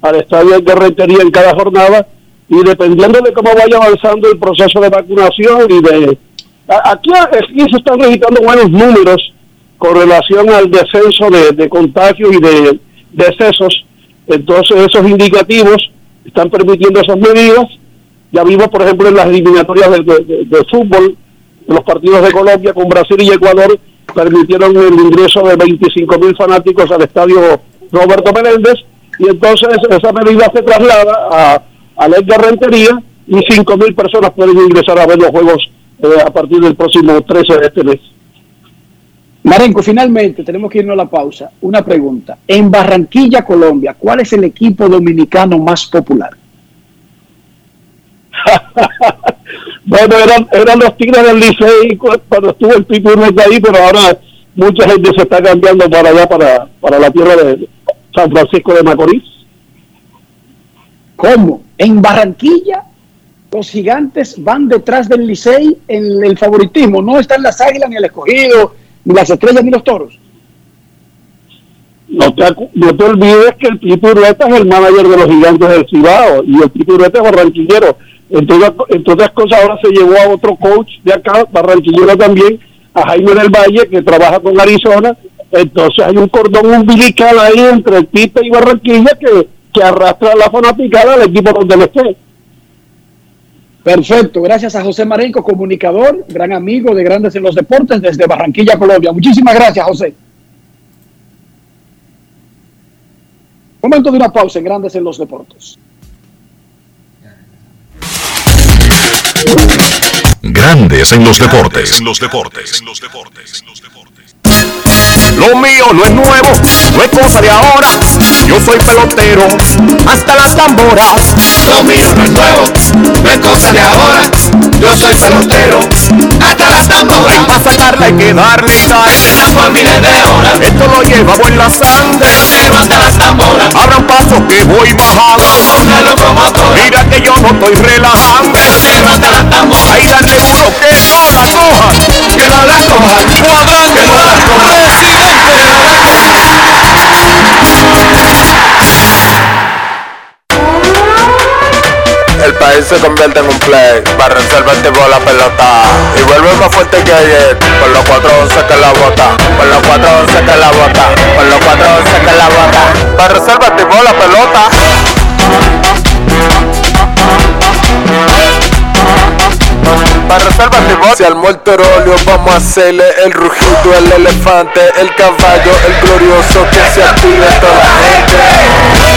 Speaker 28: al estadio de Rentería en cada jornada y dependiendo de cómo vaya avanzando el proceso de vacunación y de... Aquí, aquí se están registrando buenos números con relación al descenso de, de contagios y de decesos. Entonces esos indicativos están permitiendo esas medidas. Ya vimos, por ejemplo, en las eliminatorias de, de- de- fútbol, los partidos de Colombia con Brasil y Ecuador, permitieron el ingreso de 25 mil fanáticos al estadio Roberto Menéndez, y entonces esa medida se traslada a, a la Edgar Rentería y 5 mil personas pueden ingresar a ver los juegos eh, a partir del próximo 13 de este mes.
Speaker 4: Marenco, finalmente tenemos que irnos a la pausa. Una pregunta. En Barranquilla, Colombia, ¿cuál es el equipo dominicano más popular?
Speaker 28: Bueno, eran, eran los Tigres del Licey cu- cuando estuvo el Pipo Urrueta ahí, pero ahora mucha gente se está cambiando para allá, para, para la tierra de San Francisco de Macorís.
Speaker 4: ¿Cómo? En Barranquilla, los gigantes van detrás del Licey en el favoritismo. No están las águilas, ni el escogido, ni las estrellas, ni los toros.
Speaker 28: No te, no te olvides que el Pipo es el manager de los gigantes del Cibao y el Pipo es barranquillero.
Speaker 42: Entre, otras- cosas, ahora se llevó a otro coach de acá, barranquillero también, a Jaime del Valle, que trabaja con Arizona. Entonces hay un cordón umbilical ahí entre el Pipe y Barranquilla que, que arrastra la fanaticada al equipo donde él esté.
Speaker 4: Perfecto, gracias a José Marenco, comunicador, gran amigo de Grandes en los Deportes desde Barranquilla, Colombia. Muchísimas gracias, José. Momento de una pausa en Grandes en los Deportes.
Speaker 3: Grandes en los deportes.
Speaker 26: En los deportes. En los deportes.
Speaker 19: Lo mío no es nuevo, no es cosa de ahora. Yo soy pelotero, hasta las tamboras. Lo mío no es nuevo, no es cosa de ahora. Yo soy pelotero, hasta las tamboras. Para sacarla hay que darle y darle. Por miles de horas. Esto lo llevamos en la sangre. Pero hasta las tamboras. Abran paso que voy bajando. Una locomotora. Mira que yo no estoy relajando. Pero hasta las tamboras. Ahí darle duro que no la cojan. Que no la cojan. Cuadrante. Que no la cojan.
Speaker 43: El país se convierte en un play, para reservar tipo la pelota y vuelve más fuerte que ayer, por los 411 que la bota, por los 411 que la bota, por los 411 que la bota, para reservar tipo la pelota. Para reservar Si al óleo vamos a hacerle el rugido, el elefante, el caballo, el glorioso que se active toda la gente.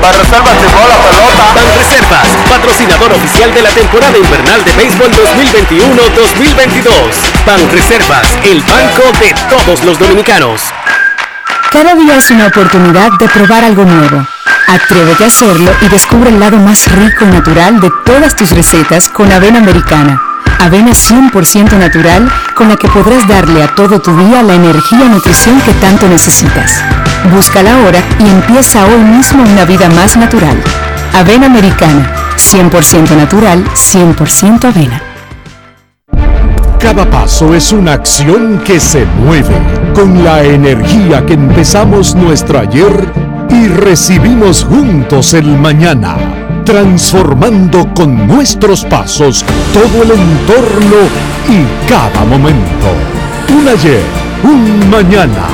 Speaker 43: Para reservas tipo la pelota.
Speaker 44: Banreservas, patrocinador oficial de la temporada invernal de béisbol 2021-2022. Banreservas, el banco de todos los dominicanos.
Speaker 15: Cada día es una oportunidad de probar algo nuevo. Atrévete a hacerlo y descubre el lado más rico y natural de todas tus recetas con avena americana. Avena 100% natural con la que podrás darle a todo tu día la energía y nutrición que tanto necesitas. Búscala ahora y empieza hoy mismo una vida más natural. Avena americana, 100% natural, 100% avena.
Speaker 45: Cada paso es una acción que se mueve con la energía que empezamos nuestro ayer y recibimos juntos el mañana, transformando con nuestros pasos todo el entorno y cada momento. Un ayer, un mañana,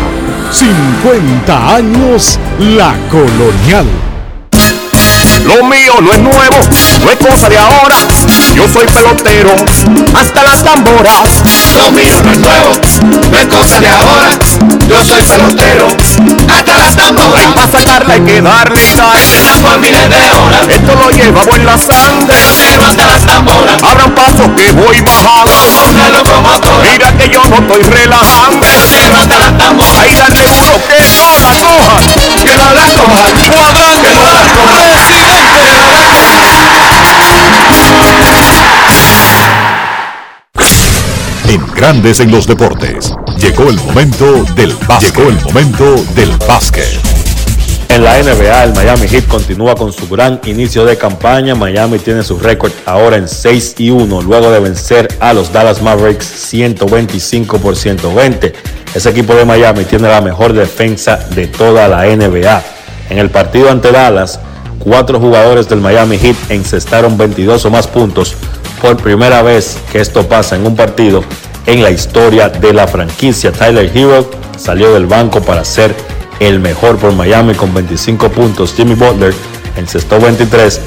Speaker 45: 50 años la colonial.
Speaker 19: Lo mío no es nuevo, no es cosa de ahora. Yo soy pelotero, hasta las tamboras. Lo mío no es nuevo, no es cosa de ahora. Yo soy pelotero, hasta las tamboras. Para sacarla hay que darle y darle. Por miles de horas. Esto lo llevamos en la sangre. Pero hasta las tamboras. Abran paso que voy bajando. Una locomotora. Mira que yo no estoy relajando. Pero hasta las tamboras. Ahí darle duro que no la cojan. Que no la cojan. Cuadrante. Que no la cojan.
Speaker 3: Grandes en los deportes. Llegó el momento del básquet. Llegó el momento del básquet.
Speaker 46: En la NBA, el Miami Heat continúa con su gran inicio de campaña. Miami tiene su récord ahora en 6 y 1, luego de vencer a los Dallas Mavericks 125 por 120. Ese equipo de Miami tiene la mejor defensa de toda la NBA. En el partido ante Dallas, cuatro jugadores del Miami Heat encestaron 22 o más puntos por primera vez que esto pasa en un partido en la historia de la franquicia. Tyler Hero salió del banco para ser el mejor por Miami con 25 puntos. Jimmy Butler encestó 23.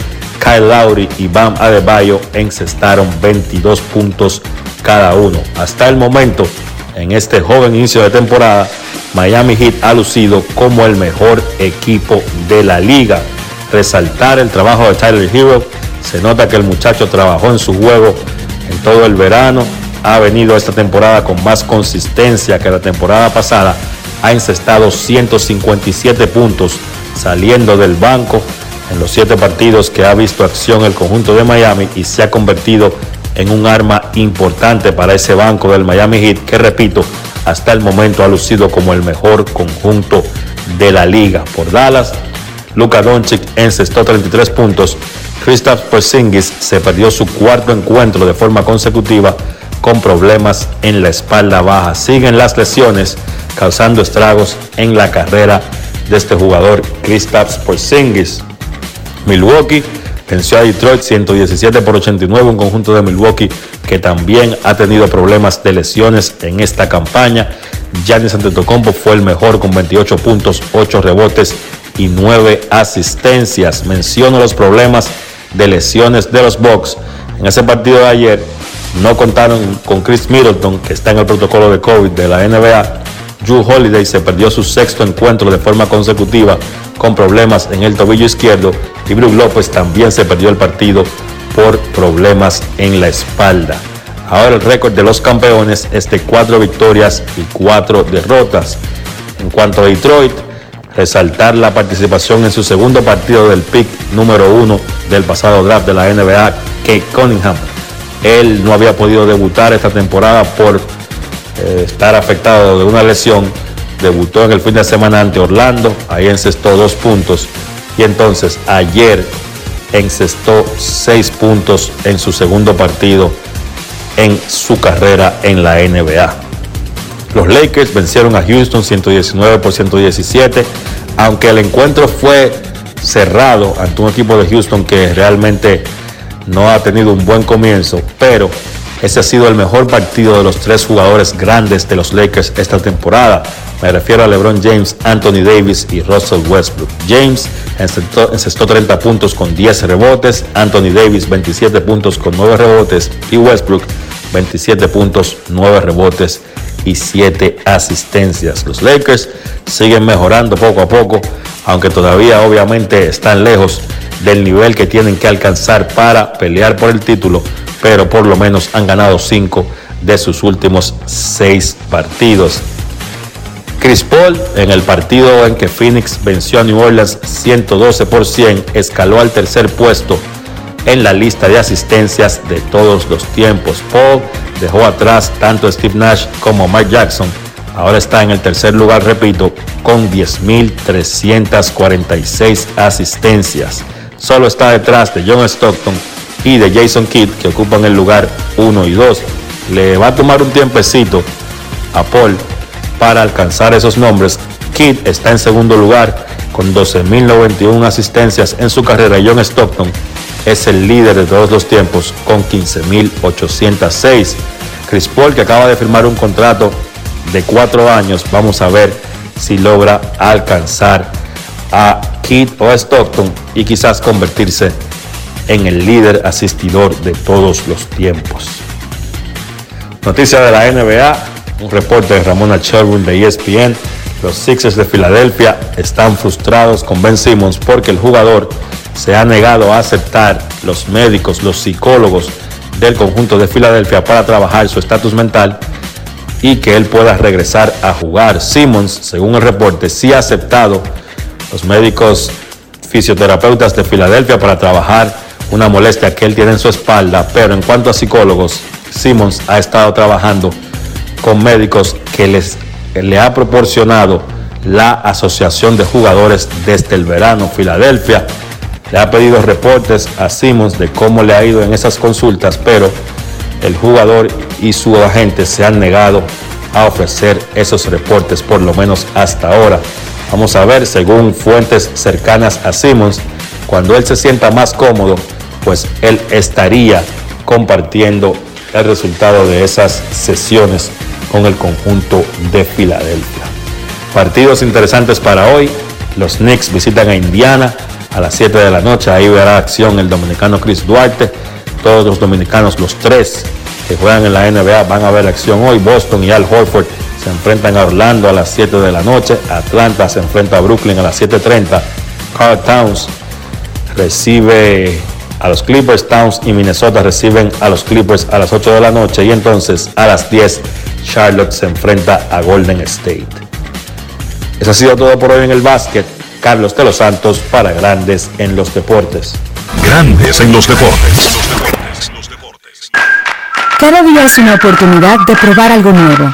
Speaker 46: Kyle Lowry y Bam Adebayo encestaron 22 puntos cada uno. Hasta el momento, en este joven inicio de temporada, Miami Heat ha lucido como el mejor equipo de la liga. Resaltar el trabajo de Tyler Hero. Se nota que el muchacho trabajó en su juego en todo el verano. Ha venido esta temporada con más consistencia que la temporada pasada. Ha encestado 157 puntos saliendo del banco en los siete partidos que ha visto acción el conjunto de Miami y se ha convertido en un arma importante para ese banco del Miami Heat que repito, hasta el momento ha lucido como el mejor conjunto de la liga. Por Dallas, Luka Doncic encestó 33 puntos. Kristaps Porzingis se perdió su cuarto encuentro de forma consecutiva con problemas en la espalda baja. Siguen las lesiones causando estragos en la carrera de este jugador, Kristaps Porzingis. Milwaukee venció a Detroit 117 por 89, un conjunto de Milwaukee que también ha tenido problemas de lesiones en esta campaña. Giannis Antetokounmpo fue el mejor con 28 puntos, 8 rebotes y 9 asistencias. Menciono los problemas de lesiones de los Bucks. En ese partido de ayer no contaron con Chris Middleton, que está en el protocolo de COVID de la NBA. Drew Holiday se perdió su sexto encuentro de forma consecutiva con problemas en el tobillo izquierdo y Brook López también se perdió el partido por problemas en la espalda. Ahora el récord de los campeones es de cuatro victorias y cuatro derrotas. En cuanto a Detroit, resaltar la participación en su segundo partido del pick número uno del pasado draft de la NBA, Kate Cunningham. Él no había podido debutar esta temporada por eh, estar afectado de una lesión. Debutó en el fin de semana ante Orlando, ahí encestó dos puntos y entonces ayer encestó seis puntos en su segundo partido en su carrera en la NBA. Los Lakers vencieron a Houston 119 por 117, aunque el encuentro fue cerrado ante un equipo de Houston que realmente no ha tenido un buen comienzo, pero ese ha sido el mejor partido de los tres jugadores grandes de los Lakers esta temporada. Me refiero a LeBron James, Anthony Davis y Russell Westbrook. James encestó, 30 puntos con 10 rebotes, Anthony Davis 27 puntos con 9 rebotes y Westbrook 27 puntos, 9 rebotes y 7 asistencias. Los Lakers siguen mejorando poco a poco, aunque todavía obviamente están lejos del nivel que tienen que alcanzar para pelear por el título, pero por lo menos han ganado 5 de sus últimos 6 partidos. Chris Paul, en el partido en que Phoenix venció a New Orleans 112 por 100, escaló al tercer puesto en la lista de asistencias de todos los tiempos. Paul dejó atrás tanto a Steve Nash como Mike Jackson. Ahora está en el tercer lugar, repito, con 10.346 asistencias. Solo está detrás de John Stockton y de Jason Kidd, que ocupan el lugar 1 y 2. Le va a tomar un tiempecito a Paul para alcanzar esos nombres. Kidd está en segundo lugar con 12.091 asistencias en su carrera. John Stockton es el líder de todos los tiempos con 15.806. Chris Paul que acaba de firmar un contrato de cuatro años. Vamos a ver si logra alcanzar a Kidd o Stockton y quizás convertirse en el líder asistidor de todos los tiempos. Noticia de la NBA, un reporte de Ramona Sherwin de ESPN. Los Sixers de Filadelfia están frustrados con Ben Simmons porque el jugador se ha negado a aceptar los médicos, los psicólogos del conjunto de Filadelfia para trabajar su estatus mental y que él pueda regresar a jugar. Simmons, según el reporte, sí ha aceptado los médicos fisioterapeutas de Filadelfia para trabajar una molestia que él tiene en su espalda, pero en cuanto a psicólogos, Simmons ha estado trabajando con médicos que les, le ha proporcionado la Asociación de Jugadores desde el verano. Filadelfia le ha pedido reportes a Simmons de cómo le ha ido en esas consultas, pero el jugador y su agente se han negado a ofrecer esos reportes, por lo menos hasta ahora. Vamos a ver, según fuentes cercanas a Simmons, cuando él se sienta más cómodo, pues él estaría compartiendo el resultado de esas sesiones con el conjunto de Filadelfia. Partidos interesantes para hoy. Los Knicks visitan a Indiana a las 7 de la noche. Ahí verá acción el dominicano Chris Duarte. Todos los dominicanos, los tres que juegan en la NBA, van a ver acción hoy. Boston y Al Horford se enfrentan a Orlando a las 7 de la noche. Atlanta se enfrenta a Brooklyn a las 7.30. Carl Towns recibe a los Clippers. Towns y Minnesota reciben a los Clippers a las 8 de la noche. Y entonces a las 10 Charlotte se enfrenta a Golden State. Eso ha sido todo por hoy en el básquet. Carlos de los Santos para Grandes en los Deportes.
Speaker 3: Grandes en los Deportes.
Speaker 15: Cada día es una oportunidad de probar algo nuevo.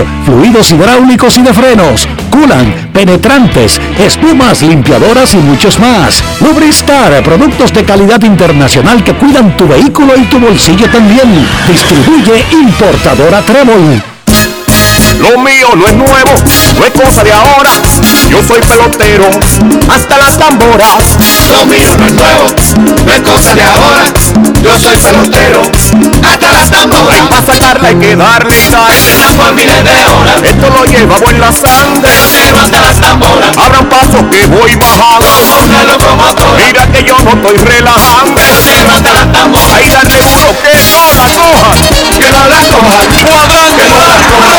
Speaker 15: fluidos hidráulicos y de frenos, culan, penetrantes, espumas, limpiadoras y muchos más. Lubristar, productos de calidad internacional que cuidan tu vehículo y tu bolsillo también. Distribuye importadora Trébol.
Speaker 19: Lo mío no es nuevo, no es cosa de ahora. Yo soy pelotero, hasta las tamboras.
Speaker 47: Lo mío no es nuevo, no es cosa de ahora. Yo soy pelotero, hasta las tamboras.
Speaker 19: Y para sacarla hay que darle sal.
Speaker 47: por miles de horas.
Speaker 19: Esto lo lleva en la sangre.
Speaker 47: Pelotero hasta las tamboras.
Speaker 19: Abran paso que voy bajando.
Speaker 47: Como una locomotora.
Speaker 19: Mira que yo no estoy relajando.
Speaker 47: Pelotero hasta las tamboras.
Speaker 19: Ahí darle duro que no la coja.
Speaker 47: Que no la coja.
Speaker 19: Cuadrante,
Speaker 47: que no la coja.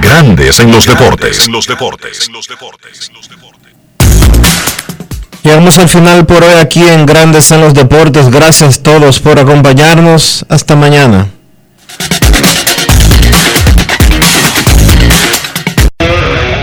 Speaker 3: Grandes en los deportes. En los deportes.
Speaker 1: Llegamos al final por hoy aquí en Grandes en los Deportes. Gracias todos por acompañarnos. Hasta mañana.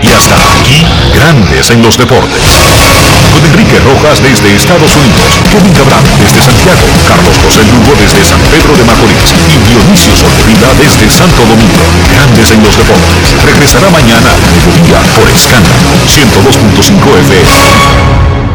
Speaker 3: Y hasta aquí, Grandes en los deportes. Con Enrique Rojas desde Estados Unidos, Kevin Cabral desde Santiago, Carlos José Lugo desde San Pedro de Macorís y Dionisio Solterida desde Santo Domingo. Grandes en los deportes. Regresará mañana a mediodía por Escándalo 102.5 FM.